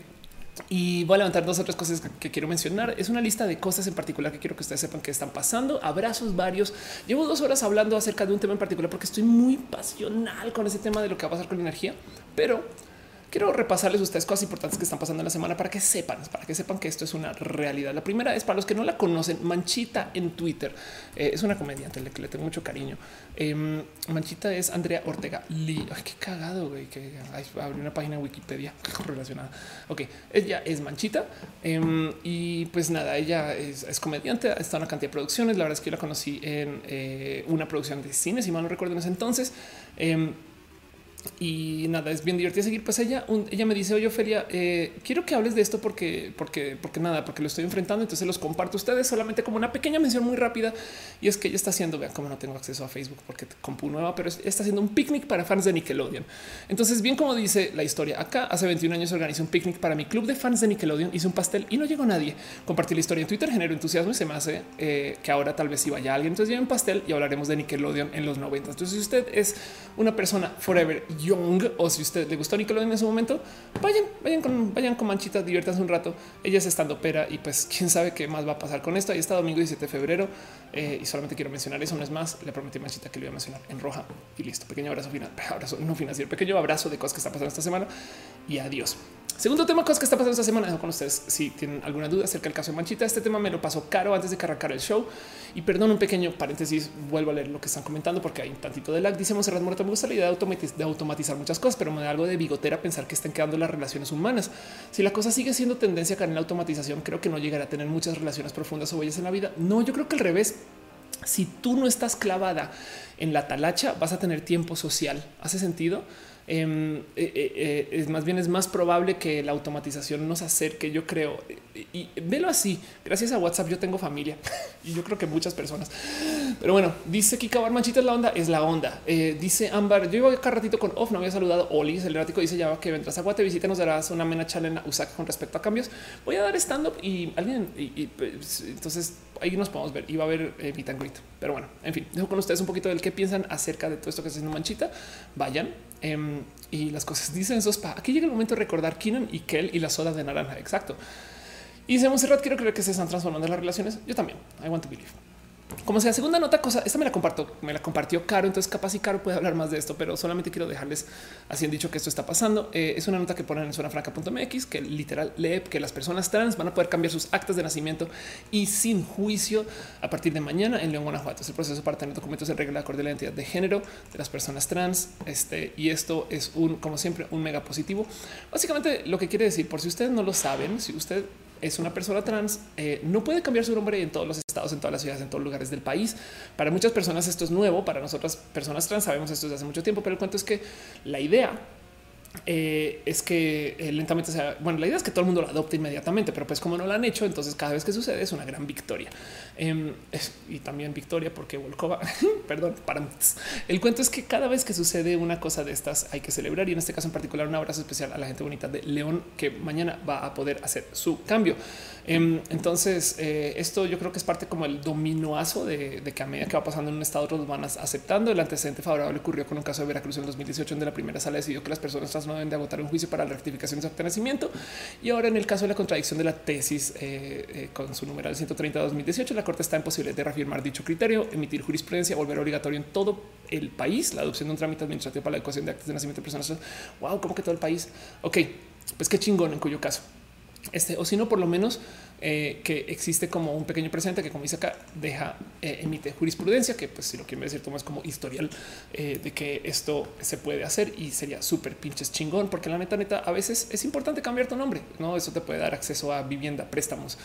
S1: y voy a levantar dos otras cosas que, quiero mencionar. Es una lista de cosas en particular que quiero que ustedes sepan que están pasando. Abrazos varios. Llevo dos horas hablando acerca de un tema en particular porque estoy muy pasional con ese tema de lo que va a pasar con la energía, pero quiero repasarles a ustedes cosas importantes que están pasando en la semana para que sepan, para que sepan que esto es una realidad. La primera es para los que no la conocen, Manchita en Twitter. Eh, es una comediante que le tengo mucho cariño. Em, Manchita es Andrea Ortega Lee. Ay, qué cagado, güey, que abrí una página de Wikipedia relacionada. Ok, ella es Manchita em, y pues nada, ella es, comediante, está en una cantidad de producciones. La verdad es que yo la conocí en eh, una producción de cine, si mal no recuerdo en ese entonces. Y nada, es bien divertido seguir. Pues ella, ella me dice, oye, Ophelia, eh, quiero que hables de esto porque, porque, porque nada, porque lo estoy enfrentando. Entonces los comparto a ustedes solamente como una pequeña mención muy rápida. Y es que ella está haciendo, vean cómo no tengo acceso a Facebook porque compu nueva, pero está haciendo un picnic para fans de Nickelodeon. Entonces, bien como dice la historia acá, hace 21 años organizé un picnic para mi club de fans de Nickelodeon. Hice un pastel y no llegó nadie. Compartí la historia en Twitter, generó entusiasmo y se me hace eh, que ahora tal vez si vaya alguien. Entonces, lleven pastel y hablaremos de Nickelodeon en los 90. Entonces, si usted es una persona forever young o si usted le gustó Nickelodeon en ese momento, vayan, vayan con, vayan con Manchita, diviértanse un rato. Ella es estando pera y pues quién sabe qué más va a pasar con esto. Ahí está domingo 17 de febrero eh, y solamente quiero mencionar eso. No es más, le prometí Manchita que le iba a mencionar en roja y listo. Pequeño abrazo final, abrazo no financiero, pequeño abrazo de cosas que están pasando esta semana y adiós. Segundo tema, cosas que está pasando esta semana. Dejo con ustedes si tienen alguna duda acerca del caso de Manchita. Este tema me lo pasó caro antes de que el show. Y perdón, un pequeño paréntesis. Vuelvo a leer lo que están comentando porque hay un tantito de lag. Dice Monserrat Muerto, me gusta la idea de, automatizar muchas cosas, pero me da algo de bigotera pensar que están quedando las relaciones humanas. Si la cosa sigue siendo tendencia acá en la automatización, creo que no llegará a tener muchas relaciones profundas o bellas en la vida. No, yo creo que al revés. Si tú no estás clavada en la talacha, vas a tener tiempo social. ¿Hace sentido? Em, eh, eh, eh, más bien es más probable que la automatización nos acerque, yo creo. Y, velo así. Gracias a WhatsApp yo tengo familia y yo creo que muchas personas. Pero bueno, dice Kika Barmanchita es la onda, es la onda. dice Ámbar, yo iba acá ratito con off, no había saludado. Oli, el erático dice ya que vendrás a Guate, visita, nos darás una mena en USAC con respecto a cambios. Voy a dar stand up y alguien, y, pues, entonces ahí nos podemos ver y va a haber eh, meet Pero bueno, en fin, dejo con ustedes un poquito del qué piensan acerca de todo esto que está haciendo Manchita. Vayan em, y las cosas dicen esos. Aquí llega el momento de recordar Keenan y Kel y la soda de naranja. Exacto. Y dice Monserrat, quiero creer que se están transformando las relaciones. Yo también. I want to believe. Como sea, segunda nota, cosa, esta me la comparto, me la compartió Caro, entonces capaz y Caro puede hablar más de esto, pero solamente quiero dejarles así han dicho que esto está pasando. Eh, es una nota que ponen en zonafranca.mx que literal lee que las personas trans van a poder cambiar sus actas de nacimiento y sin juicio a partir de mañana en León, Guanajuato. Es el proceso para tener documentos de regla acorde a la identidad de género de las personas trans. Este y esto es un, como siempre, un mega positivo. Básicamente lo que quiere decir, por si ustedes no lo saben, si usted es una persona trans, eh, no puede cambiar su nombre en todos los estados, en todas las ciudades, en todos los lugares del país. Para muchas personas esto es nuevo, para nosotras personas trans sabemos esto desde hace mucho tiempo, pero el cuento es que la idea eh, es que eh, lentamente sea bueno. La idea es que todo el mundo lo adopte inmediatamente, pero pues como no lo han hecho, entonces cada vez que sucede es una gran victoria em, y también victoria porque Volkova, perdón, para el cuento es que cada vez que sucede una cosa de estas hay que celebrar y en este caso en particular un abrazo especial a la gente bonita de León que mañana va a poder hacer su cambio. Em, entonces, eh, esto yo creo que es parte como el dominoazo de, que a medida que va pasando en un estado, otros van aceptando. El antecedente favorable ocurrió con un caso de Veracruz en 2018, donde la primera sala decidió que las personas trans no deben de agotar un juicio para la rectificación de su nacimiento. Y ahora, en el caso de la contradicción de la tesis eh, eh, con su numeral 130 2018, la Corte está posibilidad de reafirmar dicho criterio, emitir jurisprudencia, volver obligatorio en todo el país la adopción de un trámite administrativo para la adecuación de actos de nacimiento de personas. Wow, como que todo el país. Ok, pues qué chingón en cuyo caso este, o si no, por lo menos eh, que existe como un pequeño presente que, como dice acá, deja, eh, emite jurisprudencia, que pues si lo quieren decir, más como historial eh, de que esto se puede hacer y sería súper pinches chingón, porque la neta, neta, a veces es importante cambiar tu nombre, no? Eso te puede dar acceso a vivienda, préstamos,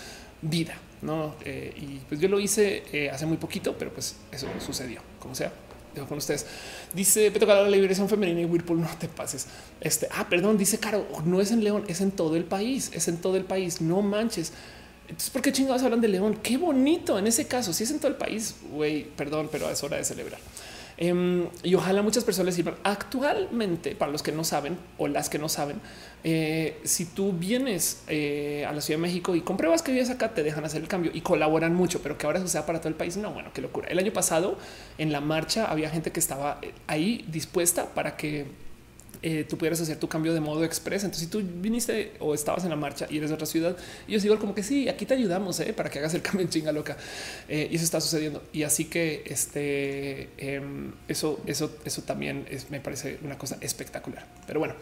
S1: vida, no? y pues yo lo hice hace muy poquito, pero pues eso sucedió, como sea con ustedes. Dice Beto la liberación femenina y Whirlpool, no te pases. Este, ah, perdón, dice Caro, no es en León, es en todo el país, es en todo el país, no manches. Entonces, ¿por qué chingados hablan de León? Qué bonito en ese caso. Si es en todo el país, güey, perdón, pero es hora de celebrar. Em, y ojalá muchas personas sirvan. Actualmente, para los que no saben o las que no saben, eh, si tú vienes eh, a la Ciudad de México y compruebas que vives acá, te dejan hacer el cambio y colaboran mucho, pero que ahora suceda para todo el país. No, bueno, qué locura. El año pasado en la marcha había gente que estaba eh, ahí dispuesta para que eh, tú pudieras hacer tu cambio de modo express. Entonces, si tú viniste o estabas en la marcha y eres de otra ciudad, yo digo como que sí, aquí te ayudamos eh, para que hagas el cambio en chinga loca. Eh, y eso está sucediendo. Y así que este, em, eso, eso, eso también me parece una cosa espectacular. Pero bueno,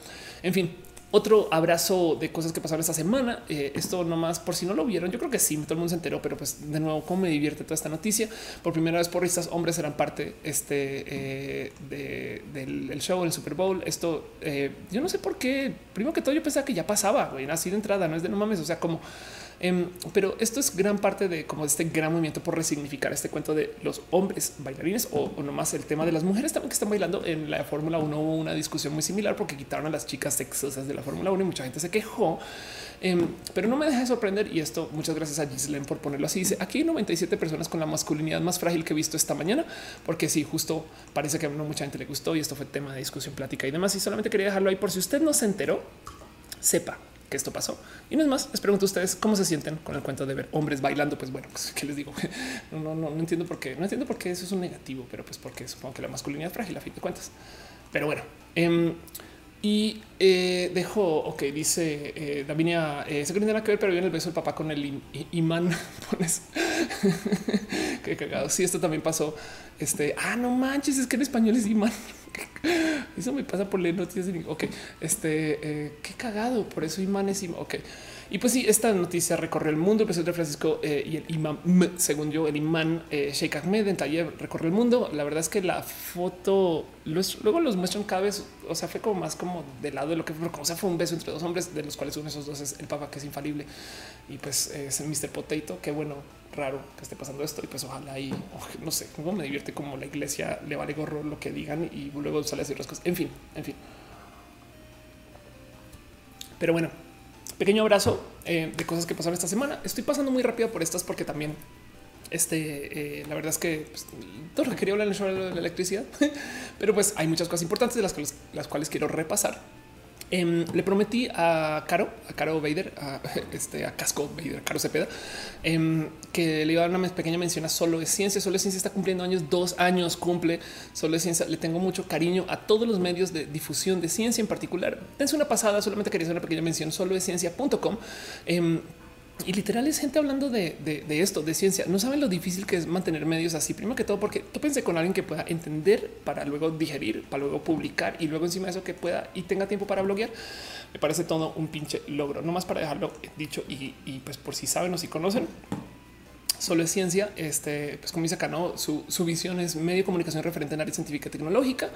S1: en fin, otro abrazo de cosas que pasaron esta semana. Eh, esto nomás por si no lo vieron. Yo creo que sí, todo el mundo se enteró, pero pues de nuevo, cómo me divierte toda esta noticia. Por primera vez, por estas hombres eran parte este, eh, del show, el Super Bowl. Esto eh, yo no sé por qué. Primero que todo, yo pensaba que ya pasaba, güey, así de entrada, no es de no mames. O sea, como Em, pero esto es gran parte de como este gran movimiento por resignificar este cuento de los hombres bailarines o, o nomás el tema de las mujeres también que están bailando en la Fórmula 1 hubo una discusión muy similar porque quitaron a las chicas sexosas de la Fórmula 1 y mucha gente se quejó. Em, pero no me deja de sorprender y esto muchas gracias a Gislen por ponerlo así. Dice aquí hay 97 personas con la masculinidad más frágil que he visto esta mañana, porque sí, justo parece que a mucha gente le gustó y esto fue tema de discusión, plática y demás. Y solamente quería dejarlo ahí por si usted no se enteró, sepa que esto pasó. Y no es más, les pregunto a ustedes cómo se sienten con el cuento de ver hombres bailando. Pues bueno, pues qué les digo. No, no, no, no entiendo por qué. No entiendo por qué eso es un negativo, pero pues porque supongo que la masculinidad es frágil a fin de cuentas. Pero bueno, eh, y dejó, ok, dice eh, Davinia, eh, se nada que ver, pero viene el beso del papá con el imán. Pones qué cagado. Sí, esto también pasó. Este, ah, no manches, es que en español es imán. Eso me pasa por leer noticias. Ok, este eh, qué cagado. Por eso imanes. Ok, y pues sí, esta noticia recorrió el mundo. El presidente de Francisco eh, y el imán, según yo, el imán eh, Sheikh Ahmed en Taller recorrió el mundo. La verdad es que la foto luego los muestran cada vez. O sea, fue como más como del lado de lo que fue, como sea, fue un beso entre dos hombres, de los cuales uno de esos dos es el Papa, que es infalible, y pues es el Mr. Potato. Qué bueno, raro que esté pasando esto. Y pues ojalá y no sé cómo me divierte como la iglesia le vale gorro lo que digan y luego sale a decir otras cosas. En fin, en fin. Pero bueno, pequeño abrazo eh, de cosas que pasaron esta semana. Estoy pasando muy rápido por estas porque también este, eh, la verdad es que pues, todo lo que quería hablar de la electricidad, pero pues hay muchas cosas importantes de las, las cuales quiero repasar. Em, le prometí a Caro, a Caro Vader, a, este, a Casco Vader, Caro Cepeda, em, que le iba a dar una pequeña mención a Solo de Ciencia. Solo de Ciencia está cumpliendo años, dos años cumple Solo de Ciencia. Le tengo mucho cariño a todos los medios de difusión de ciencia en particular. Dense una pasada, solamente quería hacer una pequeña mención solo de ciencia.com. Y literal es gente hablando de, esto, de ciencia. No saben lo difícil que es mantener medios así. Primero que todo, porque tú pensé con alguien que pueda entender para luego digerir, para luego publicar y luego encima de eso que pueda y tenga tiempo para bloguear. Me parece todo un pinche logro. No más para dejarlo dicho y, pues por si saben o si conocen, solo es ciencia. Este, pues como dice acá, no su, su visión es medio de comunicación referente en área científica y tecnológica.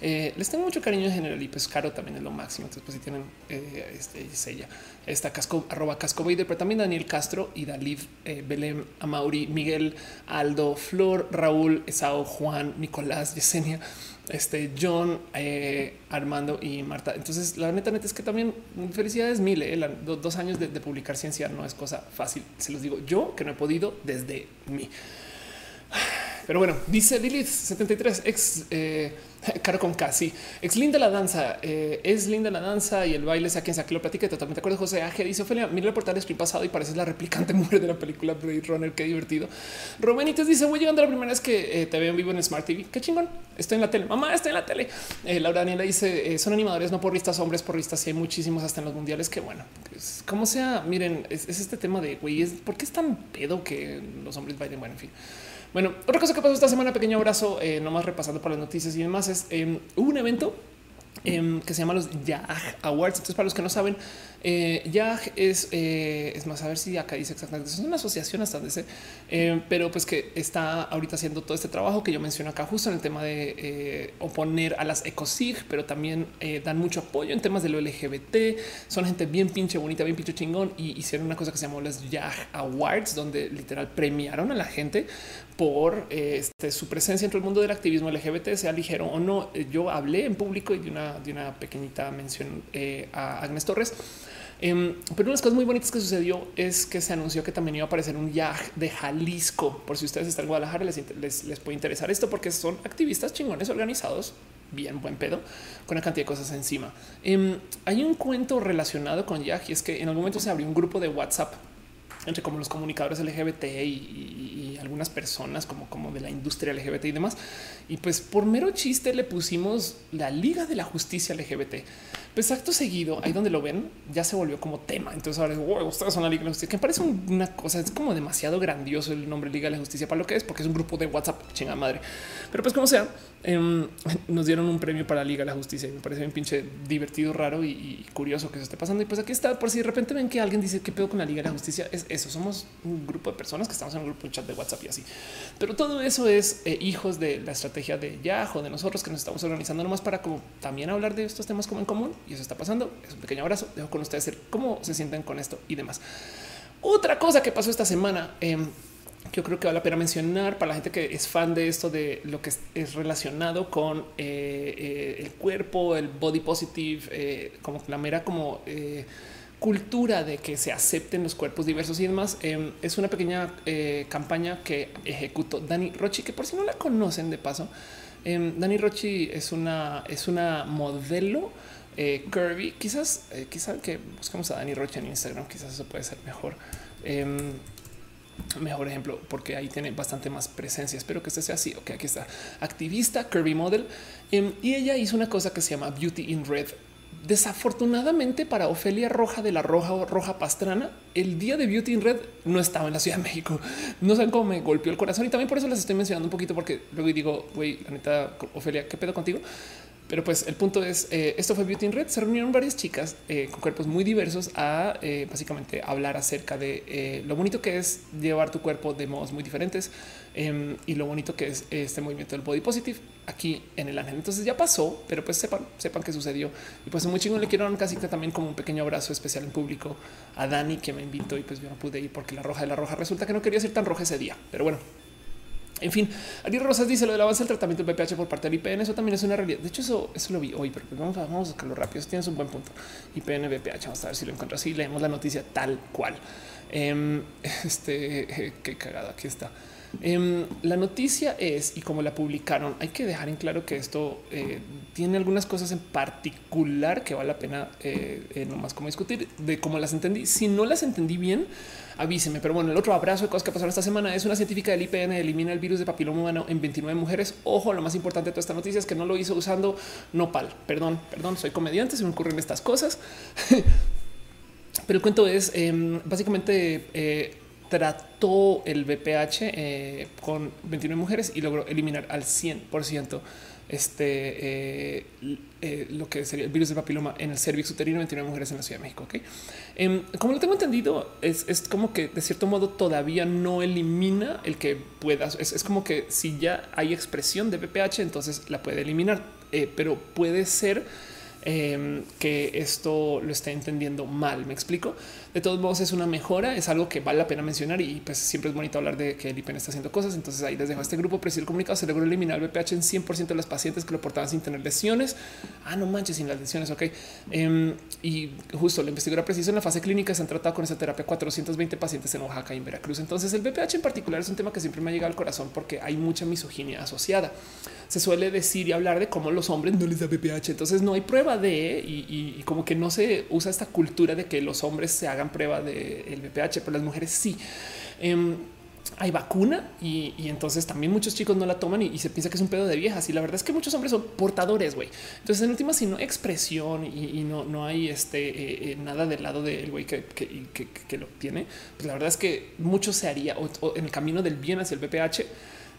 S1: Eh, les tengo mucho cariño en general y pues caro también es lo máximo. Entonces, pues si tienen eh, este, es ella, esta casco, arroba casco pero también Daniel Castro y Dalí, eh, Belém, Amauri, Miguel, Aldo, Flor, Raúl, Esao, Juan, Nicolás, Yesenia, este John, eh, Armando y Marta. Entonces, la neta, neta es que también felicidades mil. dos años de, publicar ciencia no es cosa fácil. Se los digo yo que no he podido desde mí. Pero bueno, dice Lilith 73 ex eh, caro con casi ex linda la danza. Eh, es linda la danza y el baile. Sea quien sea que lo platique totalmente. Acuerdo, José Aje dice Ophelia, mira el portal del pasado y pareces la replicante mujer de la película Blade Runner. Qué divertido. Romanites dice: Voy llegando la primera vez que eh, te veo en vivo en Smart TV. Qué chingón. Estoy en la tele. Mamá, estoy en la tele. Laura Daniela dice: Son animadores, no porristas, hombres porristas. Y hay muchísimos hasta en los mundiales. Que bueno, como sea, miren, es, este tema de güey, ¿por qué es tan pedo que los hombres bailen? Bueno, en fin. Bueno, otra cosa que pasó esta semana, pequeño abrazo, eh, nomás repasando por las noticias y demás, es eh, un evento em, que se llama los YAG Awards. Entonces, para los que no saben, eh, YAG es, eh, es más, a ver si acá dice exactamente, es una asociación hasta donde eh, pero pues que está ahorita haciendo todo este trabajo que yo menciono acá justo en el tema de oponer a las ecosig, pero también dan mucho apoyo en temas de lo LGBT. Son gente bien pinche bonita, bien pinche chingón y hicieron una cosa que se llamó los YAG Awards, donde literal premiaron a la gente por este, su presencia en el mundo del activismo LGBT, sea ligero o no. Yo hablé en público y de una, de una pequeñita mención a Agnes Torres Em, pero una de las cosas muy bonitas que sucedió es que se anunció que también iba a aparecer un YAG de Jalisco. Por si ustedes están en Guadalajara, les, les, puede interesar esto porque son activistas chingones organizados, bien buen pedo, con una cantidad de cosas encima. Em, hay un cuento relacionado con YAG y es que en algún momento se abrió un grupo de WhatsApp entre como los comunicadores LGBT y, algunas personas como, como de la industria LGBT y demás. Y pues por mero chiste le pusimos la Liga de la Justicia LGBT. Pues acto seguido, ahí donde lo ven, ya se volvió como tema. Entonces ahora wow, ustedes son la Liga de la Justicia, que parece una cosa, es como demasiado grandioso el nombre Liga de la Justicia para lo que es, porque es un grupo de WhatsApp, chinga madre. Pero pues como sea, em, nos dieron un premio para la Liga de la Justicia y me parece un pinche divertido, raro y, curioso que se esté pasando. Y pues aquí está, por si de repente ven que alguien dice qué pedo con la Liga de la Justicia, es eso, somos un grupo de personas que estamos en un grupo de chat de WhatsApp y así. Pero todo eso es eh, hijos de la estrategia de Yahoo, de nosotros que nos estamos organizando nomás para como también hablar de estos temas como en común y eso está pasando. Es un pequeño abrazo. Dejo con ustedes cómo se sienten con esto y demás. Otra cosa que pasó esta semana em, que yo creo que vale la pena mencionar para la gente que es fan de esto, de lo que es, relacionado con eh, eh, el cuerpo, el body positive, eh, como la mera como cultura de que se acepten los cuerpos diversos y demás. Em, es una pequeña campaña que ejecutó Dani Rochi, que por si no la conocen de paso, em, Dani Rochi es una, es una modelo eh, Kirby. Quizás, eh, quizás que buscamos a Dani Rocha en Instagram, quizás eso puede ser mejor. Em, mejor ejemplo, porque ahí tiene bastante más presencia. Espero que este sea así. Ok, aquí está. Activista Kirby Model. Em, y ella hizo una cosa que se llama Beauty in Red. Desafortunadamente para Ofelia Roja de la Roja Roja Pastrana, el día de Beauty in Red no estaba en la Ciudad de México. No saben cómo me golpeó el corazón y también por eso les estoy mencionando un poquito porque luego digo, güey, la neta, Ofelia, ¿qué pedo contigo? Pero pues el punto es, eh, esto fue Beauty in Red, se reunieron varias chicas eh, con cuerpos muy diversos a eh, básicamente hablar acerca de lo bonito que es llevar tu cuerpo de modos muy diferentes em, y lo bonito que es este movimiento del body positive aquí en el ángel. Entonces ya pasó, pero pues sepan, sepan qué sucedió. Y pues muy chingón le quiero dar casi también como un pequeño abrazo especial en público a Dani que me invitó y pues yo no pude ir porque la roja de la roja resulta que no quería ser tan roja ese día. Pero bueno, en fin, Ari Rosas dice lo del avance del tratamiento del VPH por parte del IPN. Eso también es una realidad. De hecho, eso, eso lo vi hoy, pero pues vamos, a, vamos a buscarlo rápido. Tienes un buen punto. IPN, VPH. Vamos a ver si lo encuentro así. Leemos la noticia tal cual. Em, este qué cagada. Aquí está. Em, la noticia es, y como la publicaron, hay que dejar en claro que esto eh, tiene algunas cosas en particular que vale la pena eh, eh, nomás como discutir de cómo las entendí. Si no las entendí bien, avíseme. Pero bueno, el otro abrazo de cosas que pasaron esta semana es una científica del IPN elimina el virus de papiloma humano en 29 mujeres. Ojo, lo más importante de toda esta noticia es que no lo hizo usando nopal. Perdón, perdón, soy comediante, se me ocurren estas cosas. Pero el cuento es em, básicamente eh, trató el BPH eh, con 29 mujeres y logró eliminar al 100% este, eh, eh, lo que sería el virus del papiloma en el cervix uterino 29 mujeres en la Ciudad de México. ¿okay? Em, como lo tengo entendido, es, como que de cierto modo todavía no elimina el que puedas. Es, como que si ya hay expresión de BPH, entonces la puede eliminar, pero puede ser Em, que esto lo esté entendiendo mal. Me explico. De todos modos, es una mejora, es algo que vale la pena mencionar y pues siempre es bonito hablar de que el IPN está haciendo cosas. Entonces ahí les dejo este grupo el comunicado. Se logró eliminar el VPH en 100% de las pacientes que lo portaban sin tener lesiones. Ah, no manches, sin las lesiones. Ok. Em, y justo la investigadora preciso en la fase clínica se han tratado con esa terapia 420 pacientes en Oaxaca y en Veracruz. Entonces el VPH en particular es un tema que siempre me ha llegado al corazón porque hay mucha misoginia asociada. Se suele decir y hablar de cómo los hombres no les da VPH. Entonces no hay de y, como que no se usa esta cultura de que los hombres se hagan prueba del de VPH, pero las mujeres sí. Em, hay vacuna y, entonces también muchos chicos no la toman y, se piensa que es un pedo de viejas. Y la verdad es que muchos hombres son portadores, güey. Entonces, en última, si no hay expresión y, no, no hay este eh, eh, nada del lado del güey que, que, lo tiene, pues la verdad es que mucho se haría en el camino del bien hacia el VPH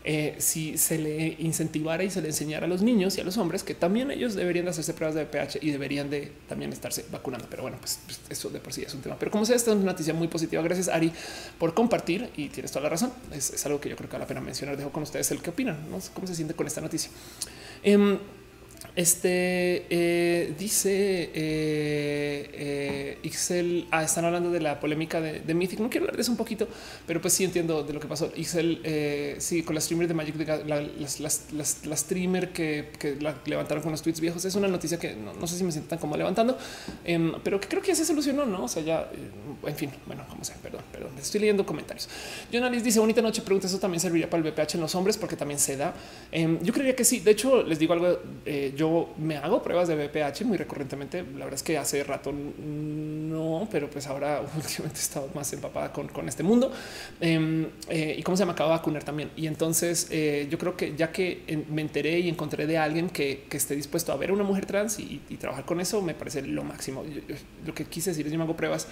S1: eh, si se le incentivara y se le enseñara a los niños y a los hombres que también ellos deberían de hacerse pruebas de pH y deberían de también estarse vacunando. Pero bueno, pues, pues, eso de por sí es un tema. Pero como sea, esta es una noticia muy positiva. Gracias Ari por compartir y tienes toda la razón. Es, algo que yo creo que vale la pena mencionar. Dejo con ustedes el que opinan, no cómo se siente con esta noticia. Em, este eh, dice eh, eh, Ixel. Ah, están hablando de la polémica de, de, Mythic. No quiero hablar de eso un poquito, pero pues sí entiendo de lo que pasó. Ixel, eh, sí, con la streamer de Magic, la, las, las, las, streamer que, que, la levantaron con los tweets viejos. Es una noticia que no, sé si me siento tan como levantando, em, pero que creo que ya se solucionó. No, o sea, ya eh, en fin, bueno, como sea, perdón, perdón. Estoy leyendo comentarios. Jonalis dice bonita noche. Pregunta: Eso también serviría para el VPH en los hombres porque también se da. Em, yo creería que sí. De hecho, les digo algo. yo yo me hago pruebas de BPH muy recurrentemente. La verdad es que hace rato no, pero pues ahora últimamente he estado más empapada con, con este mundo. Em, eh, y cómo se me acaba de vacunar también. Y entonces eh, yo creo que ya que me enteré y encontré de alguien que, que esté dispuesto a ver a una mujer trans y, trabajar con eso, me parece lo máximo. lo que quise decir es yo me hago pruebas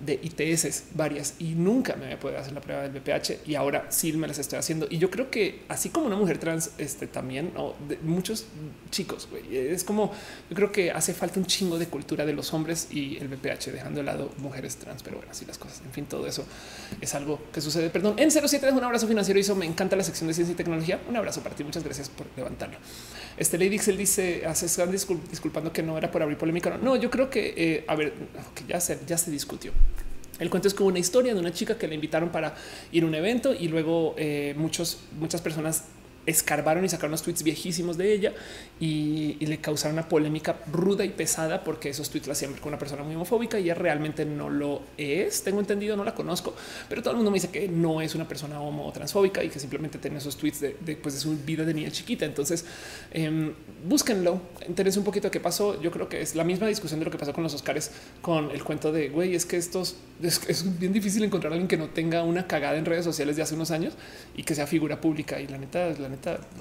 S1: de ITS varias y nunca me voy a poder hacer la prueba del BPH y ahora sí me las estoy haciendo. Y yo creo que así como una mujer trans, este también o muchos chicos, es como yo creo que hace falta un chingo de cultura de los hombres y el BPH dejando de lado mujeres trans, pero bueno, así las cosas. En fin, todo eso es algo que sucede. Perdón, en 07 un abrazo financiero. Hizo me encanta la sección de ciencia y tecnología. Un abrazo para ti. Muchas gracias por levantarlo. Este Lady Dixel dice hace disculpando que no era por abrir polémica. No, yo creo que eh, a ver, que ya se, ya se discutió. El cuento es como una historia de una chica que le invitaron para ir a un evento y luego eh, muchos, muchas personas escarbaron y sacaron los tweets viejísimos de ella y, le causaron una polémica ruda y pesada porque esos tweets la hacían con una persona muy homofóbica y ella realmente no lo es. Tengo entendido, no la conozco, pero todo el mundo me dice que no es una persona homo o transfóbica y que simplemente tiene esos tweets de, de, pues, de su vida de niña chiquita. Entonces eh, búsquenlo, interese un poquito qué pasó. Yo creo que es la misma discusión de lo que pasó con los Oscars con el cuento de güey. Es que estos es, es bien difícil encontrar a alguien que no tenga una cagada en redes sociales de hace unos años y que sea figura pública. Y la neta, la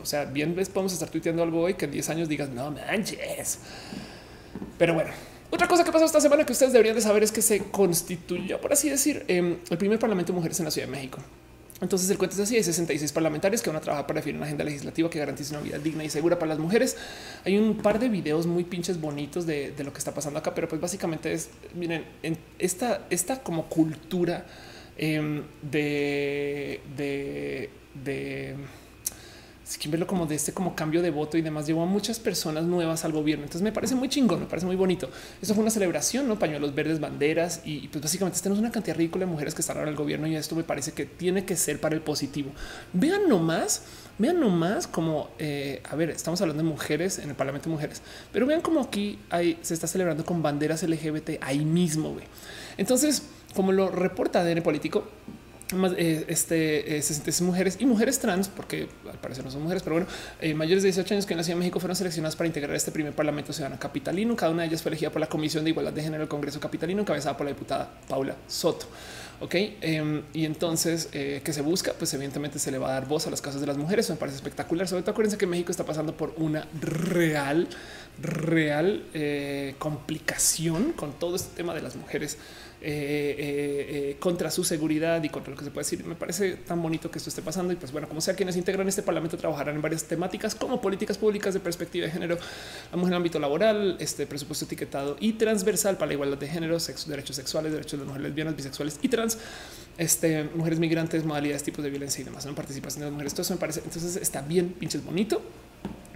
S1: o sea, bien ves, podemos estar tuiteando algo hoy que en 10 años digas, no manches. Pero bueno, otra cosa que pasó esta semana que ustedes deberían de saber es que se constituyó, por así decir, em, el primer Parlamento de Mujeres en la Ciudad de México. Entonces el cuento es así, hay 66 parlamentarios que van a trabajar para definir una agenda legislativa que garantice una vida digna y segura para las mujeres. Hay un par de videos muy pinches bonitos de, lo que está pasando acá, pero pues básicamente es, miren, en esta, esta como cultura em, de, de, de sin verlo como de este como cambio de voto y demás llevó a muchas personas nuevas al gobierno. Entonces me parece muy chingón, me parece muy bonito. Eso fue una celebración, no pañuelos verdes, banderas y, pues básicamente tenemos una cantidad ridícula de mujeres que están ahora en el gobierno y esto me parece que tiene que ser para el positivo. Vean nomás, vean nomás como eh, a ver, estamos hablando de mujeres en el Parlamento de Mujeres, pero vean como aquí se está celebrando con banderas LGBT ahí mismo. Entonces, como lo reporta ADN político, más eh, este, eh, mujeres y mujeres trans, porque al parecer no son mujeres, pero bueno, eh, mayores de 18 años que en la Ciudad México fueron seleccionadas para integrar este primer Parlamento Ciudadano Capitalino. Cada una de ellas fue elegida por la Comisión de Igualdad de Género del Congreso Capitalino, encabezada por la diputada Paula Soto. Ok, em, y entonces eh, que se busca, pues evidentemente se le va a dar voz a las causas de las mujeres. Me parece espectacular. Sobre todo, acuérdense que México está pasando por una real, real complicación con todo este tema de las mujeres eh, eh, eh, contra su seguridad y contra lo que se puede decir. Me parece tan bonito que esto esté pasando y pues bueno, como sea quienes integran este parlamento trabajarán en varias temáticas como políticas públicas de perspectiva de género, la mujer en el ámbito laboral, este presupuesto etiquetado y transversal para la igualdad de género, sexo, derechos sexuales, derechos de las mujeres lesbianas, bisexuales y trans, este, mujeres migrantes, modalidades, tipos de violencia y demás, no participación de las mujeres. Todo eso me parece, entonces está bien pinches bonito.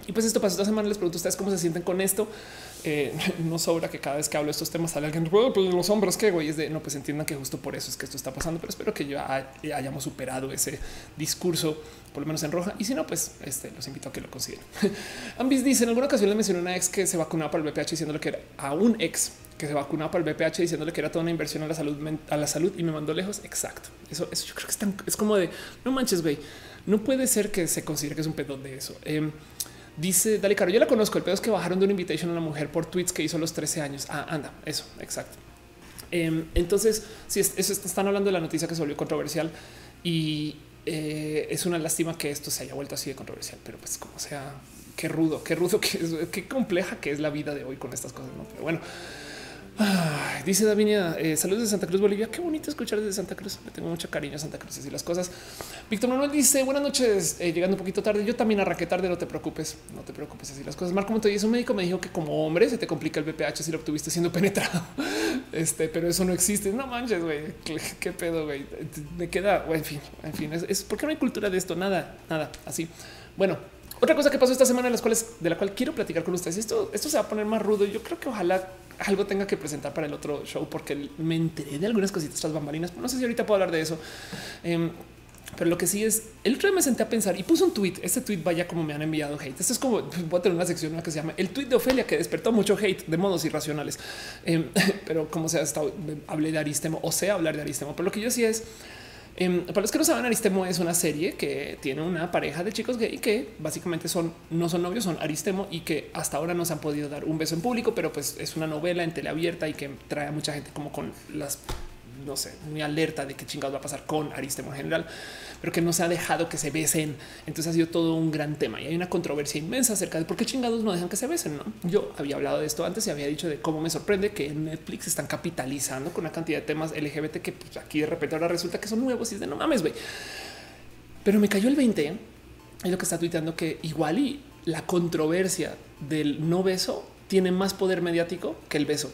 S1: Y pues esto pasó esta semana. Les pregunto a ustedes cómo se sienten con esto. Eh, no sobra que cada vez que hablo de estos temas sale alguien, pues los hombres que güey es de no, pues entiendan que justo por eso es que esto está pasando, pero espero que ya hayamos superado ese discurso, por lo menos en roja. Y si no, pues este, los invito a que lo consideren. Ambis dice en alguna ocasión le mencioné a una ex que se vacunaba para el VPH diciéndole que era a un ex que se vacunaba para el VPH diciéndole que era toda una inversión a la salud, a la salud y me mandó lejos. Exacto. Eso, eso yo creo que es, es como de no manches, güey. No puede ser que se considere que es un pedo de eso. Em, Dice Dale Caro, yo la conozco. El pedo es que bajaron de una invitation a una mujer por tweets que hizo a los 13 años. Ah, anda, eso, exacto. Em, entonces, si sí, están hablando de la noticia que se volvió controversial y eh, es una lástima que esto se haya vuelto así de controversial, pero pues como sea, qué rudo, qué rudo, qué, qué compleja que es la vida de hoy con estas cosas. ¿no? Pero bueno, dice Davinia, eh, saludos de Santa Cruz, Bolivia. Qué bonito escuchar desde Santa Cruz. Le tengo mucho cariño a Santa Cruz y las cosas. Víctor Manuel dice buenas noches, eh, llegando un poquito tarde. Yo también arranqué tarde, no te preocupes, no te preocupes así las cosas. Marco dice un médico me dijo que como hombre se te complica el BPH si lo obtuviste siendo penetrado. Este, pero eso no existe. No manches, güey. Qué pedo, güey. Me queda, en fin, en fin, es, porque no hay cultura de esto. Nada, nada así. Bueno, otra cosa que pasó esta semana, en las cuales de la cual quiero platicar con ustedes. Esto, esto se va a poner más rudo. Yo creo que ojalá algo tenga que presentar para el otro show, porque me enteré de algunas cositas tras bambalinas. No sé si ahorita puedo hablar de eso. Em, pero lo que sí es el otro día me senté a pensar y puse un tweet. Este tweet vaya como me han enviado hate. Esto es como voy a tener una sección que se llama el tweet de Ofelia que despertó mucho hate de modos irracionales. Em, pero como se ha estado, hablé de Aristemo o sea hablar de Aristemo. Pero lo que yo sí es Em, para los que no saben, Aristemo es una serie que tiene una pareja de chicos gay que básicamente son no son novios, son Aristemo y que hasta ahora no se han podido dar un beso en público, pero pues es una novela en teleabierta y que trae a mucha gente como con las no sé, muy alerta de qué chingados va a pasar con Aristemo en general, pero que no se ha dejado que se besen. Entonces ha sido todo un gran tema y hay una controversia inmensa acerca de por qué chingados no dejan que se besen. ¿no? Yo había hablado de esto antes y había dicho de cómo me sorprende que en Netflix están capitalizando con una cantidad de temas LGBT que pues, aquí de repente ahora resulta que son nuevos y es de no mames, güey. Pero me cayó el 20 y lo que está tuiteando que igual y la controversia del no beso tiene más poder mediático que el beso.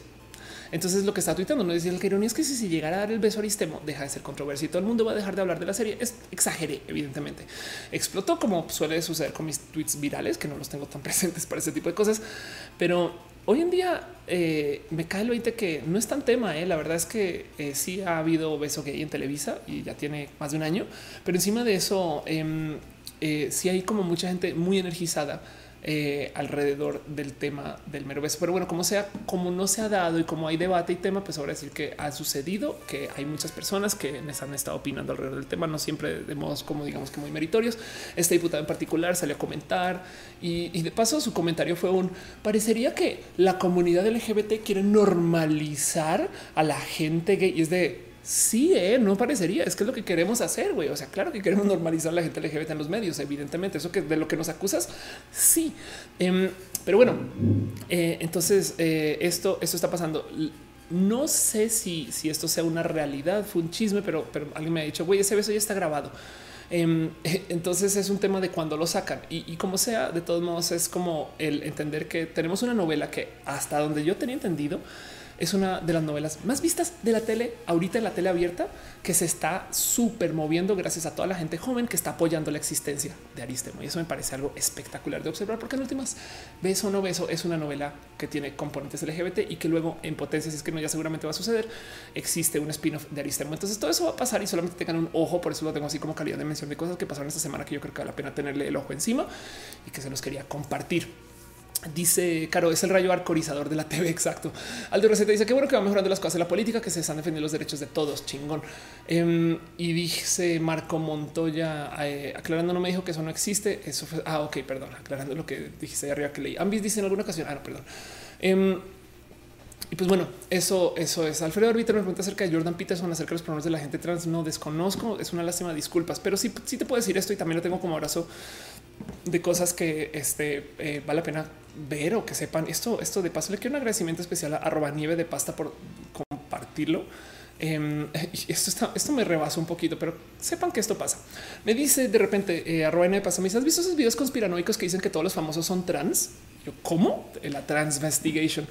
S1: Entonces lo que está tuitando no que ironía es que si, llegara a dar el beso a Aristemo deja de ser controversia y todo el mundo va a dejar de hablar de la serie. Es exageré, evidentemente. Explotó como suele suceder con mis tweets virales, que no los tengo tan presentes para ese tipo de cosas. Pero hoy en día eh, me cae el 20 que no es tan tema. Eh. La verdad es que eh, sí ha habido beso gay en Televisa y ya tiene más de un año. Pero encima de eso, em, sí hay como mucha gente muy energizada eh, alrededor del tema del mero beso. Pero bueno, como sea, como no se ha dado y como hay debate y tema, pues ahora decir que ha sucedido, que hay muchas personas que les han estado opinando alrededor del tema, no siempre de modos como digamos que muy meritorios. Este diputado en particular salió a comentar y, y de paso su comentario fue un parecería que la comunidad LGBT quiere normalizar a la gente gay y es de Sí, eh, no parecería. Es que es lo que queremos hacer, güey. O sea, claro que queremos normalizar la gente LGBT en los medios, evidentemente. Eso que de lo que nos acusas, sí. Em, pero bueno, eh, entonces eh, esto, esto está pasando. no sé si, si esto sea una realidad, fue un chisme, pero, pero alguien me ha dicho, güey, ese beso ya está grabado. Em, entonces es un tema de cuando lo sacan y, como sea, de todos modos es como el entender que tenemos una novela que hasta donde yo tenía entendido es una de las novelas más vistas de la tele ahorita en la tele abierta que se está súper moviendo gracias a toda la gente joven que está apoyando la existencia de Aristemo. Y eso me parece algo espectacular de observar, porque en últimas, beso o no beso, es una novela que tiene componentes LGBT y que luego en potencia, si es que no ya seguramente va a suceder, existe un spin-off de Aristemo. Entonces todo eso va a pasar y solamente tengan un ojo. Por eso lo tengo así como calidad de mención de cosas que pasaron esta semana que yo creo que vale la pena tenerle el ojo encima y que se los quería compartir. Dice Caro, es el rayo arcorizador de la TV. Exacto. Aldo Receta dice que bueno que va mejorando las cosas de la política, que se están defendiendo los derechos de todos. Chingón. Em, y dice Marco Montoya, eh, aclarando, no me dijo que eso no existe. Eso fue. Ah, ok, perdón. Aclarando lo que dijiste de arriba que leí. Ambis dice en alguna ocasión. Ah, no, perdón. Em, y pues bueno, eso, eso es. Alfredo Arbiter me pregunta acerca de Jordan Peterson, acerca de los pronombres de la gente trans. No desconozco, es una lástima, disculpas, pero sí, sí te puedo decir esto y también lo tengo como abrazo de cosas que este, eh, vale la pena ver o que sepan. Esto, esto de paso, le quiero un agradecimiento especial a arroba nieve de pasta por compartirlo. Em, esto, está, esto me rebasó un poquito, pero sepan que esto pasa. Me dice de repente eh, arroba nieve de pasta, me dice, ¿has visto esos videos conspiranoicos que dicen que todos los famosos son trans? Yo, ¿cómo? La transvestigation.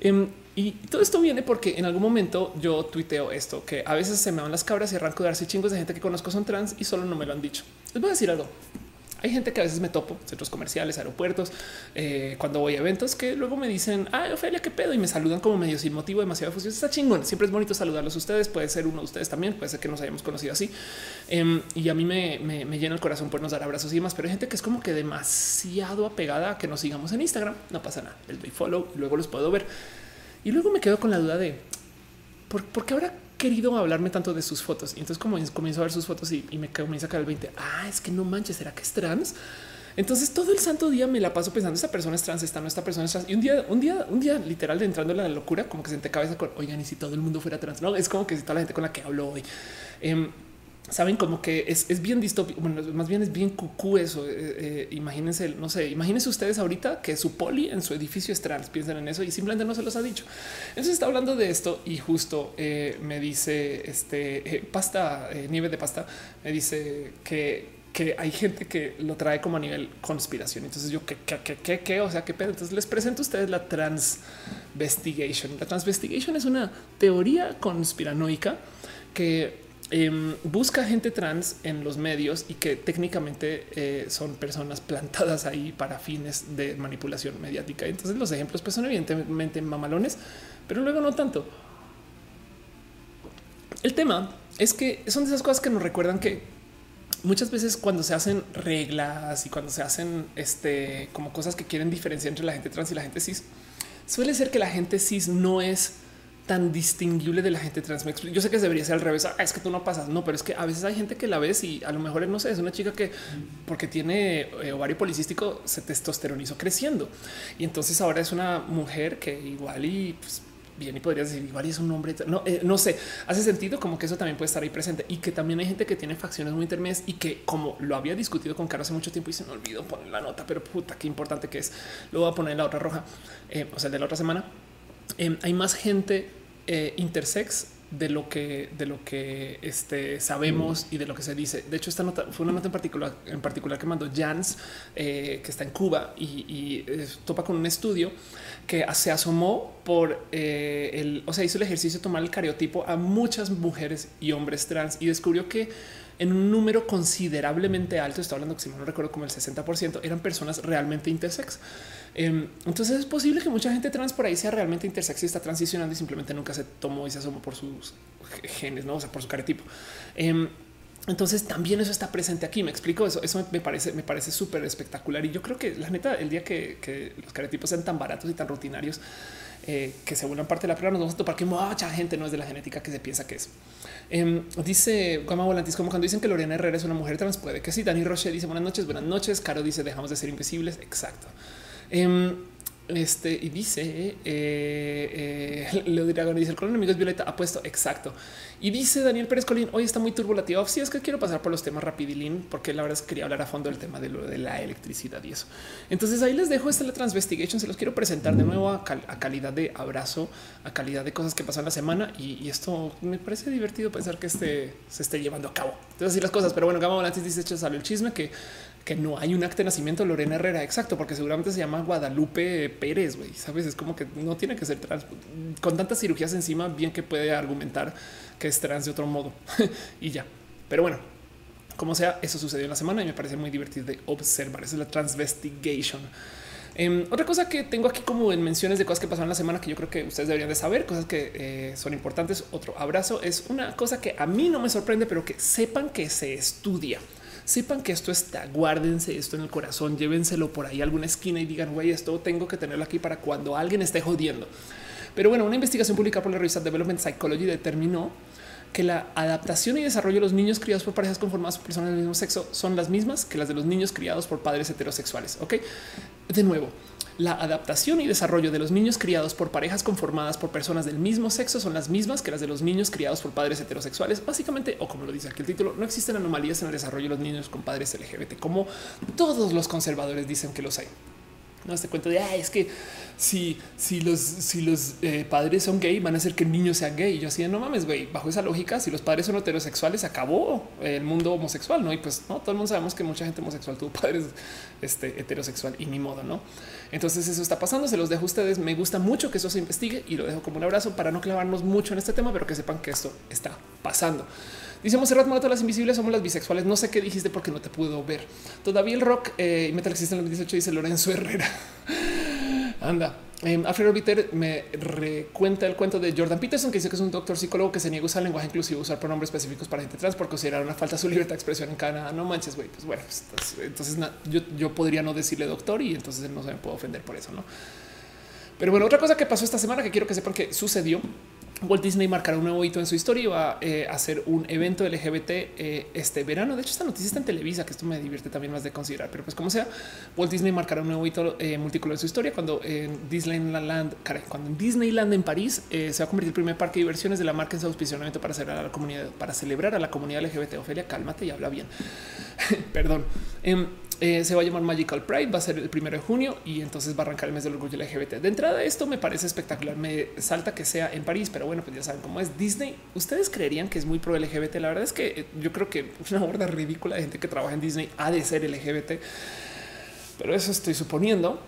S1: Em, y todo esto viene porque en algún momento yo tuiteo esto, que a veces se me van las cabras y arranco de darse chingos de gente que conozco son trans y solo no me lo han dicho. Les voy a decir algo. Hay gente que a veces me topo, centros comerciales, aeropuertos, eh, cuando voy a eventos que luego me dicen, ay, Ofelia, qué pedo, y me saludan como medio sin motivo, demasiado fusión. Está chingón. Siempre es bonito saludarlos a ustedes. Puede ser uno de ustedes también, puede ser que nos hayamos conocido así. Em, y a mí me, llena el corazón por nos dar abrazos y demás. Pero hay gente que es como que demasiado apegada a que nos sigamos en Instagram. No pasa nada. El doy follow y luego los puedo ver. Y luego me quedo con la duda de por, por qué ahora querido hablarme tanto de sus fotos. Y entonces como comienzo a ver sus fotos y, me comienza a caer el 20. Ah, es que no manches, ¿será que es trans? Entonces todo el santo día me la paso pensando esta persona es trans, esta no, esta persona es trans. Y un día, un día, un día literal de entrando en la locura, como que senté cabeza con, oigan, y si todo el mundo fuera trans, no, es como que si toda la gente con la que hablo hoy. Em, saben como que es, bien distópico. Bueno, más bien es bien cucú eso. Eh, eh, imagínense, no sé, imagínense ustedes ahorita que su poli en su edificio es trans. Piensen en eso y simplemente no se los ha dicho. Entonces está hablando de esto y justo eh, me dice este pasta, nieve de pasta, me dice que que hay gente que lo trae como a nivel conspiración. Entonces yo, ¿qué, qué, qué, qué, O sea, ¿qué pedo? Entonces les presento a ustedes la transvestigation. La transvestigation es una teoría conspiranoica que Em, busca gente trans en los medios y que técnicamente eh, son personas plantadas ahí para fines de manipulación mediática. Entonces los ejemplos pues, son evidentemente mamalones, pero luego no tanto. El tema es que son de esas cosas que nos recuerdan que muchas veces cuando se hacen reglas y cuando se hacen este como cosas que quieren diferenciar entre la gente trans y la gente cis, suele ser que la gente cis no es tan distinguible de la gente trans. Yo sé que debería ser al revés. Ah, es que tú no pasas. No, pero es que a veces hay gente que la ves y a lo mejor no sé, es una chica que porque tiene eh, ovario policístico se testosteronizó creciendo y entonces ahora es una mujer que igual y pues, bien y podrías decir igual y es un hombre. No, eh, no sé, hace sentido como que eso también puede estar ahí presente y que también hay gente que tiene facciones muy intermedias y que como lo había discutido con Caro hace mucho tiempo y se me olvidó poner la nota, pero puta, qué importante que es. Lo voy a poner en la otra roja, eh, o sea, de la otra semana. hay más gente eh, intersex de lo que de lo que este, sabemos y de lo que se dice. De hecho, esta nota fue una nota en particular, en particular que mandó Jans, eh, que está en Cuba y, eh, topa con un estudio que se asomó por el, o sea, hizo el ejercicio de tomar el cariotipo a muchas mujeres y hombres trans y descubrió que en un número considerablemente alto, estoy hablando que si no recuerdo como el 60%, eran personas realmente intersex. Em, entonces es posible que mucha gente trans por ahí sea realmente intersex y está transicionando y simplemente nunca se tomó y se asomó por sus genes, no o sea, por su caretipo. Em, entonces también eso está presente aquí. Me explico eso. Eso me parece, me parece súper espectacular. Y yo creo que la neta, el día que, los caretipos sean tan baratos y tan rutinarios eh, que se vuelvan parte de la prueba, nos vamos a topar que mucha gente no es de la genética que se piensa que es. Em, dice Gama Volantis, como cuando dicen que Lorena Herrera es una mujer trans, puede que sí. Dani Roche dice buenas noches, buenas noches. Caro dice dejamos de ser invisibles. Exacto. Em, este y dice, eh, eh, dirá, dice el color enemigo es violeta, ha puesto exacto. Y dice Daniel Pérez Colín, hoy está muy turbulativo. Sí, es que quiero pasar por los temas rapidilín, porque la verdad es que quería hablar a fondo del tema de lo de la electricidad y eso. Entonces ahí les dejo esta la Transvestigation. Se los quiero presentar de nuevo a, calidad de abrazo, a calidad de cosas que pasan la semana. Y, esto me parece divertido pensar que este se esté llevando a cabo. Entonces, así las cosas. Pero bueno, Gama Volantes dice: sale el chisme que que no hay un acta de nacimiento de Lorena Herrera. Exacto, porque seguramente se llama Guadalupe Pérez. Sabes, es como que no tiene que ser trans con tantas cirugías encima. Bien que puede argumentar que es trans de otro modo y ya. Pero bueno, como sea, eso sucedió en la semana y me parece muy divertido de observar. Esa es la transvestigation. Em, otra cosa que tengo aquí como en menciones de cosas que pasaron la semana que yo creo que ustedes deberían de saber, cosas que eh, son importantes. Otro abrazo es una cosa que a mí no me sorprende, pero que sepan que se estudia sepan que esto está, guárdense esto en el corazón, llévenselo por ahí a alguna esquina y digan, güey, esto tengo que tenerlo aquí para cuando alguien esté jodiendo. Pero bueno, una investigación publicada por la revista Development Psychology determinó que la adaptación y desarrollo de los niños criados por parejas conformadas por personas del mismo sexo son las mismas que las de los niños criados por padres heterosexuales. Ok, de nuevo, la adaptación y desarrollo de los niños criados por parejas conformadas por personas del mismo sexo son las mismas que las de los niños criados por padres heterosexuales. Básicamente, o como lo dice aquí el título, no existen anomalías en el desarrollo de los niños con padres LGBT, como todos los conservadores dicen que los hay. No este cuento de es que si, si los, si los eh, padres son gay, van a hacer que el niño sea gay. Y yo así no mames, güey. Bajo esa lógica, si los padres son heterosexuales, acabó el mundo homosexual, no? Y pues no, todo el mundo sabemos que mucha gente homosexual tuvo padres este, heterosexual y ni modo, no? Entonces eso está pasando. Se los dejo a ustedes. Me gusta mucho que eso se investigue y lo dejo como un abrazo para no clavarnos mucho en este tema, pero que sepan que esto está pasando. Dice Monserrat Morato, las invisibles somos las bisexuales. No sé qué dijiste porque no te puedo ver. Todavía el rock eh, Metal existe en el 2018, dice Lorenzo Herrera. Anda. Eh, Alfred Orbiter me recuenta el cuento de Jordan Peterson, que dice que es un doctor psicólogo que se niega a usar lenguaje inclusivo, usar pronombres específicos para gente trans por considerar una falta de su libertad de expresión en Canadá. No manches, güey. Pues bueno, pues, entonces, yo, yo, podría no decirle doctor y entonces no se me puede ofender por eso, no? Pero bueno, otra cosa que pasó esta semana que quiero que sepan que sucedió Walt Disney marcará un nuevo hito en su historia y va eh, a hacer un evento LGBT eh, este verano. De hecho, esta noticia está en Televisa, que esto me divierte también más de considerar. Pero pues como sea, Walt Disney marcará un nuevo hito eh, multicolor en su historia cuando en Disneyland, cuando en Disneyland en París se va a convertir el primer parque de diversiones de la marca en su auspiciamiento para celebrar a la comunidad, para celebrar a la comunidad LGBT. Ofelia, cálmate y habla bien. Perdón. Em, eh, se va a llamar Magical Pride, va a ser el primero de junio y entonces va a arrancar el mes del orgullo LGBT. De entrada, esto me parece espectacular. Me salta que sea en París, pero bueno, pues ya saben cómo es Disney. Ustedes creerían que es muy pro LGBT. La verdad es que eh, yo creo que una horda ridícula de gente que trabaja en Disney ha de ser LGBT, pero eso estoy suponiendo.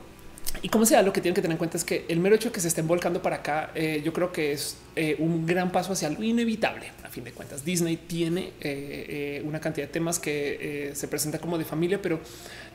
S1: Y como sea, lo que tienen que tener en cuenta es que el mero hecho de que se estén volcando para acá, eh, yo creo que es eh, un gran paso hacia lo inevitable. A fin de cuentas, Disney tiene eh, una cantidad de temas que se presenta como de familia, pero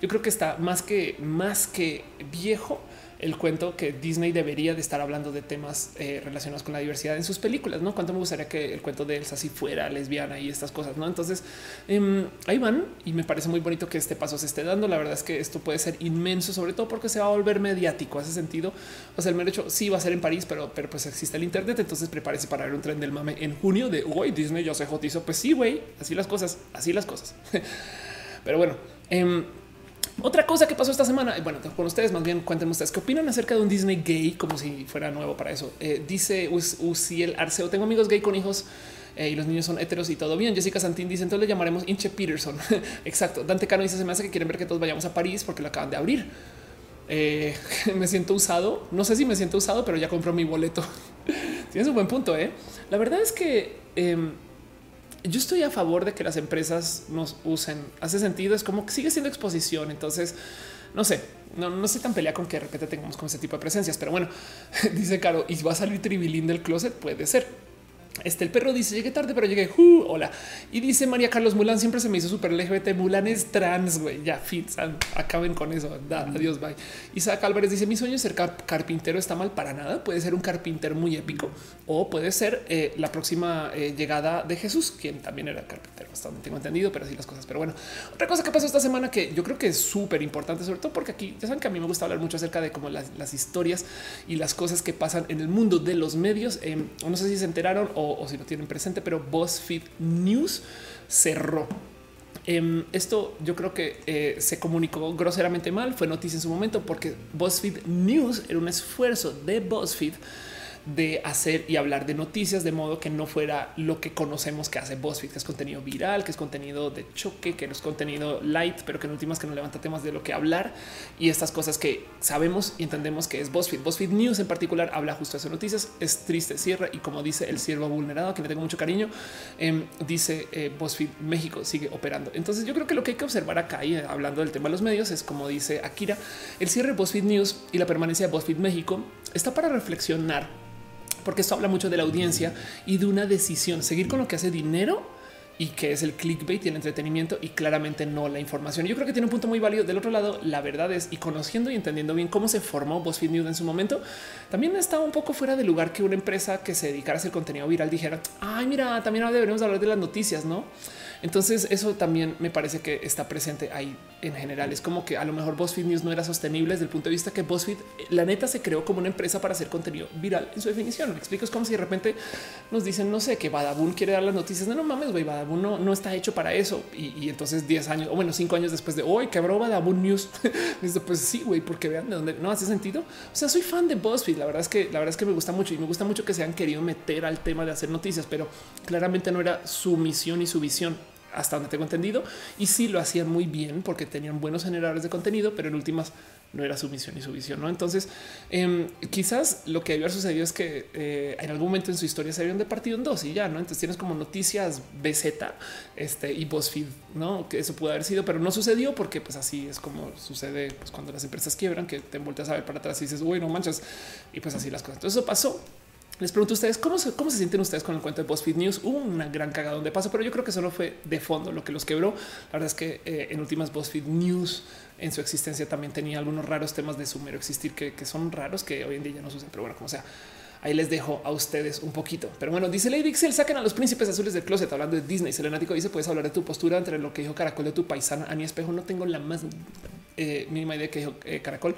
S1: yo creo que está más que más que viejo el cuento que Disney debería de estar hablando de temas eh, relacionados con la diversidad en sus películas. No cuánto me gustaría que el cuento de Elsa si fuera lesbiana y estas cosas. No, entonces em, ahí van y me parece muy bonito que este paso se esté dando. La verdad es que esto puede ser inmenso, sobre todo porque se va a volver mediático. Hace sentido. O sea, el mero hecho sí va a ser en París, pero, pero pues existe el Internet. Entonces prepárese para ver un tren del mame en junio de hoy. Disney ya se jotizo. Pues sí, güey, así las cosas, así las cosas. pero bueno, em, otra cosa que pasó esta semana, bueno, con ustedes más bien cuéntenme ustedes qué opinan acerca de un Disney gay, como si fuera nuevo para eso. Eh, dice Uciel Arceo, tengo amigos gay con hijos eh, y los niños son heteros y todo bien. Jessica Santín dice, entonces le llamaremos Inche Peterson. Exacto. Dante Cano dice, se me hace que quieren ver que todos vayamos a París porque lo acaban de abrir. Eh, me siento usado. No sé si me siento usado, pero ya compró mi boleto. Tienes un buen punto. ¿eh? La verdad es que em, yo estoy a favor de que las empresas nos usen. Hace sentido, es como que sigue siendo exposición. Entonces, no sé, no, no estoy tan pelea con que de repente tengamos con ese tipo de presencias, pero bueno, dice Caro, y va a salir tribilín del closet, puede ser. Este el perro dice llegué tarde, pero llegué. hola. Y dice María Carlos Mulan siempre se me hizo súper LGBT. Mulan es trans, güey. Ya fit, acaben con eso. adiós, bye. Isaac Álvarez dice mi sueño es ser carpintero está mal para nada. Puede ser un carpintero muy épico o puede ser eh, la próxima eh, llegada de Jesús, quien también era carpintero. Hasta donde tengo entendido, pero así las cosas. Pero bueno, otra cosa que pasó esta semana que yo creo que es súper importante, sobre todo porque aquí ya saben que a mí me gusta hablar mucho acerca de cómo las, historias y las cosas que pasan en el mundo de los medios. Em, no sé si se enteraron o o, si lo tienen presente, pero BuzzFeed News cerró. Em, esto yo creo que eh, se comunicó groseramente mal, fue noticia en su momento porque BuzzFeed News era un esfuerzo de BuzzFeed de hacer y hablar de noticias de modo que no fuera lo que conocemos que hace BuzzFeed, que es contenido viral, que es contenido de choque, que es contenido light, pero que en últimas que no levanta temas de lo que hablar y estas cosas que sabemos y entendemos que es BuzzFeed. BuzzFeed News en particular habla justo de esas noticias, es triste, cierra y como dice el siervo vulnerado, que le tengo mucho cariño, em, dice eh, BuzzFeed México sigue operando. Entonces yo creo que lo que hay que observar acá y eh, hablando del tema de los medios es como dice Akira, el cierre de BuzzFeed News y la permanencia de BuzzFeed México está para reflexionar porque esto habla mucho de la audiencia y de una decisión, seguir con lo que hace dinero y que es el clickbait y el entretenimiento y claramente no la información. Yo creo que tiene un punto muy válido. Del otro lado, la verdad es y conociendo y entendiendo bien cómo se formó BuzzFeed News en su momento, también estaba un poco fuera de lugar que una empresa que se dedicara a hacer contenido viral dijera, ay, mira, también deberíamos hablar de las noticias, no? Entonces eso también me parece que está presente ahí en general. Es como que a lo mejor BuzzFeed News no era sostenible desde el punto de vista que BuzzFeed, la neta, se creó como una empresa para hacer contenido viral en su definición. Me explico, es como si de repente nos dicen, no sé, que Badabun quiere dar las noticias. No, no mames, güey, Badabun no, no, está hecho para eso. Y, entonces 10 años o bueno, 5 años después de hoy quebró Badabun News. pues sí, güey, porque vean de dónde no hace sentido. O sea, soy fan de BuzzFeed. La verdad es que la verdad es que me gusta mucho y me gusta mucho que se han querido meter al tema de hacer noticias, pero claramente no era su misión y su visión hasta donde tengo entendido. Y sí lo hacían muy bien porque tenían buenos generadores de contenido, pero en últimas no era su misión y su visión. ¿no? Entonces, em, quizás lo que haber sucedido es que eh, en algún momento en su historia se habían de partido en dos y ya, ¿no? Entonces tienes como noticias BZ este, y BuzzFeed, ¿no? Que eso pudo haber sido, pero no sucedió porque pues así es como sucede pues, cuando las empresas quiebran, que te vueltas a ver para atrás y dices, uy, no manchas, y pues así las cosas. Entonces eso pasó les pregunto a ustedes cómo se, cómo se sienten ustedes con el cuento de BuzzFeed News. Hubo una gran cagada donde pasó, pero yo creo que solo fue de fondo lo que los quebró. La verdad es que eh, en últimas BuzzFeed News en su existencia también tenía algunos raros temas de su mero existir que, que son raros que hoy en día ya no suceden. Pero bueno, como sea, ahí les dejo a ustedes un poquito. Pero bueno, dice Lady Pixel, saquen a los príncipes azules del closet hablando de Disney. Selenático dice, puedes hablar de tu postura entre lo que dijo Caracol de tu paisana Ani Espejo. No tengo la más eh, mínima idea que dijo eh, Caracol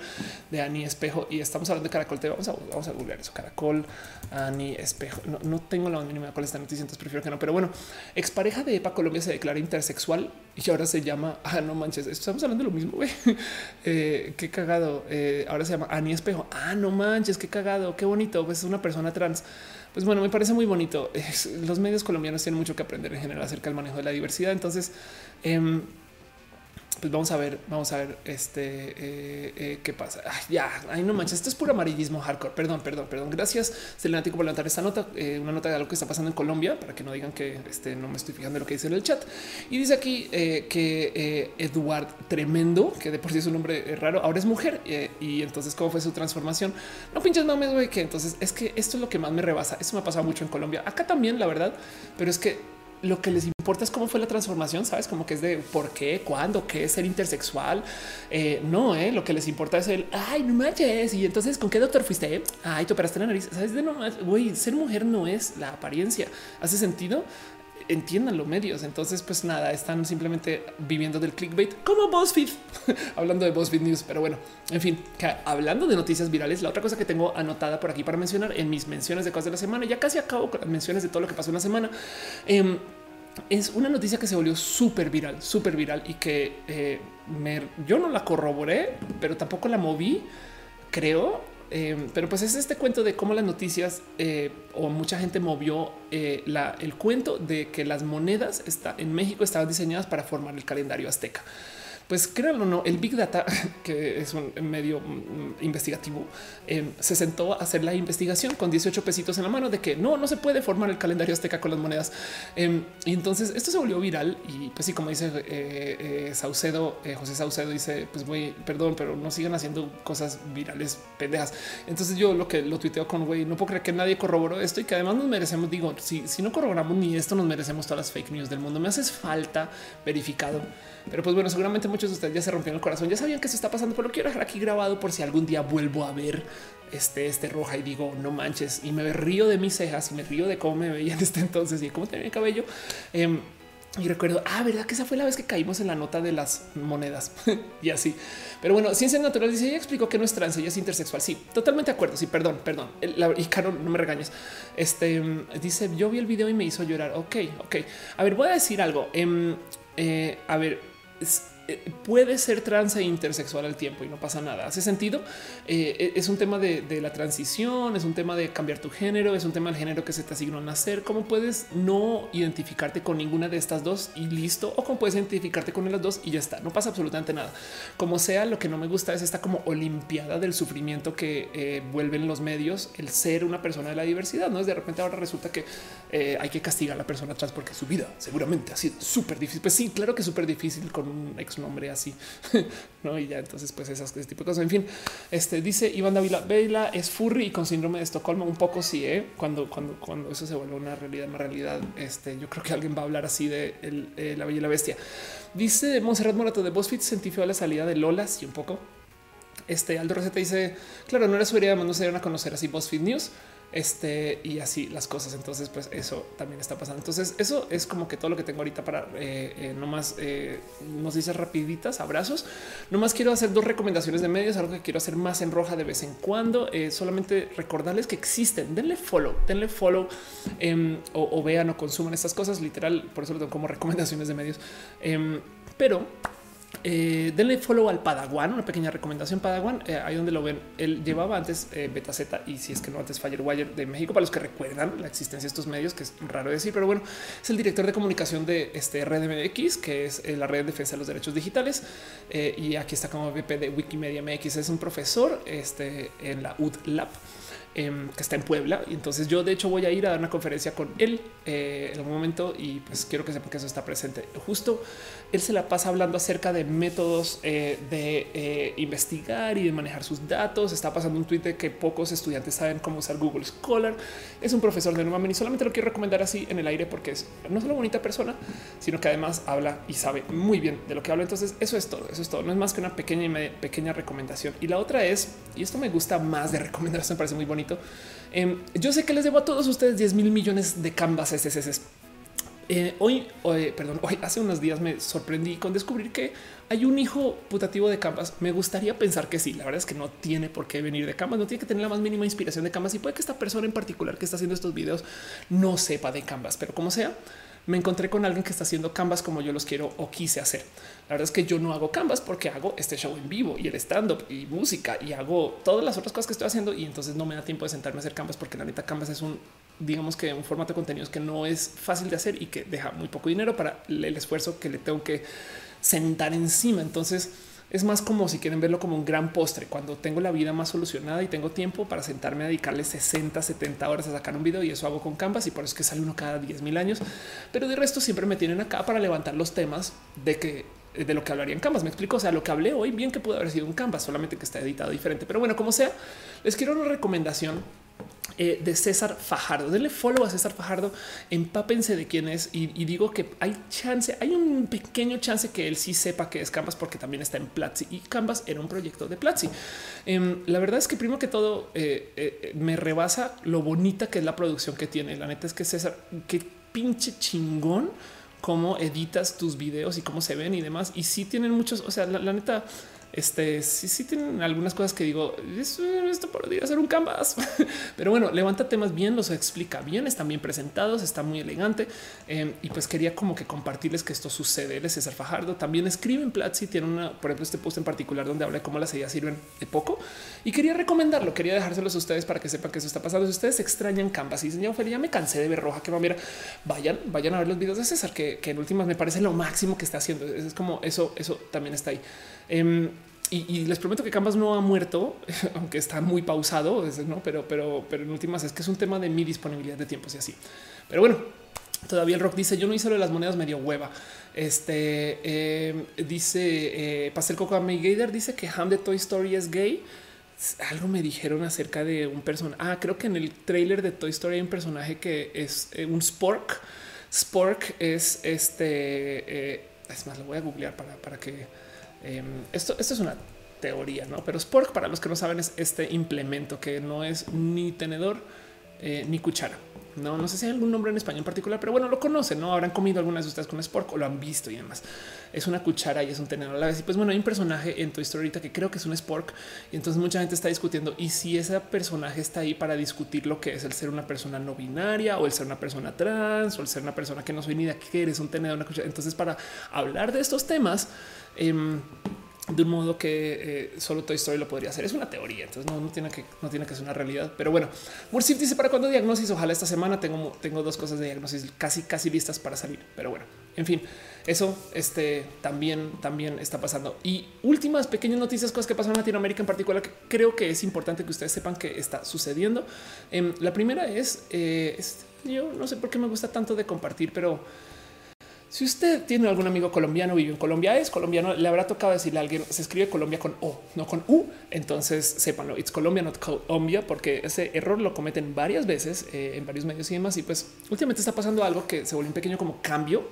S1: de Ani Espejo y estamos hablando de Caracol. Te vamos a, vamos a googlear eso. Caracol, Ani Espejo. No, no tengo la mínima cuál esta noticia, entonces prefiero que no. Pero bueno, expareja de EPA Colombia se declara intersexual y ahora se llama, ah, no manches, estamos hablando de lo mismo. eh, qué cagado. Eh, ahora se llama Ani Espejo. Ah, no manches, qué cagado, qué bonito. Pues es una persona trans. Pues bueno, me parece muy bonito. los medios colombianos tienen mucho que aprender en general acerca del manejo de la diversidad. Entonces, eh, pues vamos a ver, vamos a ver este eh, eh, qué pasa. ya, ahí no manches, esto es puro amarillismo hardcore. Perdón, perdón, perdón. Gracias, Selenático, por levantar esta nota, eh, una nota de algo que está pasando en Colombia para que no digan que este, no me estoy fijando en lo que dice en el chat. Y dice aquí que Eduard Tremendo, que de por sí es un nombre raro, ahora es mujer. y entonces, ¿cómo fue su transformación? No pinches mames, güey, que entonces es que esto es lo que más me rebasa. Eso me ha pasado mucho en Colombia, acá también, la verdad, pero es que lo que les importa es cómo fue la transformación, sabes, como que es de por qué, cuándo, qué es ser intersexual. Eh, no, eh, lo que les importa es el ay, no manches. Y entonces, ¿con qué doctor fuiste? Ay, te operaste la nariz. Sabes de no, güey, ser mujer no es la apariencia. Hace sentido. Entiendan los medios. Entonces, pues nada, están simplemente viviendo del clickbait como BuzzFeed, hablando de BuzzFeed News. Pero bueno, en fin, hablando de noticias virales, la otra cosa que tengo anotada por aquí para mencionar en mis menciones de cosas de la semana, ya casi acabo con las menciones de todo lo que pasó en la semana. Em, es una noticia que se volvió súper viral, súper viral y que eh, yo no la corroboré, pero tampoco la moví, creo. Eh, pero pues es este cuento de cómo las noticias eh, o mucha gente movió el cuento de que las monedas está, en México estaban diseñadas para formar el calendario azteca pues créanlo no, el Big Data, que es un medio mm, investigativo, em, se sentó a hacer la investigación con 18 pesitos en la mano de que no, no se puede formar el calendario azteca con las monedas. Em, y entonces esto se volvió viral y pues sí, como dice eh, eh, Saucedo, eh, José Saucedo dice, pues muy perdón, pero no sigan haciendo cosas virales pendejas. Entonces yo lo que lo tuiteo con güey, no puedo creer que nadie corroboró esto y que además nos merecemos, digo, si, si no corroboramos ni esto, nos merecemos todas las fake news del mundo. Me haces falta verificado pero pues bueno, seguramente muchos de ustedes ya se rompieron el corazón, ya sabían que eso está pasando, pero lo quiero dejar aquí grabado por si algún día vuelvo a ver este, este roja y digo no manches y me río de mis cejas y me río de cómo me veía en este entonces y cómo tenía el cabello. Em, y recuerdo, ah, verdad que esa fue la vez que caímos en la nota de las monedas y así. Pero bueno, ciencia natural dice, ella explicó que no es trans, ella es intersexual. Sí, totalmente de acuerdo. Sí, perdón, perdón. y Carol, no me regañes. Este dice, yo vi el video y me hizo llorar. Ok, ok. A ver, voy a decir algo. Em, eh, a ver, eh, puede ser trans e intersexual al tiempo y no pasa nada. Hace sentido. Eh, es un tema de, la transición, es un tema de cambiar tu género, es un tema del género que se te asignó a nacer. ¿Cómo puedes no identificarte con ninguna de estas dos y listo? O cómo puedes identificarte con las dos y ya está. No pasa absolutamente nada. Como sea, lo que no me gusta es esta como olimpiada del sufrimiento que eh, vuelven los medios el ser una persona de la diversidad. No es de repente ahora resulta que hay que castigar a la persona trans porque su vida seguramente ha sido súper difícil. Pues sí, claro que es súper difícil con un ex nombre así, no? Y ya entonces, pues esas ese tipo de cosas. En fin, este dice Iván Davila Vela es furry y con síndrome de Estocolmo. Un poco sí, ¿eh? cuando, cuando, cuando eso se vuelve una realidad, más realidad. Este yo creo que alguien va a hablar así de eh, la bella y la bestia. Dice Monserrat Morato de BuzzFeed sentió la salida de Lolas y un poco. Este Aldo Receta dice, claro, no era su idea, no se dieron a conocer así BuzzFeed News este y así las cosas. Entonces, pues eso también está pasando. Entonces, eso es como que todo lo que tengo ahorita para eh, eh, no más eh, nos dice rapiditas, abrazos. No más quiero hacer dos recomendaciones de medios, algo que quiero hacer más en roja de vez en cuando. solamente recordarles que existen. Denle follow, denle follow em, o, vean o consuman estas cosas. Literal, por eso lo tengo como recomendaciones de medios. Em, pero eh, denle follow al Padawan, una pequeña recomendación Padawan, eh, ahí donde lo ven. Él llevaba antes eh, Beta Z y si es que no antes Firewire de México, para los que recuerdan la existencia de estos medios, que es raro decir, pero bueno, es el director de comunicación de este Red MX, que es la red de defensa de los derechos digitales. y aquí está como VP de Wikimedia MX, es un profesor este, en la UD Lab. Em, que está en Puebla. Y entonces yo de hecho voy a ir a dar una conferencia con él en algún momento y pues quiero que sepan que eso está presente. Justo él se la pasa hablando acerca de métodos eh, de eh, investigar y de manejar sus datos. Está pasando un tweet de que pocos estudiantes saben cómo usar Google Scholar. Es un profesor de Nueva y solamente lo quiero recomendar así en el aire porque es no solo bonita persona, sino que además habla y sabe muy bien de lo que habla. Entonces eso es todo, eso es todo. No es más que una pequeña y pequeña recomendación. Y la otra es, y esto me gusta más de recomendación, me parece muy bonito Em, yo sé que les debo a todos ustedes 10 mil millones de canvas SSS. Eh, hoy, perdón, hoy hace unos días me sorprendí con descubrir que hay un hijo putativo de Canvas. Me gustaría pensar que sí. La verdad es que no tiene por qué venir de Canvas, no tiene que tener la más mínima inspiración de Canvas y puede que esta persona en particular que está haciendo estos videos no sepa de Canvas, pero como sea, me encontré con alguien que está haciendo Canvas como yo los quiero o quise hacer. La verdad es que yo no hago Canvas porque hago este show en vivo y el stand up y música y hago todas las otras cosas que estoy haciendo y entonces no me da tiempo de sentarme a hacer Canvas porque la neta Canvas es un digamos que un formato de contenidos que no es fácil de hacer y que deja muy poco dinero para el esfuerzo que le tengo que sentar encima. Entonces, es más como si quieren verlo como un gran postre. Cuando tengo la vida más solucionada y tengo tiempo para sentarme a dedicarle 60, 70 horas a sacar un video y eso hago con Canvas y por eso es que sale uno cada 10 mil años. Pero de resto siempre me tienen acá para levantar los temas de que de lo que hablaría en Canvas. Me explico. O sea, lo que hablé hoy, bien que pudo haber sido un Canvas, solamente que está editado diferente. Pero bueno, como sea, les quiero una recomendación eh, de César Fajardo. Denle follow a César Fajardo, empápense de quién es y, digo que hay chance, hay un pequeño chance que él sí sepa que es Canvas porque también está en Platzi y Canvas era un proyecto de Platzi. Em, la verdad es que primero que todo eh, eh, me rebasa lo bonita que es la producción que tiene. La neta es que César, qué pinche chingón cómo editas tus videos y cómo se ven y demás. Y sí tienen muchos, o sea, la neta este sí, sí tienen algunas cosas que digo, esto podría ser un canvas, pero bueno, levanta temas bien, los explica bien, están bien presentados, está muy elegante em, y pues quería como que compartirles que esto sucede. César Fajardo, también escribe en Platzi, tiene una, por ejemplo, este post en particular donde habla de cómo las ideas sirven de poco y quería recomendarlo, quería dejárselos a ustedes para que sepan que eso está pasando. Si ustedes extrañan Canvas y dicen, ya, me cansé de ver roja, que mira, vayan, vayan a ver los videos de César, que, que en últimas me parece lo máximo que está haciendo. Es como eso, eso también está ahí. Em, y, les prometo que Canvas no ha muerto, aunque está muy pausado, pero, pero, pero en últimas es que es un tema de mi disponibilidad de tiempos y así. Pero bueno, todavía el rock dice: Yo no hice lo de las monedas medio hueva. Este eh, dice eh, Pastel Coco Gader dice que Ham de Toy Story es gay. Algo me dijeron acerca de un personaje. Ah, creo que en el trailer de Toy Story hay un personaje que es eh, un Spork. Spork es este. Eh, es más, lo voy a googlear para, para que Em, esto, esto es una teoría, no? Pero Spork, para los que no saben, es este implemento que no es ni tenedor eh, ni cuchara. No, no sé si hay algún nombre en español en particular, pero bueno, lo conocen, no habrán comido algunas de ustedes con Spork o lo han visto y demás. Es una cuchara y es un tenedor a la vez. Y pues bueno, hay un personaje en tu historia que creo que es un Spork y entonces mucha gente está discutiendo y si ese personaje está ahí para discutir lo que es el ser una persona no binaria o el ser una persona trans o el ser una persona que no soy ni de qué eres un tenedor, una cuchara. Entonces, para hablar de estos temas, em, de un modo que eh, solo Toy Story lo podría hacer. Es una teoría, entonces no, tiene que no tiene que ser una realidad. Pero bueno, Mursif dice para cuando diagnosis. Ojalá esta semana tengo, tengo dos cosas de diagnosis casi casi listas para salir. Pero bueno, en fin, eso este, también también está pasando. Y últimas pequeñas noticias, cosas que pasan en Latinoamérica en particular, que creo que es importante que ustedes sepan que está sucediendo. Em, la primera es, eh, es, yo no sé por qué me gusta tanto de compartir, pero si usted tiene algún amigo colombiano, vive en Colombia, es colombiano, le habrá tocado decirle a alguien, se escribe Colombia con O, no con U. Entonces sépanlo, it's Colombia, not Colombia, porque ese error lo cometen varias veces eh, en varios medios y demás. Y pues últimamente está pasando algo que se vuelve un pequeño como cambio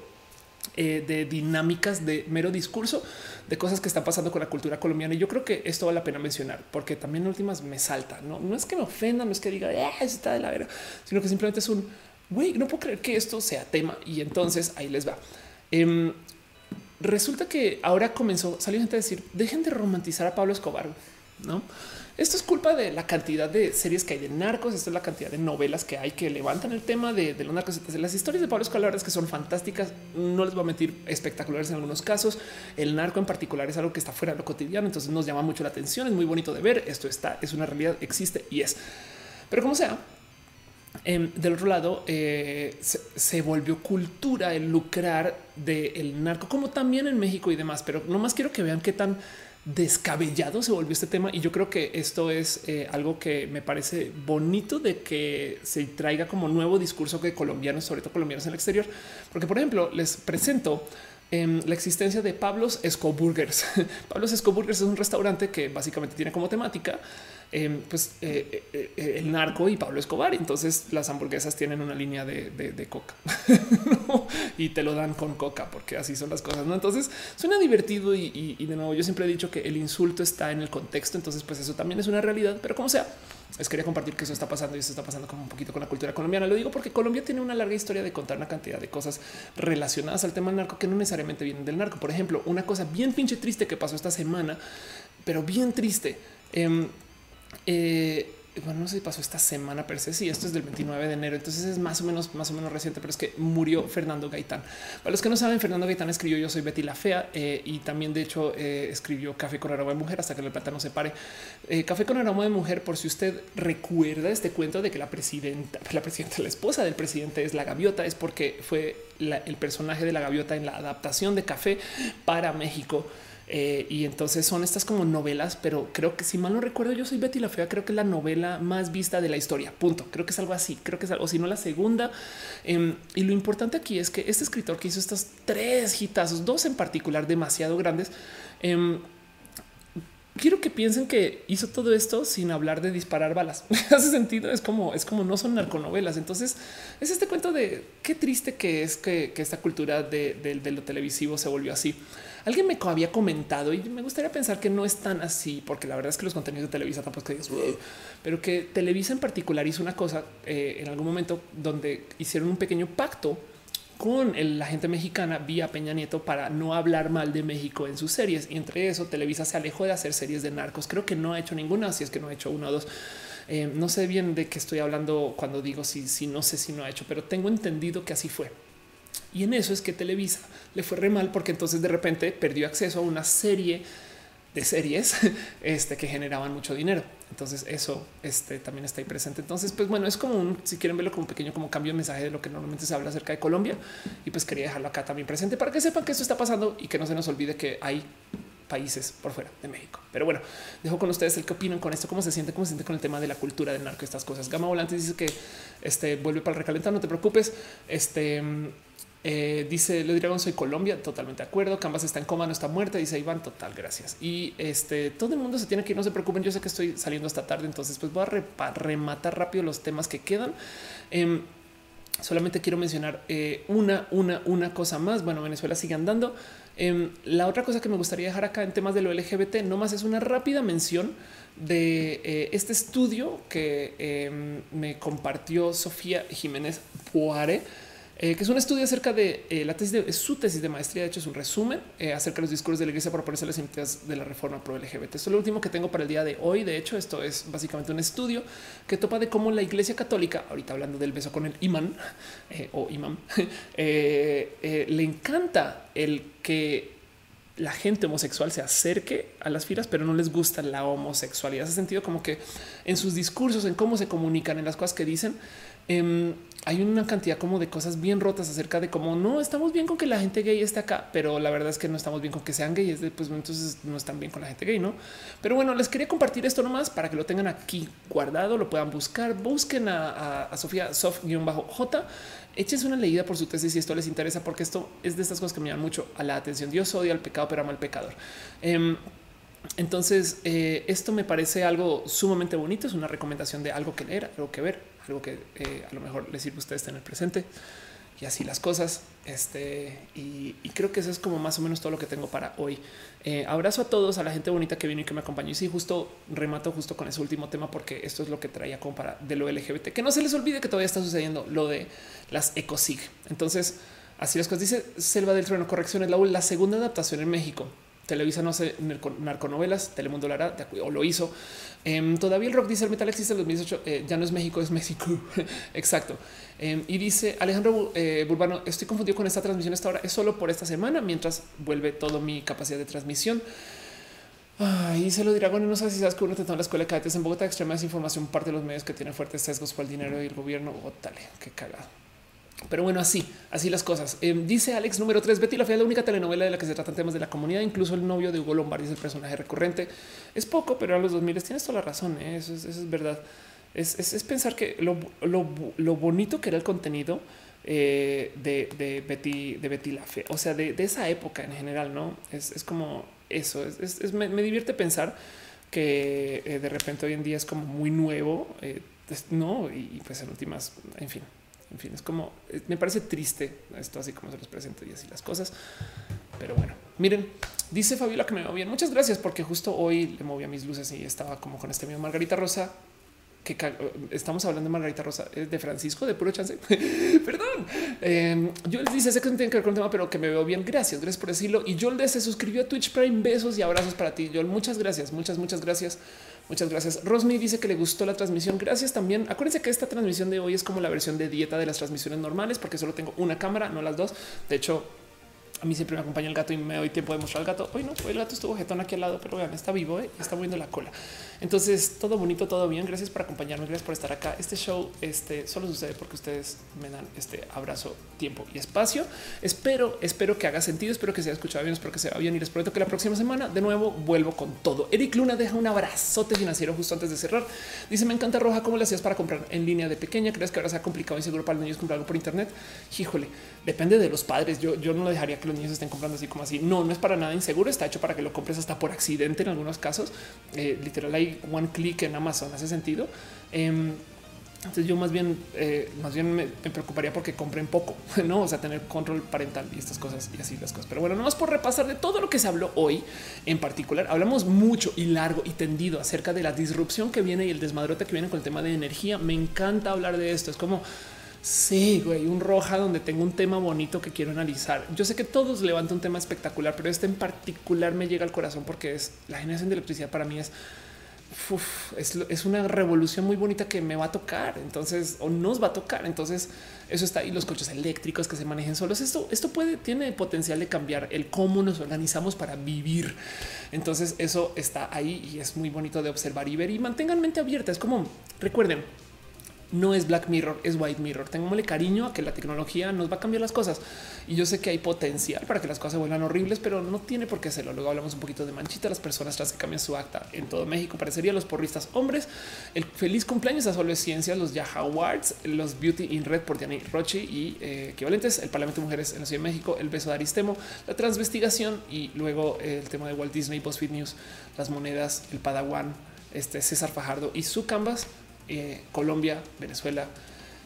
S1: eh, de dinámicas de mero discurso de cosas que están pasando con la cultura colombiana. Y yo creo que esto vale la pena mencionar porque también en últimas me salta. No, no es que me ofenda, no es que diga eh, está de la vera, sino que simplemente es un güey, no puedo creer que esto sea tema. Y entonces ahí les va. Em, resulta que ahora comenzó, salió gente a decir, dejen de romantizar a Pablo Escobar, ¿no? Esto es culpa de la cantidad de series que hay de narcos. Esto es la cantidad de novelas que hay que levantan el tema de, los narcos. Las historias de Pablo Escobar es que son fantásticas. No les voy a mentir, espectaculares en algunos casos. El narco en particular es algo que está fuera de lo cotidiano. Entonces nos llama mucho la atención. Es muy bonito de ver. Esto está, es una realidad, existe y es. Pero como sea, Em, del otro lado, eh, se, volvió cultura el lucrar del narco, como también en México y demás. Pero no más quiero que vean qué tan descabellado se volvió este tema. Y yo creo que esto es eh, algo que me parece bonito de que se traiga como nuevo discurso que colombianos, sobre todo colombianos en el exterior. Porque, por ejemplo, les presento em, la existencia de Pablos Escoburgers. Pablos Escoburgers es un restaurante que básicamente tiene como temática Em, pues eh, eh, eh, el narco y Pablo Escobar. Entonces las hamburguesas tienen una línea de, coca y te lo dan con coca porque así son las cosas. ¿no? Entonces suena divertido y, de nuevo yo siempre he dicho que el insulto está en el contexto. Entonces pues eso también es una realidad, pero como sea, les quería compartir que eso está pasando y eso está pasando como un poquito con la cultura colombiana. Lo digo porque Colombia tiene una larga historia de contar una cantidad de cosas relacionadas al tema del narco que no necesariamente vienen del narco. Por ejemplo, una cosa bien pinche triste que pasó esta semana, pero bien triste. Eh, bueno, no sé si pasó esta semana, pero sí, esto es del 29 de enero, entonces es más o menos, más o menos reciente, pero es que murió Fernando Gaitán. Para los que no saben, Fernando Gaitán escribió Yo soy Betty la Fea eh, y también, de hecho, eh, escribió Café con aroma de mujer hasta que el plata no se pare. Café con aroma de mujer, por si usted recuerda este cuento de que la presidenta, la presidenta, la esposa del presidente es la gaviota, es porque fue el personaje de la gaviota en la adaptación de Café para México. Eh, y entonces son estas como novelas, pero creo que si mal no recuerdo, yo soy Betty la Fea, creo que es la novela más vista de la historia. Punto. Creo que es algo así. Creo que es algo, si no la segunda. Em, y lo importante aquí es que este escritor que hizo estas tres hitazos, dos en particular demasiado grandes, em, quiero que piensen que hizo todo esto sin hablar de disparar balas. Hace sentido. Es como es como no son narconovelas. Entonces es este cuento de qué triste que es que, esta cultura de, lo televisivo se volvió así. Alguien me había comentado y me gustaría pensar que no es tan así, porque la verdad es que los contenidos de Televisa tampoco es que pero que Televisa en particular hizo una cosa eh, en algún momento donde hicieron un pequeño pacto con la gente mexicana vía Peña Nieto para no hablar mal de México en sus series. Y entre eso, Televisa se alejó de hacer series de narcos. Creo que no ha hecho ninguna, si es que no ha hecho una o dos. Eh, no sé bien de qué estoy hablando cuando digo si, si no sé si no ha hecho, pero tengo entendido que así fue. Y en eso es que Televisa le fue re mal porque entonces de repente perdió acceso a una serie de series este, que generaban mucho dinero. Entonces eso este, también está ahí presente. Entonces, pues bueno, es como un, si quieren verlo como pequeño como cambio de mensaje de lo que normalmente se habla acerca de Colombia. Y pues quería dejarlo acá también presente para que sepan que esto está pasando y que no se nos olvide que hay países por fuera de México. Pero bueno, dejo con ustedes el que opinan con esto, cómo se siente, cómo se siente con el tema de la cultura del narco, estas cosas. Gama Volante dice que este vuelve para el recalentar, no te preocupes. Este eh, dice le Dragón, soy Colombia, totalmente de acuerdo. Canvas está en coma, no está muerta. Dice Iván, total, gracias. Y este todo el mundo se tiene que ir, no se preocupen. Yo sé que estoy saliendo esta tarde, entonces pues voy a rematar rápido los temas que quedan. Em, solamente quiero mencionar eh, una, una, una cosa más. Bueno, Venezuela sigue andando. Em, la otra cosa que me gustaría dejar acá en temas de lo LGBT, no más es una rápida mención de eh, este estudio que em, me compartió Sofía Jiménez Puare eh, que es un estudio acerca de eh, la tesis de su tesis de maestría. De hecho, es un resumen eh, acerca de los discursos de la iglesia para oponerse las implicaciones de la reforma pro LGBT. Esto es lo último que tengo para el día de hoy. De hecho, esto es básicamente un estudio que topa de cómo la iglesia católica, ahorita hablando del beso con el imán o imán, le encanta el que la gente homosexual se acerque a las filas, pero no les gusta la homosexualidad. Hace sentido como que en sus discursos, en cómo se comunican, en las cosas que dicen, Em, hay una cantidad como de cosas bien rotas acerca de cómo no estamos bien con que la gente gay esté acá, pero la verdad es que no estamos bien con que sean gays. Pues entonces no están bien con la gente gay, no? Pero bueno, les quería compartir esto nomás para que lo tengan aquí guardado, lo puedan buscar. Busquen a, Sofía Sof-J. Échense una leída por su tesis si esto les interesa, porque esto es de estas cosas que me llaman mucho a la atención. Dios odia al pecado, pero ama al pecador. Em, entonces, eh, esto me parece algo sumamente bonito. Es una recomendación de algo que leer, algo que ver algo que eh, a lo mejor les sirve a ustedes tener presente y así las cosas. Este y, creo que eso es como más o menos todo lo que tengo para hoy. Eh, abrazo a todos, a la gente bonita que vino y que me acompañó. Y sí, justo remato justo con ese último tema, porque esto es lo que traía como para de lo LGBT. Que no se les olvide que todavía está sucediendo lo de las ecosig. Entonces, así las cosas. Dice Selva del Trueno, correcciones, la, la segunda adaptación en México. Televisa no hace narconovelas, Telemundo lo hará o lo hizo. Em, todavía el rock dice el metal existe en 2018. Eh, ya no es México, es México. Exacto. Em, y dice Alejandro eh, Burbano, estoy confundido con esta transmisión. Esta hora es solo por esta semana mientras vuelve toda mi capacidad de transmisión. Y se lo dirá bueno, no sé si sabes que uno te toma la escuela de cadetes en Bogotá, extrema desinformación, parte de los medios que tienen fuertes sesgos por el dinero y el gobierno. Oh, tal, qué cagado. Pero bueno, así, así las cosas. Em, dice Alex número 3, Betty la Fea, la única telenovela de la que se tratan temas de la comunidad, incluso el novio de Hugo Lombardi es el personaje recurrente. Es poco, pero a los 2000 tienes toda la razón, ¿eh? eso, es, verdad. Es, pensar que lo, bonito que era el contenido eh, de, Betty, de Betty la Fea, o sea, de, esa época en general, ¿no? Es, como eso, me, divierte pensar que eh, de repente hoy en día es como muy nuevo, ¿no? Y, y pues en últimas, en fin, en fin, es como eh, me parece triste esto, así como se los presento y así las cosas. Pero bueno, miren, dice Fabiola que me veo bien. Muchas gracias, porque justo hoy le movía mis luces y estaba como con este mío Margarita Rosa. Que estamos hablando de Margarita Rosa, es de Francisco, de puro chance. Perdón. Eh, yo les dice, sé que no tiene que ver con el tema, pero que me veo bien. Gracias, gracias por decirlo. Y Joel se suscribió a Twitch Prime. Besos y abrazos para ti, Joel. Muchas gracias, muchas, muchas gracias. Muchas gracias. Rosmi dice que le gustó la transmisión. Gracias también. Acuérdense que esta transmisión de hoy es como la versión de dieta de las transmisiones normales, porque solo tengo una cámara, no las dos. De hecho, a mí siempre me acompaña el gato y me doy tiempo de mostrar al gato. Hoy no, hoy el gato estuvo jetón aquí al lado, pero vean, está vivo, ¿eh? está moviendo la cola. Entonces, todo bonito, todo bien. Gracias por acompañarme, gracias por estar acá. Este show este, solo sucede porque ustedes me dan este abrazo, tiempo y espacio. Espero, espero que haga sentido, espero que se haya escuchado bien, espero que se vea bien y les prometo que la próxima semana de nuevo vuelvo con todo. Eric Luna deja un abrazote financiero justo antes de cerrar. Dice, me encanta Roja, ¿cómo le hacías para comprar en línea de pequeña? ¿Crees que ahora sea complicado y seguro para los niños comprar algo por internet? Híjole, depende de los padres. Yo, yo no dejaría que los niños estén comprando así como así. No, no es para nada inseguro. Está hecho para que lo compres hasta por accidente en algunos casos. Eh, literal, hay one click en Amazon. Hace sentido. Em, entonces yo más bien, eh, más bien me, preocuparía porque compren poco, no? O sea, tener control parental y estas cosas y así las cosas. Pero bueno, no más por repasar de todo lo que se habló hoy en particular. Hablamos mucho y largo y tendido acerca de la disrupción que viene y el desmadrote que viene con el tema de energía. Me encanta hablar de esto. Es como Sí, güey, un roja donde tengo un tema bonito que quiero analizar. Yo sé que todos levantan un tema espectacular, pero este en particular me llega al corazón porque es la generación de electricidad para mí es, es, una revolución muy bonita que me va a tocar. Entonces, o nos va a tocar. Entonces, eso está ahí. Los coches eléctricos que se manejen solos. Esto, esto puede, tiene potencial de cambiar el cómo nos organizamos para vivir. Entonces, eso está ahí y es muy bonito de observar y ver y mantengan mente abierta. Es como recuerden, no es Black Mirror, es White Mirror. Tengámosle cariño a que la tecnología nos va a cambiar las cosas. Y yo sé que hay potencial para que las cosas se vuelvan horribles, pero no tiene por qué hacerlo. Luego hablamos un poquito de manchita, las personas tras que cambian su acta en todo México. Parecería los porristas hombres. El feliz cumpleaños a Solo Ciencias, los Yaha Awards, los Beauty in Red por Diana Rochi y eh, equivalentes, el Parlamento de Mujeres en la Ciudad de México, el beso de Aristemo, la transvestigación y luego el tema de Walt Disney, BuzzFeed News, las monedas, el Padawan, este César Fajardo y su canvas eh, Colombia, Venezuela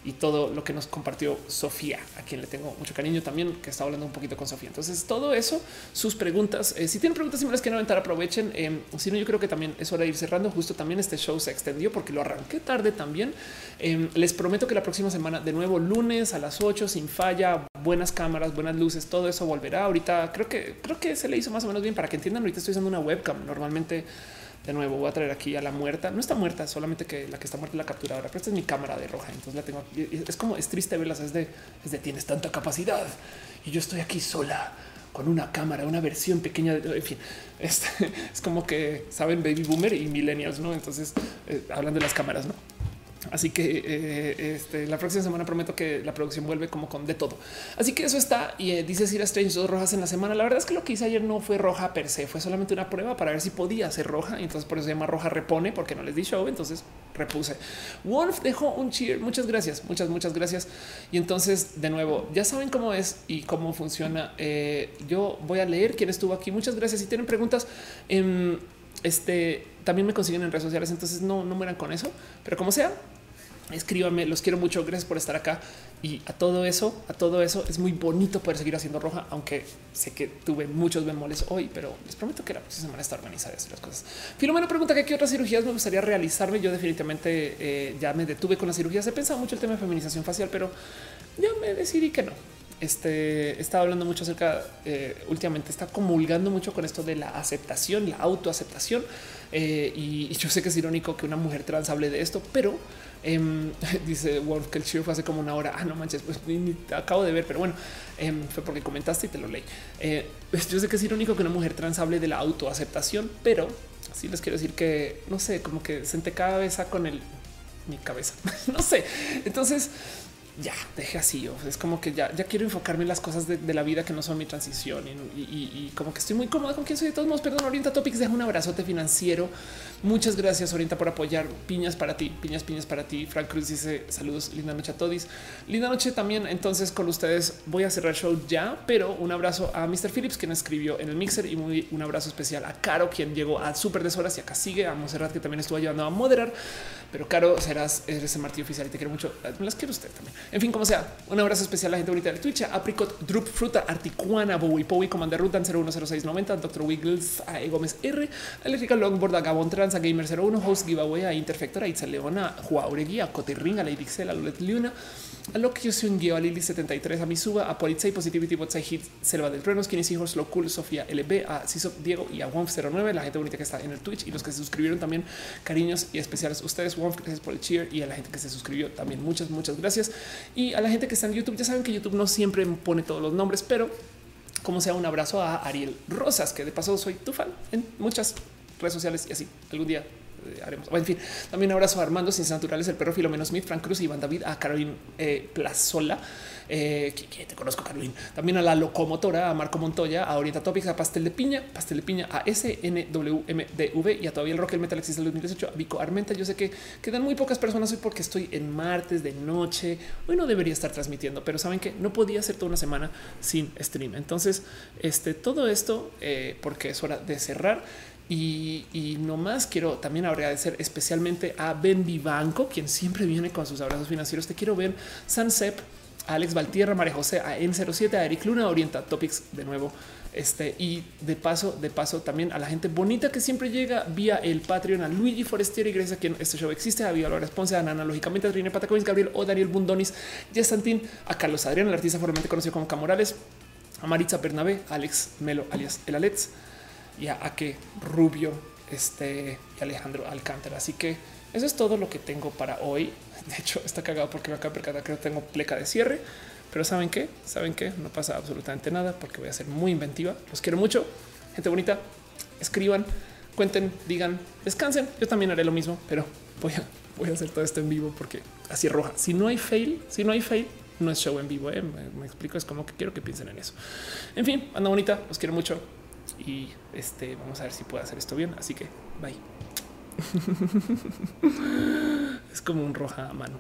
S1: y todo lo que nos compartió Sofía, a quien le tengo mucho cariño también, que está hablando un poquito con Sofía. Entonces, todo eso, sus preguntas, eh, si tienen preguntas similares que no aventar, aprovechen. Eh, si no, yo creo que también es hora de ir cerrando. Justo también este show se extendió porque lo arranqué tarde también. Eh, les prometo que la próxima semana, de nuevo, lunes a las 8, sin falla, buenas cámaras, buenas luces, todo eso volverá. Ahorita creo que creo que se le hizo más o menos bien para que entiendan. Ahorita estoy usando una webcam. Normalmente de nuevo voy a traer aquí a la muerta. No está muerta, solamente que la que está muerta es la capturadora, pero esta es mi cámara de roja. Entonces la tengo. Es como es triste verlas. Es de, es de tienes tanta capacidad y yo estoy aquí sola con una cámara, una versión pequeña de en fin, es como que saben baby boomer y millennials, no? Entonces eh, hablan de las cámaras, no? Así que eh, este, la próxima semana prometo que la producción vuelve como con de todo. Así que eso está. Y eh, dice Sira Strange dos rojas en la semana. La verdad es que lo que hice ayer no fue roja per se, fue solamente una prueba para ver si podía ser roja. Y entonces por eso se llama roja repone, porque no les di show. Entonces repuse. Wolf dejó un cheer. Muchas gracias, muchas, muchas gracias. Y entonces, de nuevo, ya saben cómo es y cómo funciona. Eh, yo voy a leer quién estuvo aquí. Muchas gracias. Si tienen preguntas, eh, este también me consiguen en redes sociales. Entonces no, no mueran con eso, pero como sea, escríbame, los quiero mucho, gracias por estar acá y a todo eso, a todo eso es muy bonito poder seguir haciendo roja, aunque sé que tuve muchos bemoles hoy, pero les prometo que la próxima semana está organizada las cosas. Filomeno pregunta que qué otras cirugías me gustaría realizarme. Yo definitivamente eh, ya me detuve con las cirugías. He pensado mucho el tema de feminización facial, pero ya me decidí que no. Este estaba hablando mucho acerca eh, últimamente, está comulgando mucho con esto de la aceptación, la autoaceptación. Eh, y, yo sé que es irónico que una mujer trans hable de esto, pero em, dice Wolf que el cheer fue hace como una hora. Ah, no manches, pues ni, te acabo de ver, pero bueno, em, fue porque comentaste y te lo leí. Eh, yo sé que es irónico que una mujer trans hable de la autoaceptación, pero sí les quiero decir que no sé, como que senté cabeza con el mi cabeza. no sé. Entonces, ya deje así. es como que ya, ya quiero enfocarme en las cosas de, la vida que no son mi transición y, como que estoy muy cómoda con quien soy de todos modos. Perdón, Orienta Topics, deja un abrazote financiero. Muchas gracias, Orienta, por apoyar. Piñas para ti, piñas, piñas para ti. Frank Cruz dice saludos, linda noche a todos. Linda noche también. Entonces, con ustedes voy a cerrar el show ya, pero un abrazo a Mr. Phillips, quien escribió en el mixer, y un abrazo especial a Caro, quien llegó a súper deshoras y acá sigue, a Monserrat, que también estuvo ayudando a moderar. Pero Caro, serás eres el martillo oficial y te quiero mucho. Las quiero usted también. En fin, como sea, un abrazo especial a la gente bonita de Twitch, Apricot, Drup, Fruta, Articuana, Bowie, Powie, Commander Rutan 010690, Dr. Wiggles, a E. Gómez R, Eléctrica Longboard, a Gabon Trans, a Gamer 01, Host Giveaway, a Interfector, a Itza Leona, Juauregui, a Coterring, a Lady Xel, a Lulet Luna, a lo que yo soy un a Lili 73, a Misuba, a Polizei, Positivity, Botsai Hit, Selva del Trueno, Skinny Seahorse, Lo Cool, Sofía LB, a Ciso Diego y a Womf 09, la gente bonita que está en el Twitch y los que se suscribieron también, cariños y especiales ustedes, Womf, gracias por el cheer y a la gente que se suscribió también, muchas, muchas gracias. Y a la gente que está en YouTube, ya saben que YouTube no siempre pone todos los nombres, pero como sea, un abrazo a Ariel Rosas, que de paso soy tu fan en muchas redes sociales y así. Algún día eh, haremos. en fin, también abrazo a Armando Sin Naturales, el perro Filomeno Smith, Frank Cruz, Iván David, a Caroline eh, Plazola, eh, te conozco, Caroline. También a la locomotora, a Marco Montoya, a Orienta Topics, a Pastel de Piña, Pastel de Piña, a SNWMDV y a todavía el Rock el Metal Existe 2018, a Vico Armenta. Yo sé que quedan muy pocas personas hoy porque estoy en martes de noche. Hoy no debería estar transmitiendo, pero saben que no podía hacer toda una semana sin stream. Entonces, este todo esto porque es hora de cerrar. Y, no más quiero también agradecer especialmente a Ben Vivanco, quien siempre viene con sus abrazos financieros. Te quiero ver, Sansep, a Alex Valtierra, María José, a N07, a Eric Luna, Orienta Topics de nuevo. Este y de paso, de paso también a la gente bonita que siempre llega vía el Patreon, a Luigi Forestieri, gracias a quien este show existe, a Vía Response, a Nana, lógicamente a Trine Patacoins, Gabriel o Daniel Bundonis, Santín, a Carlos Adrián, el artista formalmente conocido como Camorales, a Maritza Bernabé, Alex Melo, alias El Alex y a, que Rubio este, y Alejandro Alcántara. Así que eso es todo lo que tengo para hoy. De hecho, está cagado porque me acabo de percatar que no tengo pleca de cierre. Pero ¿saben qué? ¿Saben qué? No pasa absolutamente nada porque voy a ser muy inventiva. Los quiero mucho. Gente bonita, escriban, cuenten, digan, descansen. Yo también haré lo mismo, pero voy a, voy a hacer todo esto en vivo porque así es roja. Si no hay fail, si no hay fail, no es show en vivo. ¿eh? Me, me, explico, es como que quiero que piensen en eso. En fin, anda bonita, los quiero mucho y este vamos a ver si puedo hacer esto bien. Así que bye. es como un roja a mano.